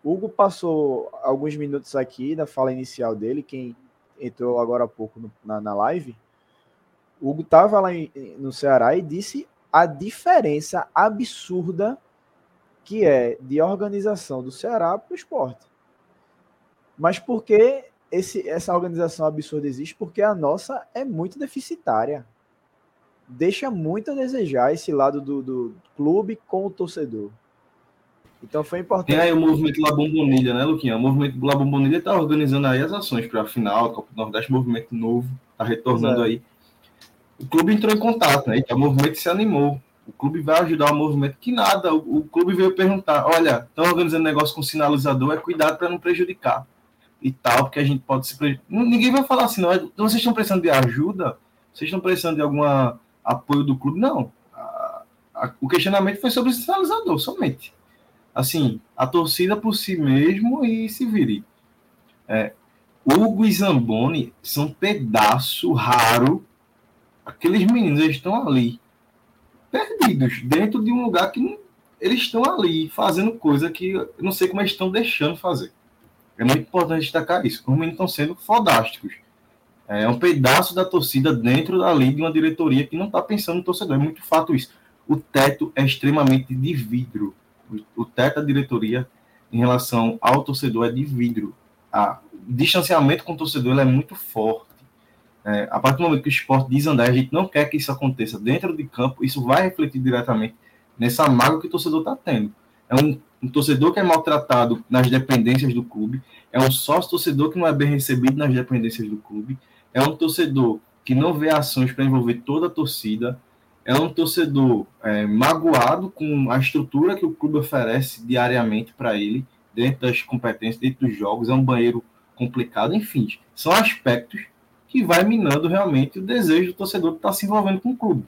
Hugo passou alguns minutos aqui da fala inicial dele, quem entrou agora há pouco no, na, na live. Hugo estava lá em, no Ceará e disse a diferença absurda que é de organização do Ceará para o esporte. Mas por que esse, essa organização absurda existe? Porque a nossa é muito deficitária. Deixa muito a desejar esse lado do, do clube com o torcedor. Então foi importante. Tem aí o movimento La Bombonilha, né, Luquinha? O movimento La Bombonilha está organizando aí as ações para a final, Copa do Nordeste, movimento novo, está retornando aí. O clube entrou em contato, né? E o movimento se animou. O clube vai ajudar o movimento. Que nada, o, o clube veio perguntar: olha, estão organizando negócio com sinalizador, é cuidado para não prejudicar e tal, porque a gente pode se prejudicar. Ninguém vai falar assim, não. É, então vocês estão precisando de ajuda? Vocês estão precisando de algum apoio do clube? Não. A, a, o questionamento foi sobre o sinalizador, somente. Assim, a torcida por si mesmo e se vire. É, Hugo e Zamboni são pedaço raro. Aqueles meninos estão ali perdidos dentro de um lugar que não, eles estão ali fazendo coisa que eu não sei como eles estão deixando fazer. É muito importante destacar isso. Os meninos estão sendo fodásticos. É um pedaço da torcida dentro dali de uma diretoria que não está pensando no torcedor. É muito fato isso. O teto é extremamente de vidro. O teto da diretoria em relação ao torcedor é de vidro. A, o distanciamento com o torcedor é muito forte. É, a partir do momento que o esporte desandar, a gente não quer que isso aconteça dentro de campo, isso vai refletir diretamente nessa mágoa que o torcedor está tendo. É um, um, torcedor que é maltratado nas dependências do clube, é um sócio torcedor que não é bem recebido nas dependências do clube, é um torcedor que não vê ações para envolver toda a torcida, é um torcedor é, magoado com a estrutura que o clube oferece diariamente para ele, dentro das competências, dentro dos jogos, é um banheiro complicado, enfim, são aspectos que vai minando realmente o desejo do torcedor de estar se envolvendo com o clube.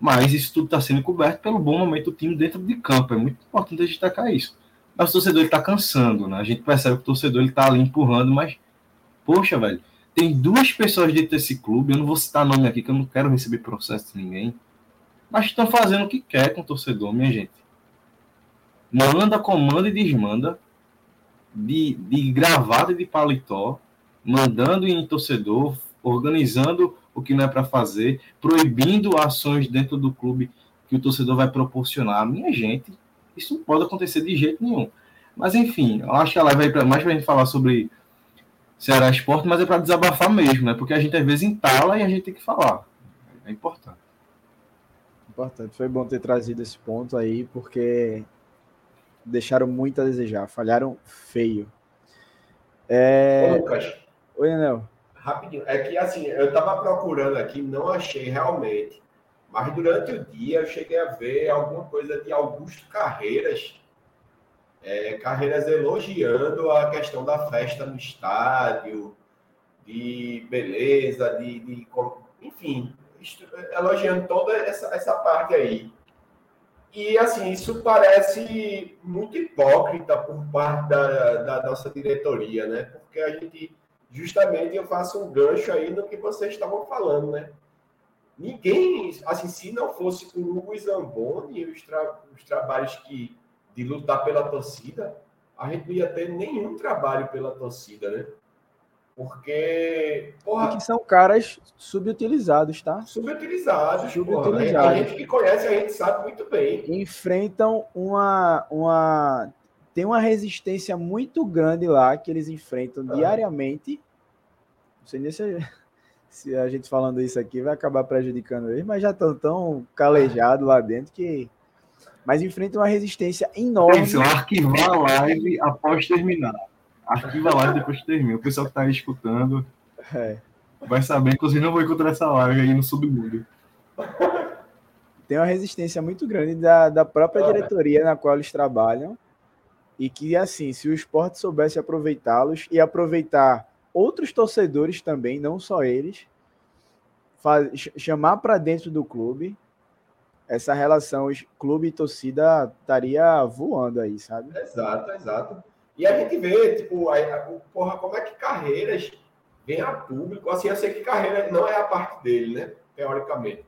Mas isso tudo está sendo coberto pelo bom momento do time dentro de campo. É muito importante destacar isso. Mas o torcedor está cansando, né? A gente percebe que o torcedor está ali empurrando, mas, poxa, velho, tem duas pessoas dentro desse clube, eu não vou citar nome aqui, que eu não quero receber processo de ninguém, mas estão fazendo o que quer com o torcedor, minha gente. Manda, comanda e desmanda, de, de gravata e de paletó, mandando em torcedor, organizando o que não é para fazer, proibindo ações dentro do clube que o torcedor vai proporcionar. Minha gente, isso não pode acontecer de jeito nenhum. Mas enfim, eu acho que a live vai para mais para a gente falar sobre Ceará Esporte, mas é para desabafar mesmo, né? Porque a gente às vezes entala e a gente tem que falar. É importante. Importante. Foi bom ter trazido esse ponto aí, porque deixaram muito a desejar, falharam feio. É... Ô, Lucas, Oi, Anel. Rapidinho. É que assim, eu estava procurando aqui, não achei realmente. Mas durante o dia eu cheguei a ver alguma coisa de Augusto Carreiras. É, Carreiras elogiando a questão da festa no estádio, de beleza, de, de enfim, elogiando toda essa, essa parte aí. E assim, isso parece muito hipócrita por parte da, da nossa diretoria, né? Porque a gente justamente eu faço um gancho aí no que vocês estavam falando, né? Ninguém, assim, se não fosse o Hugo Zamboni e os, tra os trabalhos que, de lutar pela torcida, a gente não ia ter nenhum trabalho pela torcida, né? Porque, porra, que são caras subutilizados, tá? Subutilizados, subutilizados. Porra, a gente que conhece, a gente sabe muito bem. Enfrentam uma, uma tem uma resistência muito grande lá que eles enfrentam ah. diariamente. Não sei nem se, se, a gente falando isso aqui vai acabar prejudicando eles, mas já estão tão calejados lá dentro que. Mas enfrentam uma resistência enorme. Atenção, arquivar a live após terminar. Arquiva a live depois que termina. O pessoal que está aí escutando é. vai saber que vocês não vão encontrar essa live aí no submundo. Tem uma resistência muito grande da, da própria diretoria na qual eles trabalham e que, assim, se o esporte soubesse aproveitá-los e aproveitar outros torcedores também, não só eles, faz, chamar para dentro do clube, essa relação clube e torcida estaria voando aí, sabe? Exato, exato. E a gente vê, tipo, a, a, porra, como é que carreiras vem a público. Assim, eu sei que carreira não é a parte dele, né? Teoricamente.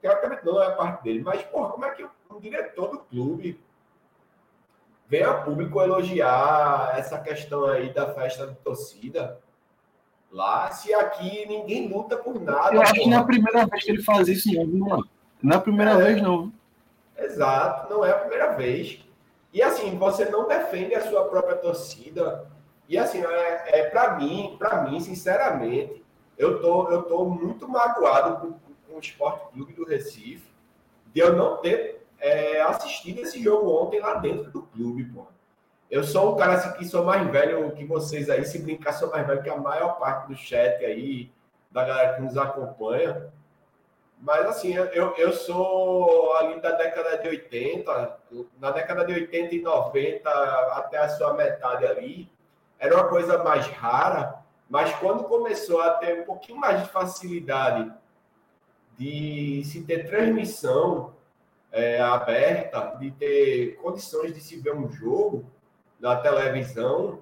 Teoricamente não é a parte dele. Mas, porra, como é que um diretor do clube vem a público elogiar essa questão aí da festa de torcida? Lá, se aqui ninguém luta por nada. Eu acho porra. que não é a primeira vez que ele faz isso, não. Não é a primeira é, vez, não. Exato, não é a primeira vez. E assim, você não defende a sua própria torcida. E assim, é, é para mim, para mim, sinceramente, eu tô, eu tô muito magoado com, com o Esporte Clube do Recife de eu não ter é, assistido esse jogo ontem lá dentro do clube, pô. Eu sou um cara assim, que sou mais velho que vocês aí, se brincar, sou mais velho que a maior parte do chat aí, da galera que nos acompanha. Mas assim, eu, eu sou ali da década de 80, na década de 80 e 90, até a sua metade ali, era uma coisa mais rara, mas quando começou a ter um pouquinho mais de facilidade de se ter transmissão é, aberta, de ter condições de se ver um jogo na televisão,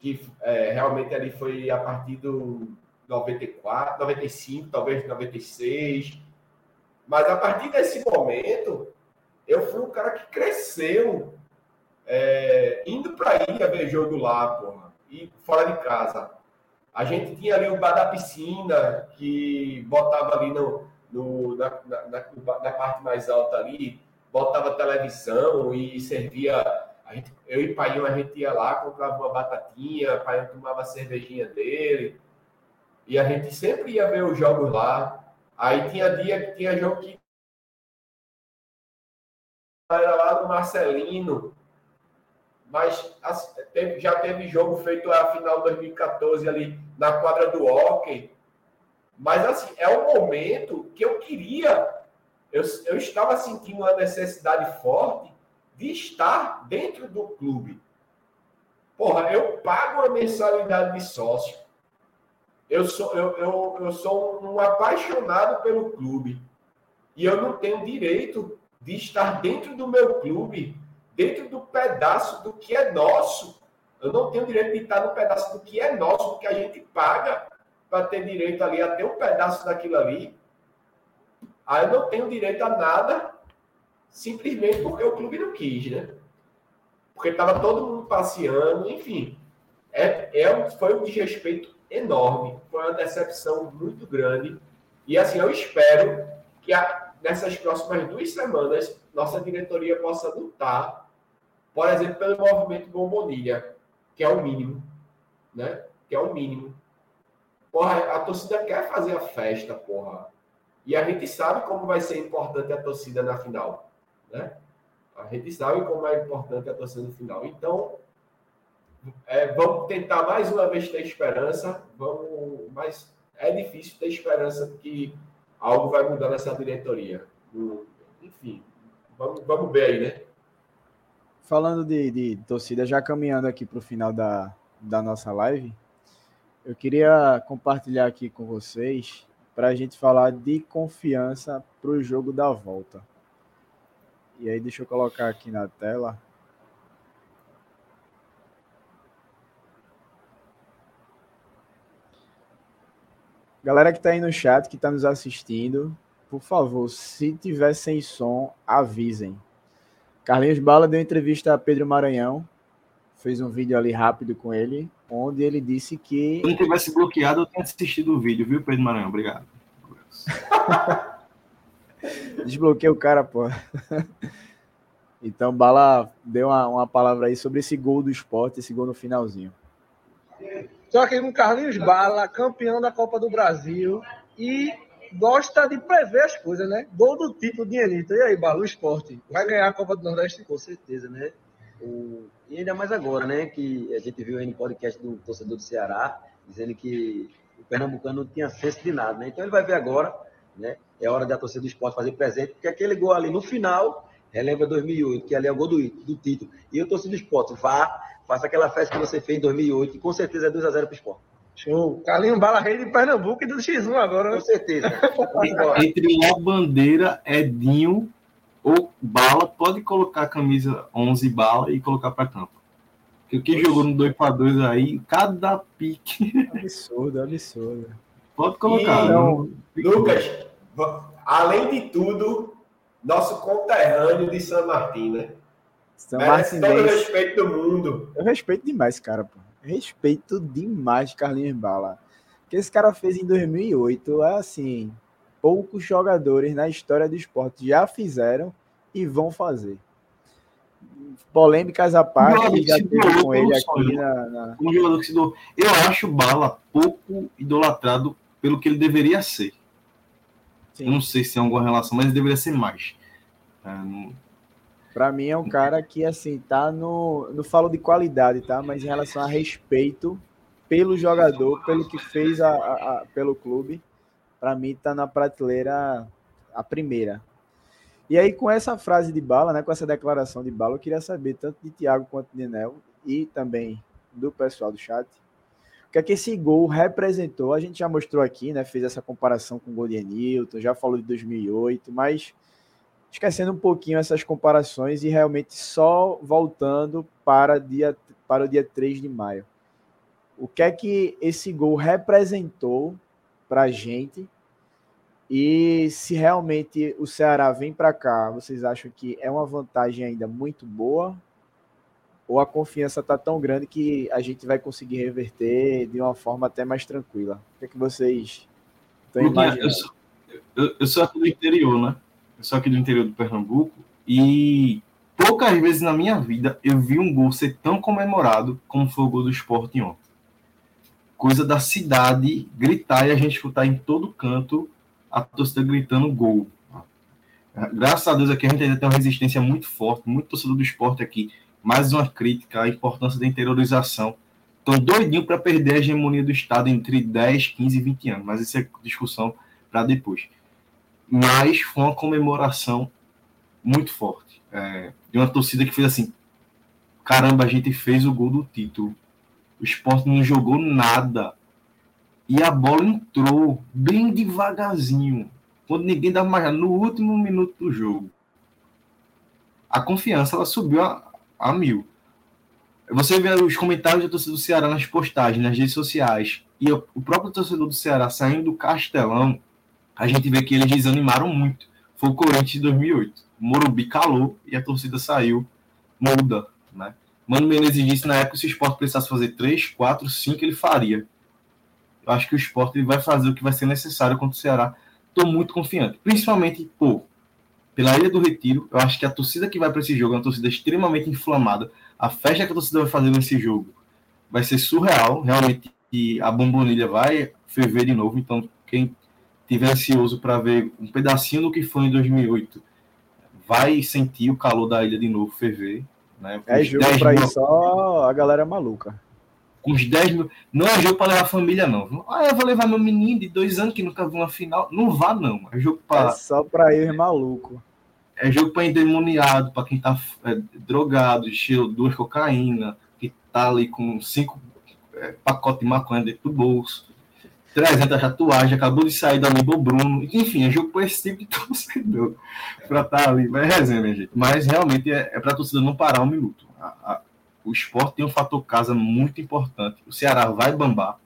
que é, realmente ali foi a partir do 94, 95, talvez 96. Mas a partir desse momento, eu fui um cara que cresceu é, indo para a ver jogo lá, porra, e fora de casa. A gente tinha ali o bar da piscina, que botava ali no, no na, na, na, na parte mais alta ali, botava televisão e servia. A gente, eu e pai a gente ia lá, comprava uma batatinha, pai tomava a cervejinha dele e a gente sempre ia ver os jogos lá. Aí tinha dia que tinha jogo que era lá no Marcelino. Mas já teve jogo feito a final de 2014 ali na quadra do hockey. Mas assim, é um momento que eu queria, eu, eu estava sentindo uma necessidade forte de estar dentro do clube. Porra, eu pago a mensalidade de sócio eu sou, eu, eu, eu sou um apaixonado pelo clube. E eu não tenho direito de estar dentro do meu clube, dentro do pedaço do que é nosso. Eu não tenho direito de estar no pedaço do que é nosso, do que a gente paga para ter direito ali a ter um pedaço daquilo ali. Aí eu não tenho direito a nada, simplesmente porque o clube não quis, né? Porque estava todo mundo passeando, enfim. É, é, foi um desrespeito enorme, foi uma decepção muito grande. E assim, eu espero que a, nessas próximas duas semanas nossa diretoria possa lutar, por exemplo, pelo movimento Bombonilha, que é o mínimo, né? Que é o mínimo. Porra, a torcida quer fazer a festa, porra. E a gente sabe como vai ser importante a torcida na final, né? A gente sabe como é importante a torcida no final. Então, é, vamos tentar mais uma vez ter esperança, vamos, mas é difícil ter esperança que algo vai mudar nessa diretoria. Enfim, vamos, vamos ver aí, né? Falando de, de torcida, já caminhando aqui para o final da, da nossa live, eu queria compartilhar aqui com vocês para a gente falar de confiança para o jogo da volta. E aí, deixa eu colocar aqui na tela Galera que está aí no chat, que está nos assistindo, por favor, se tiver sem som, avisem. Carlinhos Bala deu entrevista a Pedro Maranhão, fez um vídeo ali rápido com ele, onde ele disse que. Se não tivesse bloqueado, eu tinha assistido o vídeo, viu, Pedro Maranhão? Obrigado. Desbloqueia o cara, pô. Então, Bala deu uma, uma palavra aí sobre esse gol do esporte, esse gol no finalzinho. Só que com Carlinhos Bala, campeão da Copa do Brasil e gosta de prever as coisas, né? Gol do título de Anitta. E aí, Bala, o esporte vai ganhar a Copa do Nordeste? Com certeza, né? O... E ainda mais agora, né? Que a gente viu aí no podcast do torcedor do Ceará, dizendo que o Pernambucano não tinha senso de nada, né? Então ele vai ver agora, né? É hora da torcida do esporte fazer presente, porque aquele gol ali no final relembra 2008, que ali é o gol do, do título. E o torcedor do esporte vá Faça aquela festa que você fez em 2008, e com certeza é 2x0 para o esporte. Show. Carlinho Bala Rei de Pernambuco e do X1 agora, né? Com certeza. Entre a bandeira, Edinho ou Bala, pode colocar a camisa 11 Bala e colocar para campo. Que quem jogou no 2x2 aí, cada pique. Absurdo, absurdo. Pode colocar. E, Não, Lucas, além de tudo, nosso conterrâneo de San Martín, né? São Merece todo o Martinense. respeito do mundo. Eu respeito demais, cara, pô. Respeito demais Carlinhos Bala. O que esse cara fez em 2008 é assim, poucos jogadores na história do esporte já fizeram e vão fazer. Polêmicas à parte, Não, já teve doou com ele aqui na, na- Um jogador que se doou. Eu acho Bala pouco idolatrado pelo que ele deveria ser. Eu não sei se tem alguma relação, mas ele deveria ser mais. É, não- Pra mim é um cara que, assim, tá no. Não falo de qualidade, tá? Mas em relação a respeito pelo jogador, pelo que fez a, a- a- pelo clube, pra mim tá na prateleira a primeira. E aí, com essa frase de bala, né? Com essa declaração de bala, eu queria saber, tanto de Thiago quanto de Nel, e também do pessoal do chat, o que é que esse gol representou. A gente já mostrou aqui, né? Fez essa comparação com o gol de Enilton, já falou de 2008, mas esquecendo um pouquinho essas comparações e realmente só voltando para, dia, para o dia 3 de maio. O que é que esse gol representou para a gente? E se realmente o Ceará vem para cá, vocês acham que é uma vantagem ainda muito boa? Ou a confiança está tão grande que a gente vai conseguir reverter de uma forma até mais tranquila? O que é que vocês estão Luquinha, eu, imaginando? sou, eu, eu sou aqui do interior, né? Eu sou aqui do interior do Pernambuco e poucas vezes na minha vida eu vi um gol ser tão comemorado como foi o gol do esporte ontem. Coisa da cidade gritar e a gente escutar em todo canto a torcida gritando gol. Graças a Deus aqui a gente ainda tem uma resistência muito forte, muito torcedor do esporte aqui. Mais uma crítica à importância da interiorização. Estão doidinho para perder a hegemonia do Estado entre 10, 15 e 20 anos, mas isso é discussão para depois. Mas foi uma comemoração muito forte. É, de uma torcida que fez assim: caramba, a gente fez o gol do título. O esporte não jogou nada. E a bola entrou bem devagarzinho, quando ninguém dava mais no último minuto do jogo. A confiança ela subiu a, a mil. Você vê os comentários da torcida do Ceará nas postagens, nas redes sociais, e o próprio torcedor do Ceará saindo do Castelão, a gente vê que eles desanimaram muito. Foi o Corinthians de 2008. O Morumbi calou e a torcida saiu muda, né? Mano Menezes disse na época se o esporte precisasse fazer 3, 4, 5, ele faria. Eu acho que o esporte ele vai fazer o que vai ser necessário contra o Ceará. Estou muito confiante. Principalmente, pô, pela Ilha do Retiro, eu acho que a torcida que vai para esse jogo é uma torcida extremamente inflamada. A festa que a torcida vai fazer nesse jogo vai ser surreal. Realmente, a bombonilha vai ferver de novo. Então, quem tiver ansioso para ver um pedacinho do que foi em 2008 vai sentir o calor da ilha de novo ferver. Né? Com É os jogo 10 para mil- ir só a galera maluca. com uns 10 mil. Não é jogo para levar a família, não. Ah, eu vou levar meu menino de dois anos que nunca viu uma final. Não vá, não. É jogo É para só para ir maluco. é jogo para endemoniado, para quem tá é, drogado, cheio de duas cocaína, que tá ali com cinco é, pacotes de maconha dentro do bolso, 300 tatuagens, acabou de sair da Nível Bruno. Enfim, é jogo para esse tipo de torcedor. Para estar ali. Vai resenha, minha gente. Mas realmente é, é para a torcida não parar um minuto. A- a- o esporte tem um fator casa muito importante. O Ceará vai bambar.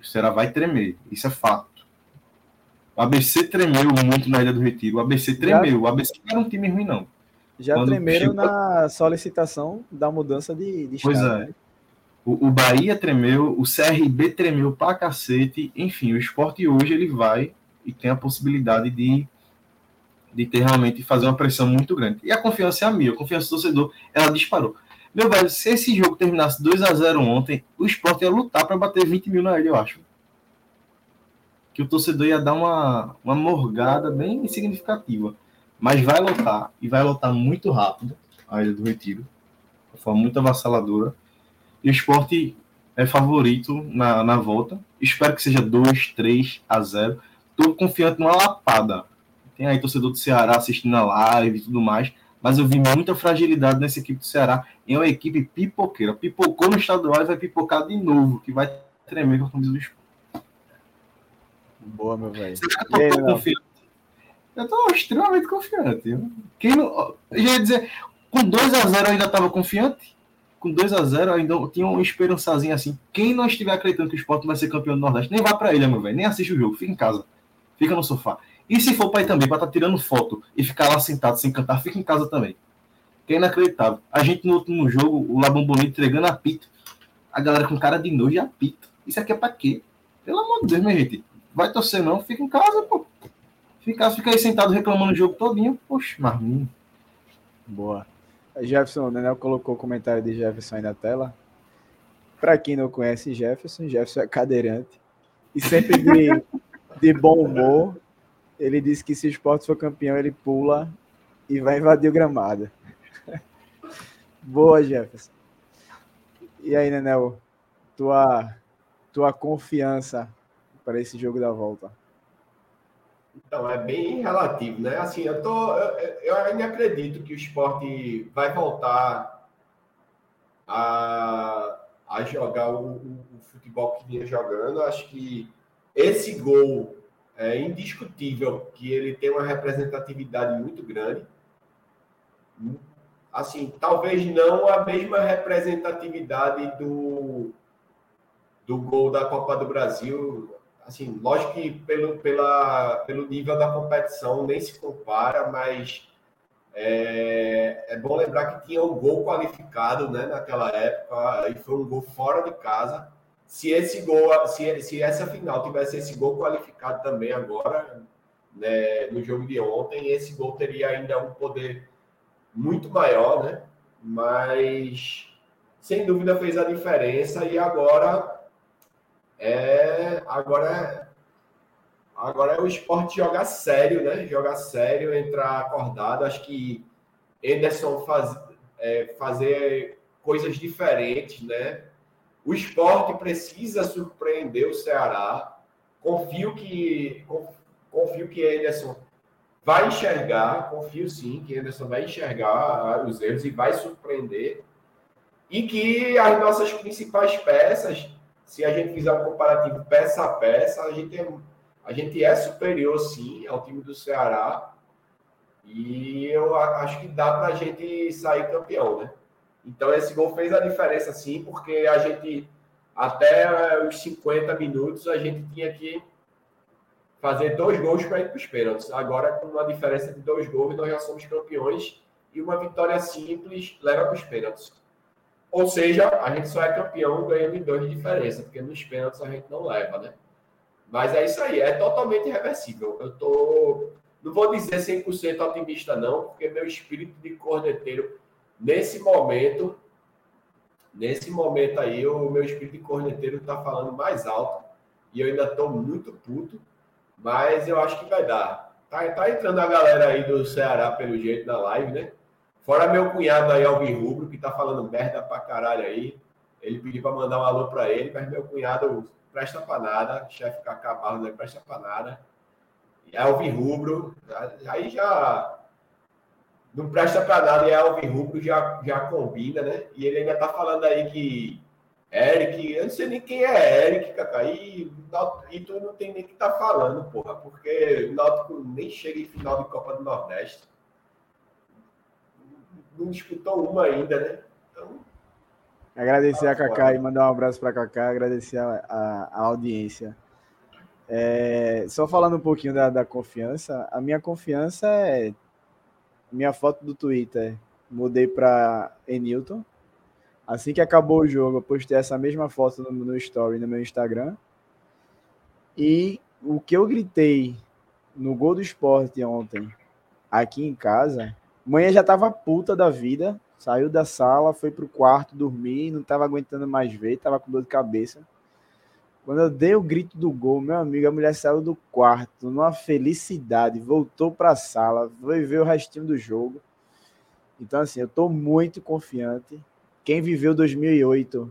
O Ceará vai tremer. Isso é fato. O ABC tremeu muito na Ilha do Retiro. O ABC tremeu. O ABC não era um time ruim, não. Já Quando tremeram chegou- na solicitação da mudança de, de Pois estado, é. né? O, o Bahia tremeu, o CRB tremeu pra cacete. Enfim, o esporte hoje ele vai e tem a possibilidade de, de ter realmente fazer uma pressão muito grande. E a confiança é a minha, a confiança do torcedor, ela disparou. Meu velho, se esse jogo terminasse 2 a 0 ontem, o esporte ia lutar para bater 20 mil na ilha, eu acho. Que o torcedor ia dar uma, uma morgada bem significativa. Mas vai lotar, e vai lotar muito rápido a Ilha do Retiro, de forma muito avassaladora. E o esporte é favorito na, na volta. Espero que seja 2, 3 a 0. Estou confiante numa lapada. Tem aí torcedor do Ceará assistindo a live e tudo mais. Mas eu vi muita fragilidade nessa equipe do Ceará. É uma equipe pipoqueira. Pipocou no estadual e vai pipocar de novo, que vai tremer com a camisa do esporte. Boa, meu velho. Eu tô Léo? confiante? Eu tô extremamente confiante. Quem não, eu ia dizer, com 2 a 0 eu ainda estava confiante. Com 2 a 0 ainda tinha uma esperançazinha assim. Quem não estiver acreditando que o esporte vai ser campeão do Nordeste, nem vá para ilha, meu velho. Nem assiste o jogo, fica em casa. Fica no sofá. E se for para ir também, para estar tá tirando foto e ficar lá sentado sem cantar, fica em casa também. Que é inacreditável. A gente no último jogo, o Labão Bonito entregando apito. A galera com cara de nojo e apito. Isso aqui é para quê? Pelo amor de Deus, minha gente. Vai torcer não, fica em casa, pô. Ficar, fica aí sentado reclamando o jogo todinho. Poxa, Marminho. Boa. Jefferson, o Daniel colocou o comentário de Jefferson aí na tela. Para quem não conhece Jefferson, Jefferson é cadeirante. E sempre de, de bom humor. Ele disse que se o esporte for campeão, ele pula e vai invadir o gramado. Boa, Jefferson. E aí, Nenel, tua, tua confiança para esse jogo da volta? Então, é bem relativo, né? Assim, eu, tô, eu, eu ainda acredito que o esporte vai voltar a, a jogar o, o, o futebol que vinha jogando. Acho que esse gol é indiscutível que ele tem uma representatividade muito grande. Assim, talvez não a mesma representatividade do, do gol da Copa do Brasil assim, lógico que pelo, pela, pelo nível da competição nem se compara, mas é, é bom lembrar que tinha um gol qualificado né, naquela época, e foi um gol fora de casa. Se esse gol, se, se essa final tivesse esse gol qualificado também agora, né, no jogo de ontem, esse gol teria ainda um poder muito maior, né? Mas sem dúvida fez a diferença e agora é agora agora é o esporte jogar sério, né? Jogar sério, entrar acordado. Acho que Anderson faz, é, fazer coisas diferentes, né? O esporte precisa surpreender o Ceará. Confio que confio que Anderson vai enxergar, confio sim que Anderson vai enxergar os erros e vai surpreender. E que as nossas principais peças se a gente fizer um comparativo peça a peça, a gente é, a gente é superior, sim, ao time do Ceará. E eu acho que dá para a gente sair campeão, né? Então, esse gol fez a diferença, sim, porque a gente, até os 50 minutos, a gente tinha que fazer dois gols para ir para os pênaltis. Agora, com uma diferença de dois gols, nós já somos campeões e uma vitória simples leva para os pênaltis. Ou seja, a gente só é campeão ganhando em dois de diferença, porque nos pênaltis a gente não leva, né? Mas é isso aí, é totalmente irreversível. Eu tô, não vou dizer 100% otimista não, porque meu espírito de corneteiro nesse momento, nesse momento aí, o meu espírito de corneteiro está falando mais alto e eu ainda estou muito puto, mas eu acho que vai dar. Tá, tá entrando a galera aí do Ceará pelo jeito na live, né? Fora meu cunhado aí, Alvin Rubro, que tá falando merda pra caralho aí. Ele pediu pra mandar um alô pra ele, mas meu cunhado presta pra nada. Chefe Cacá Barros não presta pra nada. E Alvin Rubro, aí já não presta pra nada. E Alvin Rubro já, já combina, né? E ele ainda tá falando aí que Eric, eu não sei nem quem é Eric, Cacá. E, e tu não tem nem que tá falando, porra, porque o Náutico nem chega em final de Copa do Nordeste não disputou uma ainda, né? Então. Agradecer a Cacá e mandar um abraço para Cacá, agradecer a, a, a audiência. É, só falando um pouquinho da, da, confiança, a minha confiança é minha foto do Twitter. Mudei para Enilton. Assim que acabou o jogo, eu postei essa mesma foto no, no story no meu Instagram. E o que eu gritei no gol do esporte ontem, aqui em casa, Manhã já tava puta da vida, saiu da sala, foi pro quarto dormir, não tava aguentando mais ver, tava com dor de cabeça. Quando eu dei o grito do gol, meu amigo, a mulher saiu do quarto, numa felicidade, voltou para a sala, foi ver o restinho do jogo. Então, assim, eu estou muito confiante. Quem viveu 2008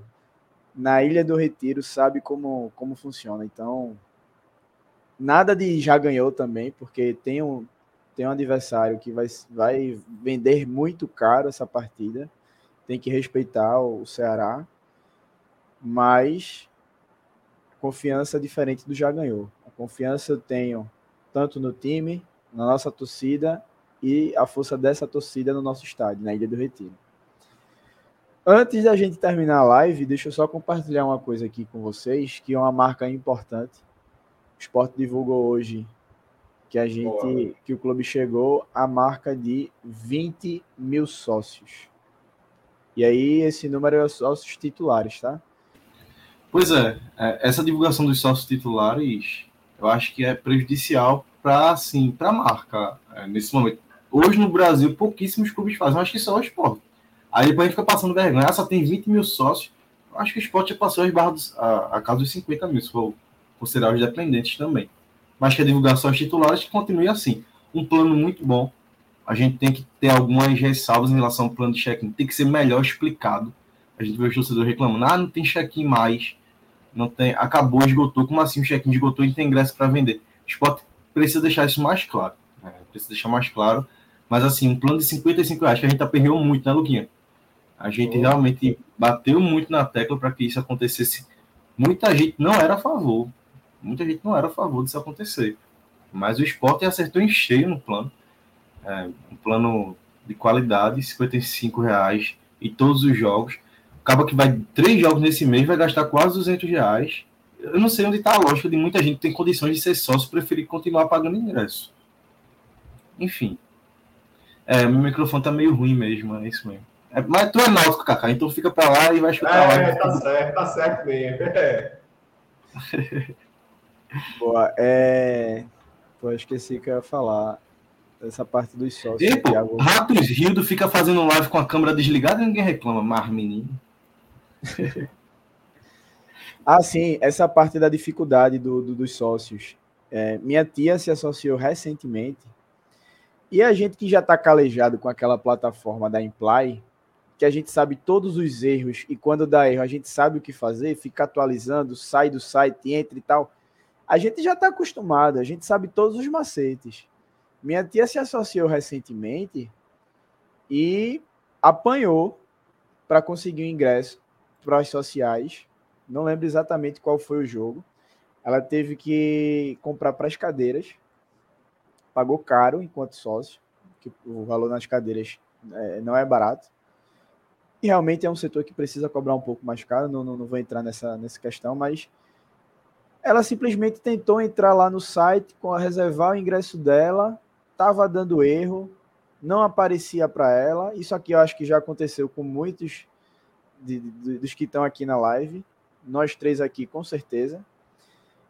na Ilha do Retiro sabe como, como funciona. Então, nada de já ganhou também, porque tem um, tem um adversário que vai, vai vender muito caro essa partida, tem que respeitar o Ceará, mas confiança diferente do já ganhou. A confiança eu tenho tanto no time, na nossa torcida e a força dessa torcida no nosso estádio, na Ilha do Retiro. Antes da gente terminar a live, deixa eu só compartilhar uma coisa aqui com vocês, que é uma marca importante. O Sport divulgou hoje que a gente, Boa. que o clube chegou à marca de 20 mil sócios. E aí esse número é os sócios titulares, tá? Pois é, é essa divulgação dos sócios titulares, eu acho que é prejudicial para assim, para a marca é, nesse momento. Hoje no Brasil pouquíssimos clubes fazem, eu acho que só o esporte. Aí depois a gente fica passando vergonha, ah, só tem 20 mil sócios. Eu acho que o esporte já passou as barras a, a casa dos 50 mil, se for considerar os dependentes também mas que a divulgação aos titulares continue assim. Um plano muito bom. A gente tem que ter algumas ressalvas em relação ao plano de check-in. Tem que ser melhor explicado. A gente vê os torcedores reclamando: ah, não tem check-in mais. Não tem, acabou, esgotou. Como assim o check-in esgotou e tem ingresso para vender? O esporte precisa deixar isso mais claro. Né? Precisa deixar mais claro. Mas assim, um plano de 55 reais que a gente aperreou muito, né, Luquinha? A gente realmente bateu muito na tecla para que isso acontecesse. Muita gente não era a favor muita gente não era a favor disso acontecer. Mas o esporte acertou em cheio no plano. É, um plano de qualidade, 55 reais e todos os jogos. Acaba que vai três jogos nesse mês, vai gastar quase 200 reais. Eu não sei onde está a lógica de muita gente que tem condições de ser sócio preferir continuar pagando ingresso. Enfim. É, meu microfone tá meio ruim mesmo, é isso mesmo. É, mas tu é náutico, Kaká, então fica para lá e vai escutar é, lá. Tá certo, tá certo mesmo. Boa. É... Pô, esqueci que eu ia falar. Essa parte dos sócios. E, pô, Thiago... Ratos Rildo fica fazendo live com a câmera desligada e ninguém reclama, mas menino. ah, sim, essa parte da dificuldade do, do dos sócios. É, minha tia se associou recentemente e a gente que já está calejado com aquela plataforma da Imply, que a gente sabe todos os erros e quando dá erro a gente sabe o que fazer, fica atualizando, sai do site, entra e tal a gente já está acostumado, a gente sabe todos os macetes. Minha tia se associou recentemente e apanhou para conseguir o um ingresso para as sociais. Não lembro exatamente qual foi o jogo. Ela teve que comprar para as cadeiras, pagou caro enquanto sócio, que o valor nas cadeiras é, não é barato. E realmente é um setor que precisa cobrar um pouco mais caro. Não, não, não vou entrar nessa, nessa questão, mas ela simplesmente tentou entrar lá no site com a reservar o ingresso dela, estava dando erro, não aparecia para ela. Isso aqui eu acho que já aconteceu com muitos de, de, dos que estão aqui na live. Nós três aqui, com certeza.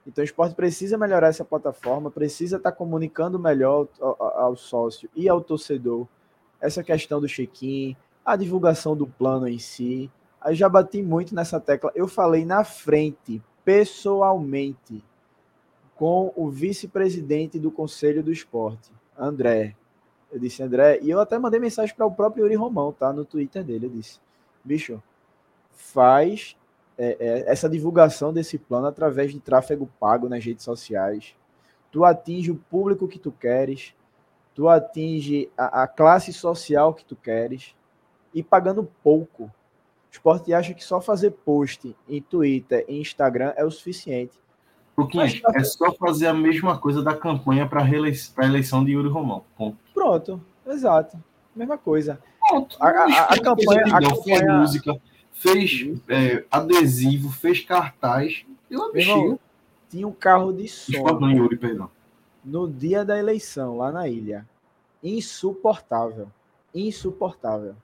Então, o esporte precisa melhorar essa plataforma, precisa estar tá comunicando melhor ao, ao, sócio e ao torcedor essa questão do check-in, a divulgação do plano em si. Eu já bati muito nessa tecla. Eu falei na frente pessoalmente com o vice-presidente do Conselho do Esporte, André. Eu disse, André, e eu até mandei mensagem para o próprio Yuri Romão, tá? No Twitter dele. Eu disse, bicho, faz é, é, essa divulgação desse plano através de tráfego pago nas redes sociais. Tu atinge o público que tu queres, tu atinge a, a classe social que tu queres e pagando pouco esporte acha que só fazer post em Twitter e Instagram é o suficiente. Luquinhas, tá... é só fazer a mesma coisa da campanha para a eleição de Yuri Romão. Ponto. Pronto, exato. Mesma coisa. Pronto. A, a, a, a campanha, a campanha... fez música, fez é, adesivo, fez cartaz. Eu Irmão, tinha um carro de som. Não, Yuri, perdão. No dia da eleição, lá na ilha. Insuportável. Insuportável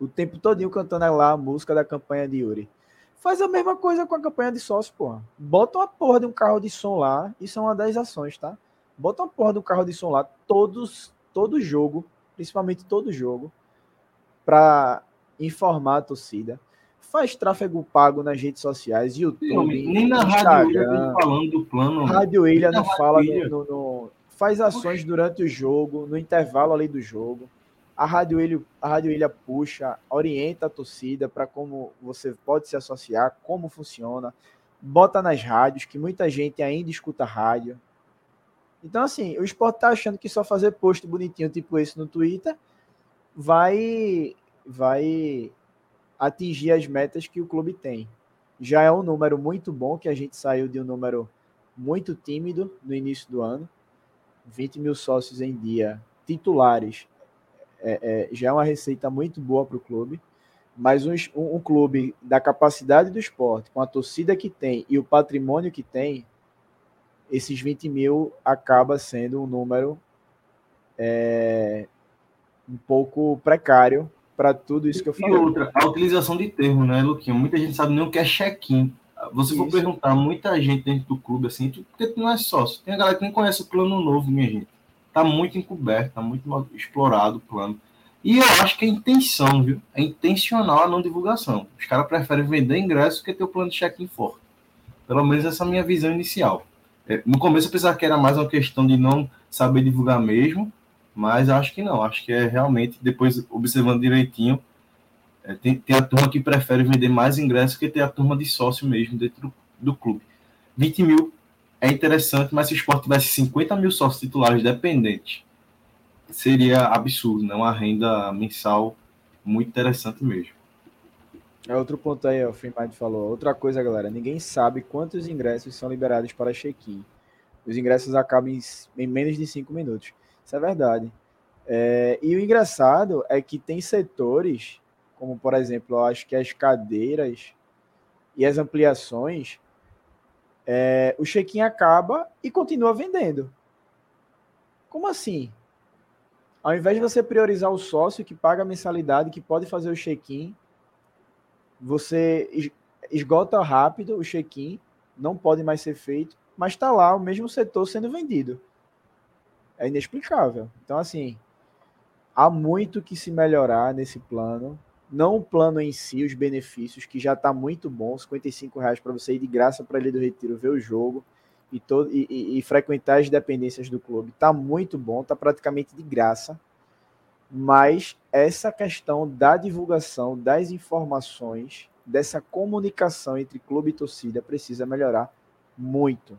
o tempo todinho cantando lá a música da campanha de Yuri. Faz a mesma coisa com a campanha de sócio, porra. Bota uma porra de um carro de som lá, isso é uma das ações, tá? Bota uma porra de um carro de som lá, todos, todo jogo, principalmente todo jogo, para informar a torcida. Faz tráfego pago nas redes sociais, YouTube, não, nem na Rádio Ilha falando do plano. Rádio Ilha não fala no, no, no, Faz ações durante o jogo, no intervalo ali do jogo a Rádio Ilha, a Rádio Ilha puxa, orienta a torcida para como você pode se associar, como funciona, bota nas rádios, que muita gente ainda escuta rádio. Então, assim, o esporte tá achando que só fazer post bonitinho tipo esse no Twitter vai, vai atingir as metas que o clube tem. Já é um número muito bom, que a gente saiu de um número muito tímido no início do ano. 20 mil sócios em dia titulares é, é, já é uma receita muito boa para o clube. Mas um, um, clube da capacidade do esporte, com a torcida que tem e o patrimônio que tem, esses 20 mil acaba sendo um número é, um pouco precário para tudo isso que eu falei. E outra, a utilização de termo, né, Luquinho? Muita gente sabe nem o que é check-in. Você isso. for perguntar muita gente dentro do clube, assim, porque tu não é sócio. Tem a galera que não conhece o plano novo, minha gente. Tá muito encoberto, tá muito explorado o plano. E eu acho que é intenção, viu? É intencional a não divulgação. Os caras preferem vender ingresso que ter o plano de check-in forte. Pelo menos essa é a minha visão inicial. É, no começo eu pensava que era mais uma questão de não saber divulgar mesmo, mas acho que não. Acho que é realmente, depois observando direitinho, é, tem, tem, a turma que prefere vender mais ingressos que ter a turma de sócio mesmo dentro do, do clube. 20 mil é interessante, mas se o esporte tivesse 50 mil sócios titulares dependentes, seria absurdo, né? Uma renda mensal muito interessante mesmo. É outro ponto aí, o Freemind falou. Outra coisa, galera, ninguém sabe quantos ingressos são liberados para check-in. Os ingressos acabam em, menos de 5 minutos. Isso é verdade. É, e o engraçado é que tem setores, como por exemplo, acho que as cadeiras e as ampliações, é, o check-in acaba e continua vendendo. Como assim? Ao invés de você priorizar o sócio que paga a mensalidade, que pode fazer o check-in, você esgota rápido o check-in, não pode mais ser feito, mas está lá o mesmo setor sendo vendido é inexplicável. Então, assim, há muito que se melhorar nesse plano. Não o plano em si, os benefícios, que já está muito bom, 55 reais para você ir de graça para Ilha do Retiro ver o jogo e, todo, e, e, e frequentar as dependências do clube. Está muito bom, está praticamente de graça. Mas essa questão da divulgação das informações, dessa comunicação entre clube e torcida precisa melhorar muito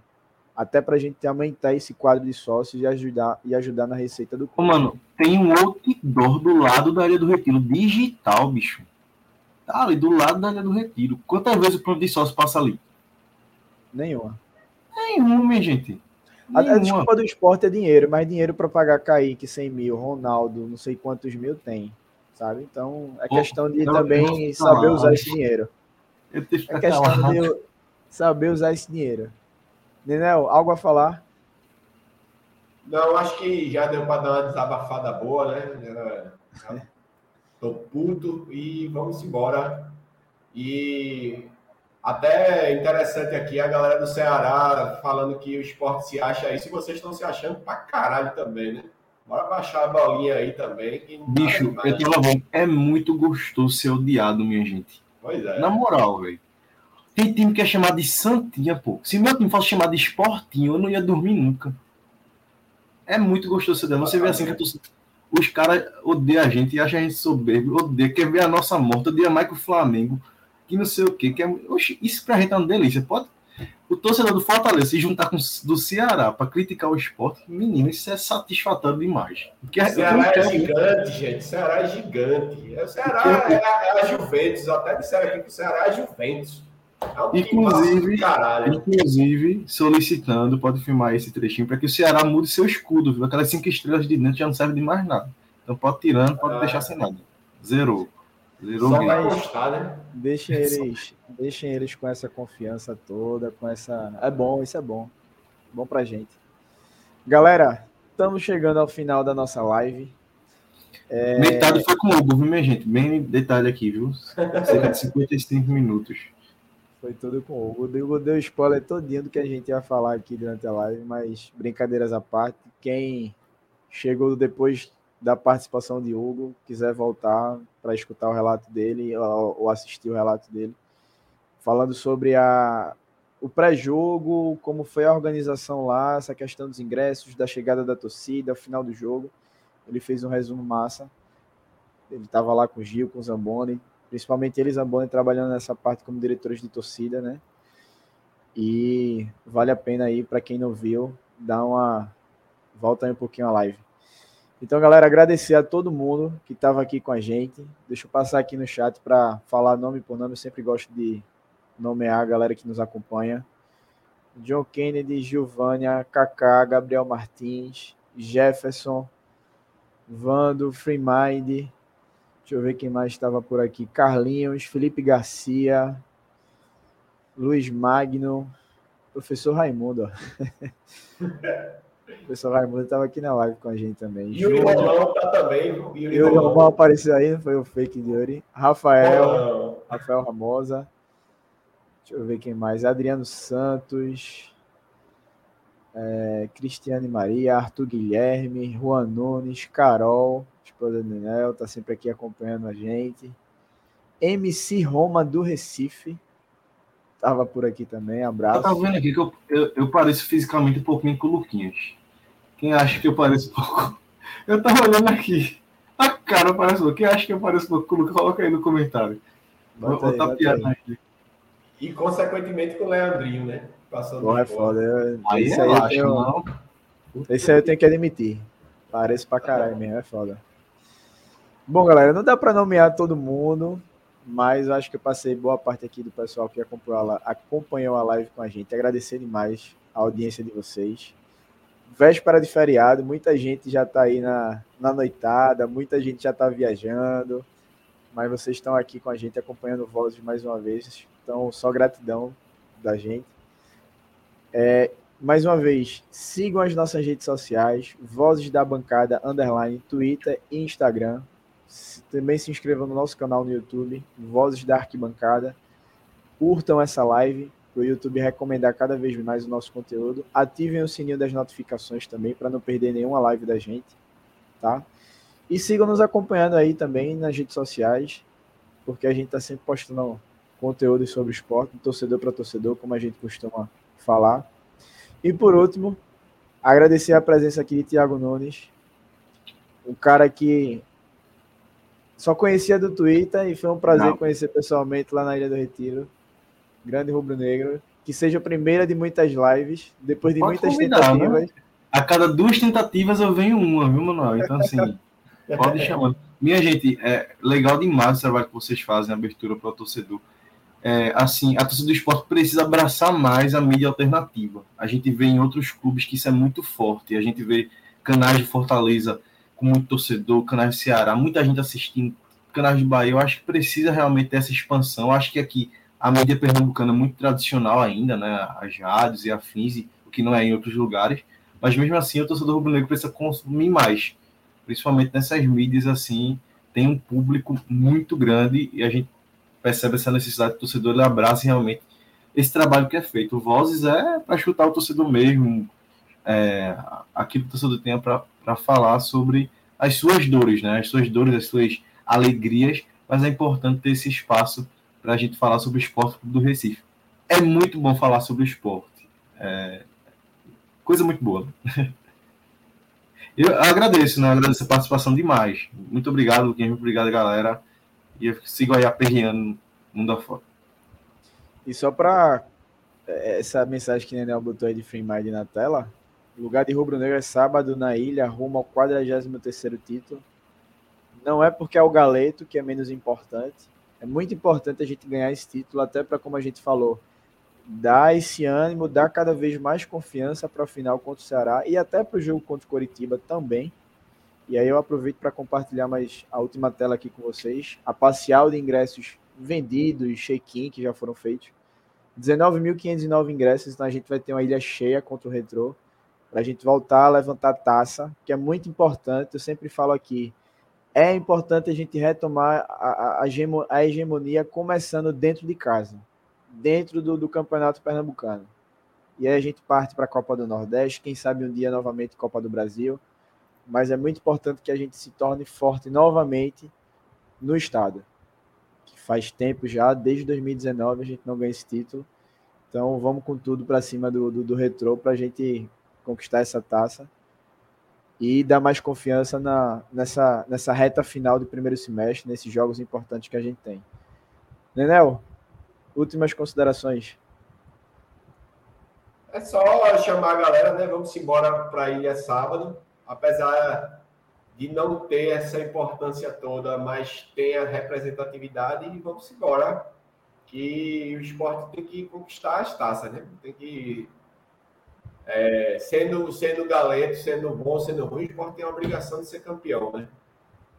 até para a gente aumentar esse quadro de sócios e ajudar, e ajudar na receita do clube. Mano, tem um outdoor do lado da área do retiro, digital, bicho. Tá ali, do lado da área do retiro. Quantas vezes o plano de sócio passa ali? Nenhuma. Nenhuma, minha gente. A, a, desculpa do esporte é dinheiro, mas dinheiro para pagar Kaique 100 mil, Ronaldo, não sei quantos mil tem, sabe? Então é questão de também saber usar esse dinheiro. É questão de saber usar esse dinheiro. Nenel, algo a falar? Não, acho que já deu para dar uma desabafada boa, né? Tô puto e vamos embora. E até interessante aqui a galera do Ceará falando que o esporte se acha aí. Se vocês estão se achando pra caralho também, né? Bora baixar a bolinha aí também. Bicho, eu tava bom. É muito gostoso ser odiado, minha gente. Pois é. Na moral, velho. Tem time que é chamado de Santinha, pô. Se meu time fosse chamado de Esportinho, eu não ia dormir nunca. É muito gostoso ser Você vê assim que tô... os caras odeiam a gente e acham a gente soberbo, odeia, quer ver a nossa morte, odeia mais que o Flamengo, que não sei o quê. Que é... Isso pra gente é uma delícia. Pode o torcedor do Fortaleza se juntar com do Ceará para criticar o esporte, menino, isso é satisfatório demais. Porque o Ceará é gigante, gente. O Ceará é gigante. O Ceará é, é a Juventus. Até disseram aqui que o Ceará é Juventus. É inclusive, inclusive, solicitando, pode filmar esse trechinho, para que o Ceará mude seu escudo, viu? Aquelas cinco estrelas de dentro já não serve de mais nada. Então pode tirando, pode ah. deixar sem nada. Zerou. Zerou Só vai gostar, né? Deixem eles, deixem eles com essa confiança toda, com essa. É bom, isso é bom. Bom pra gente. Galera, estamos chegando ao final da nossa live. É... Metade foi com o Hugo, viu, minha gente? Bem detalhe aqui, viu? Cerca de 55 minutos. Foi tudo com o Hugo. O Hugo deu spoiler todinho do que a gente ia falar aqui durante a live, mas brincadeiras à parte, quem chegou depois da participação de Hugo, quiser voltar para escutar o relato dele ou assistir o relato dele, falando sobre a, o pré-jogo, como foi a organização lá, essa questão dos ingressos, da chegada da torcida, o final do jogo. Ele fez um resumo massa. Ele estava lá com o Gil, com o Zamboni, principalmente eles Zamboni trabalhando nessa parte como diretores de torcida, né? E vale a pena aí para quem não viu, dar uma volta aí um pouquinho a live. Então, galera, agradecer a todo mundo que estava aqui com a gente. Deixa eu passar aqui no chat para falar nome por nome. Eu sempre gosto de nomear a galera que nos acompanha. John Kennedy, Giovânia, Kaká, Gabriel Martins, Jefferson, Vando, Freemind, Deixa eu ver quem mais estava por aqui. Carlinhos, Felipe Garcia, Luiz Magno, professor Raimundo. Ó. professor Raimundo estava aqui na live com a gente também. E o Romão tá também. E o Romão apareceu aí, não foi o fake de Yuri. Rafael, Rafael Ramosa. Deixa eu ver quem mais. Adriano Santos. É, Cristiane Maria, Arthur Guilherme, Juan Nunes, Carol, esposa do Nenel, tá sempre aqui acompanhando a gente. MC Roma do Recife, tava por aqui também, abraço. Eu tava vendo aqui que eu, eu, eu, pareço fisicamente um pouquinho com o Luquinhas. Quem acha que eu pareço pouco? Eu tava olhando aqui. A cara parece pouco. Quem acha que eu pareço pouco com o Lucas? Coloca aí no comentário. Vou botar piada aqui. E, consequentemente, com o Leandrinho, né? Passando Bom, é foda. Eu, aí esse, aí eu tenho, esse aí eu tenho que admitir. Parece pra caralho mesmo, é foda. Bom, galera, não dá para nomear todo mundo, mas acho que eu passei boa parte aqui do pessoal que acompanhou a, acompanhou a live com a gente. Agradecer demais a audiência de vocês. Véspera de feriado, muita gente já está aí na, na noitada, muita gente já está viajando, mas vocês estão aqui com a gente acompanhando Vozes mais uma vez. Então, só gratidão da gente. É, mais uma vez, sigam as nossas redes sociais, Vozes da Bancada, underline, Twitter e Instagram. Também se inscrevam no nosso canal no YouTube, Vozes da Arquibancada. Curtam essa live, para o YouTube recomendar cada vez mais o nosso conteúdo. Ativem o sininho das notificações também, para não perder nenhuma live da gente, tá? E sigam nos acompanhando aí também nas redes sociais, porque a gente está sempre postando conteúdo sobre esporte, torcedor para torcedor, como a gente costuma falar. E por último, agradecer a presença aqui de Tiago Nunes, um cara que só conhecia do Twitter e foi um prazer Não. conhecer pessoalmente lá na Ilha do Retiro. Grande rubro-negro. Que seja a primeira de muitas lives, depois de Pode muitas convidar, tentativas. Né? A cada duas tentativas eu venho uma, viu, Manuel? Então, assim, pode chamar. Minha gente, é legal demais o trabalho que vocês fazem, abertura para o torcedor é, assim, a torcida do esporte precisa abraçar mais a mídia alternativa. A gente vê em outros clubes que isso é muito forte. A gente vê canais de Fortaleza com muito torcedor, canais de Ceará, muita gente assistindo, canais de Bahia. Eu acho que precisa realmente dessa expansão. Eu acho que aqui a mídia pernambucana é muito tradicional ainda, né? As rádios e afins, o que não é em outros lugares. Mas mesmo assim, o torcedor rubro-negro precisa consumir mais, principalmente nessas mídias assim. Tem um público muito grande e a gente percebe essa necessidade do torcedor, ele abraça realmente esse trabalho que é feito. O Vozes é para chutar o torcedor mesmo, é, aquilo que o torcedor tenha para falar sobre as suas dores, né? as suas dores, as suas alegrias, mas é importante ter esse espaço para a gente falar sobre o esporte do Recife. É muito bom falar sobre o esporte. É, coisa muito boa. Eu agradeço, né? Agradeço a participação demais. Muito obrigado. Muito obrigado, galera. E eu sigo aí aperreando mundo afora. E só para é, essa mensagem que o Nenel botou aí de Free Mind na tela, o lugar de Rubro Negro é sábado na ilha, rumo ao 43º título. Não é porque é o Galeto que é menos importante. É muito importante a gente ganhar esse título, até para, como a gente falou, dar esse ânimo, dar cada vez mais confiança para o final contra o Ceará e até para o jogo contra o Coritiba também e aí eu aproveito para compartilhar mais a última tela aqui com vocês. A parcial de ingressos vendidos, check-in que já foram feitos. 19.509 ingressos, então a gente vai ter uma ilha cheia contra o Retrô, para a gente voltar a levantar a taça, que é muito importante. Eu sempre falo aqui, é importante a gente retomar a, a, hegemonia começando dentro de casa, dentro do, do Campeonato Pernambucano. E aí a gente parte para a Copa do Nordeste, quem sabe um dia novamente Copa do Brasil mas é muito importante que a gente se torne forte novamente no estado. Que faz tempo já, desde 2019 a gente não ganha esse título. Então vamos com tudo para cima do, do, do retrô para a gente conquistar essa taça e dar mais confiança na, nessa, nessa reta final do primeiro semestre, nesses jogos importantes que a gente tem. Nenel, últimas considerações. É só chamar a galera, né? Vamos embora para a ilha sábado apesar de não ter essa importância toda, mas tem a representatividade e vamos embora. Que o esporte tem que conquistar as taças, né? Tem que. É, sendo, sendo galeto, sendo bom, sendo ruim, o esporte tem a obrigação de ser campeão, né?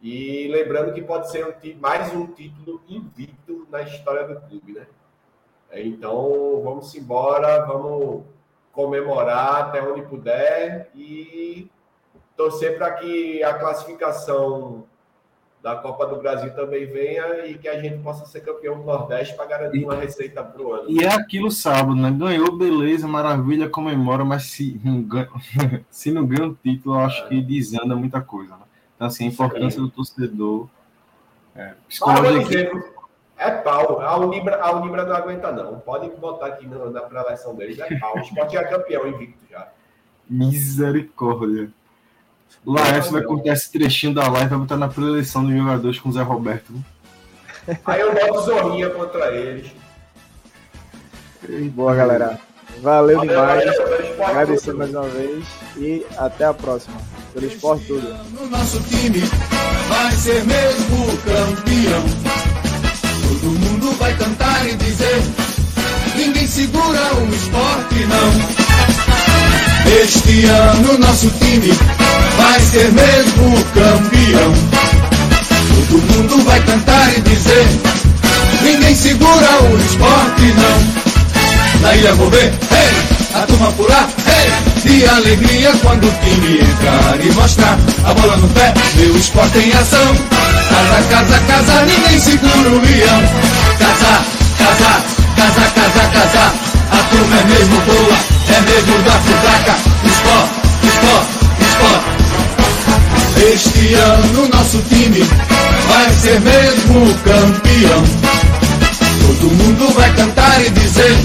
E lembrando que pode ser um, mais um título invicto na história do clube, né? Então, vamos embora, vamos comemorar até onde puder e torcer para que a classificação da Copa do Brasil também venha e que a gente possa ser campeão do Nordeste para garantir uma receita para o ano. E é aquilo sábado, né? Ganhou, beleza, maravilha, comemora, mas se não ganha, se não ganha o título, eu acho que desanda muita coisa. Né? Então, assim, a importância do torcedor. É, psicológico. É pau. A Unibra, a Unibra não aguenta, não. Pode botar aqui na, na preleção deles. É pau. O esporte é campeão invicto já. Misericórdia. Laércio vai cortar esse trechinho da live e vai botar na preleção dos jogadores com o Zé Roberto. Aí eu boto Zorrinha contra eles. Boa, galera. Valeu, Valeu demais. Agradecer mais uma vez e até a próxima. Pelo esporte tudo. No nosso time vai ser mesmo campeão. Todo mundo vai cantar e dizer: ninguém segura o esporte, não. Este ano nosso time vai ser mesmo campeão. Todo mundo vai cantar e dizer: ninguém segura o esporte, não. Na ilha vou ver, hey, a turma pular, hey, de alegria quando o time entrar e mostrar a bola no pé, meu esporte em ação. Casa, casa, casa, ninguém segura o leão. Casa, casa, casa, casa, casa, a turma é mesmo boa, é mesmo da Fusaca. Sport, sport, sport. Este ano nosso time vai ser mesmo campeão. Todo mundo vai cantar e dizer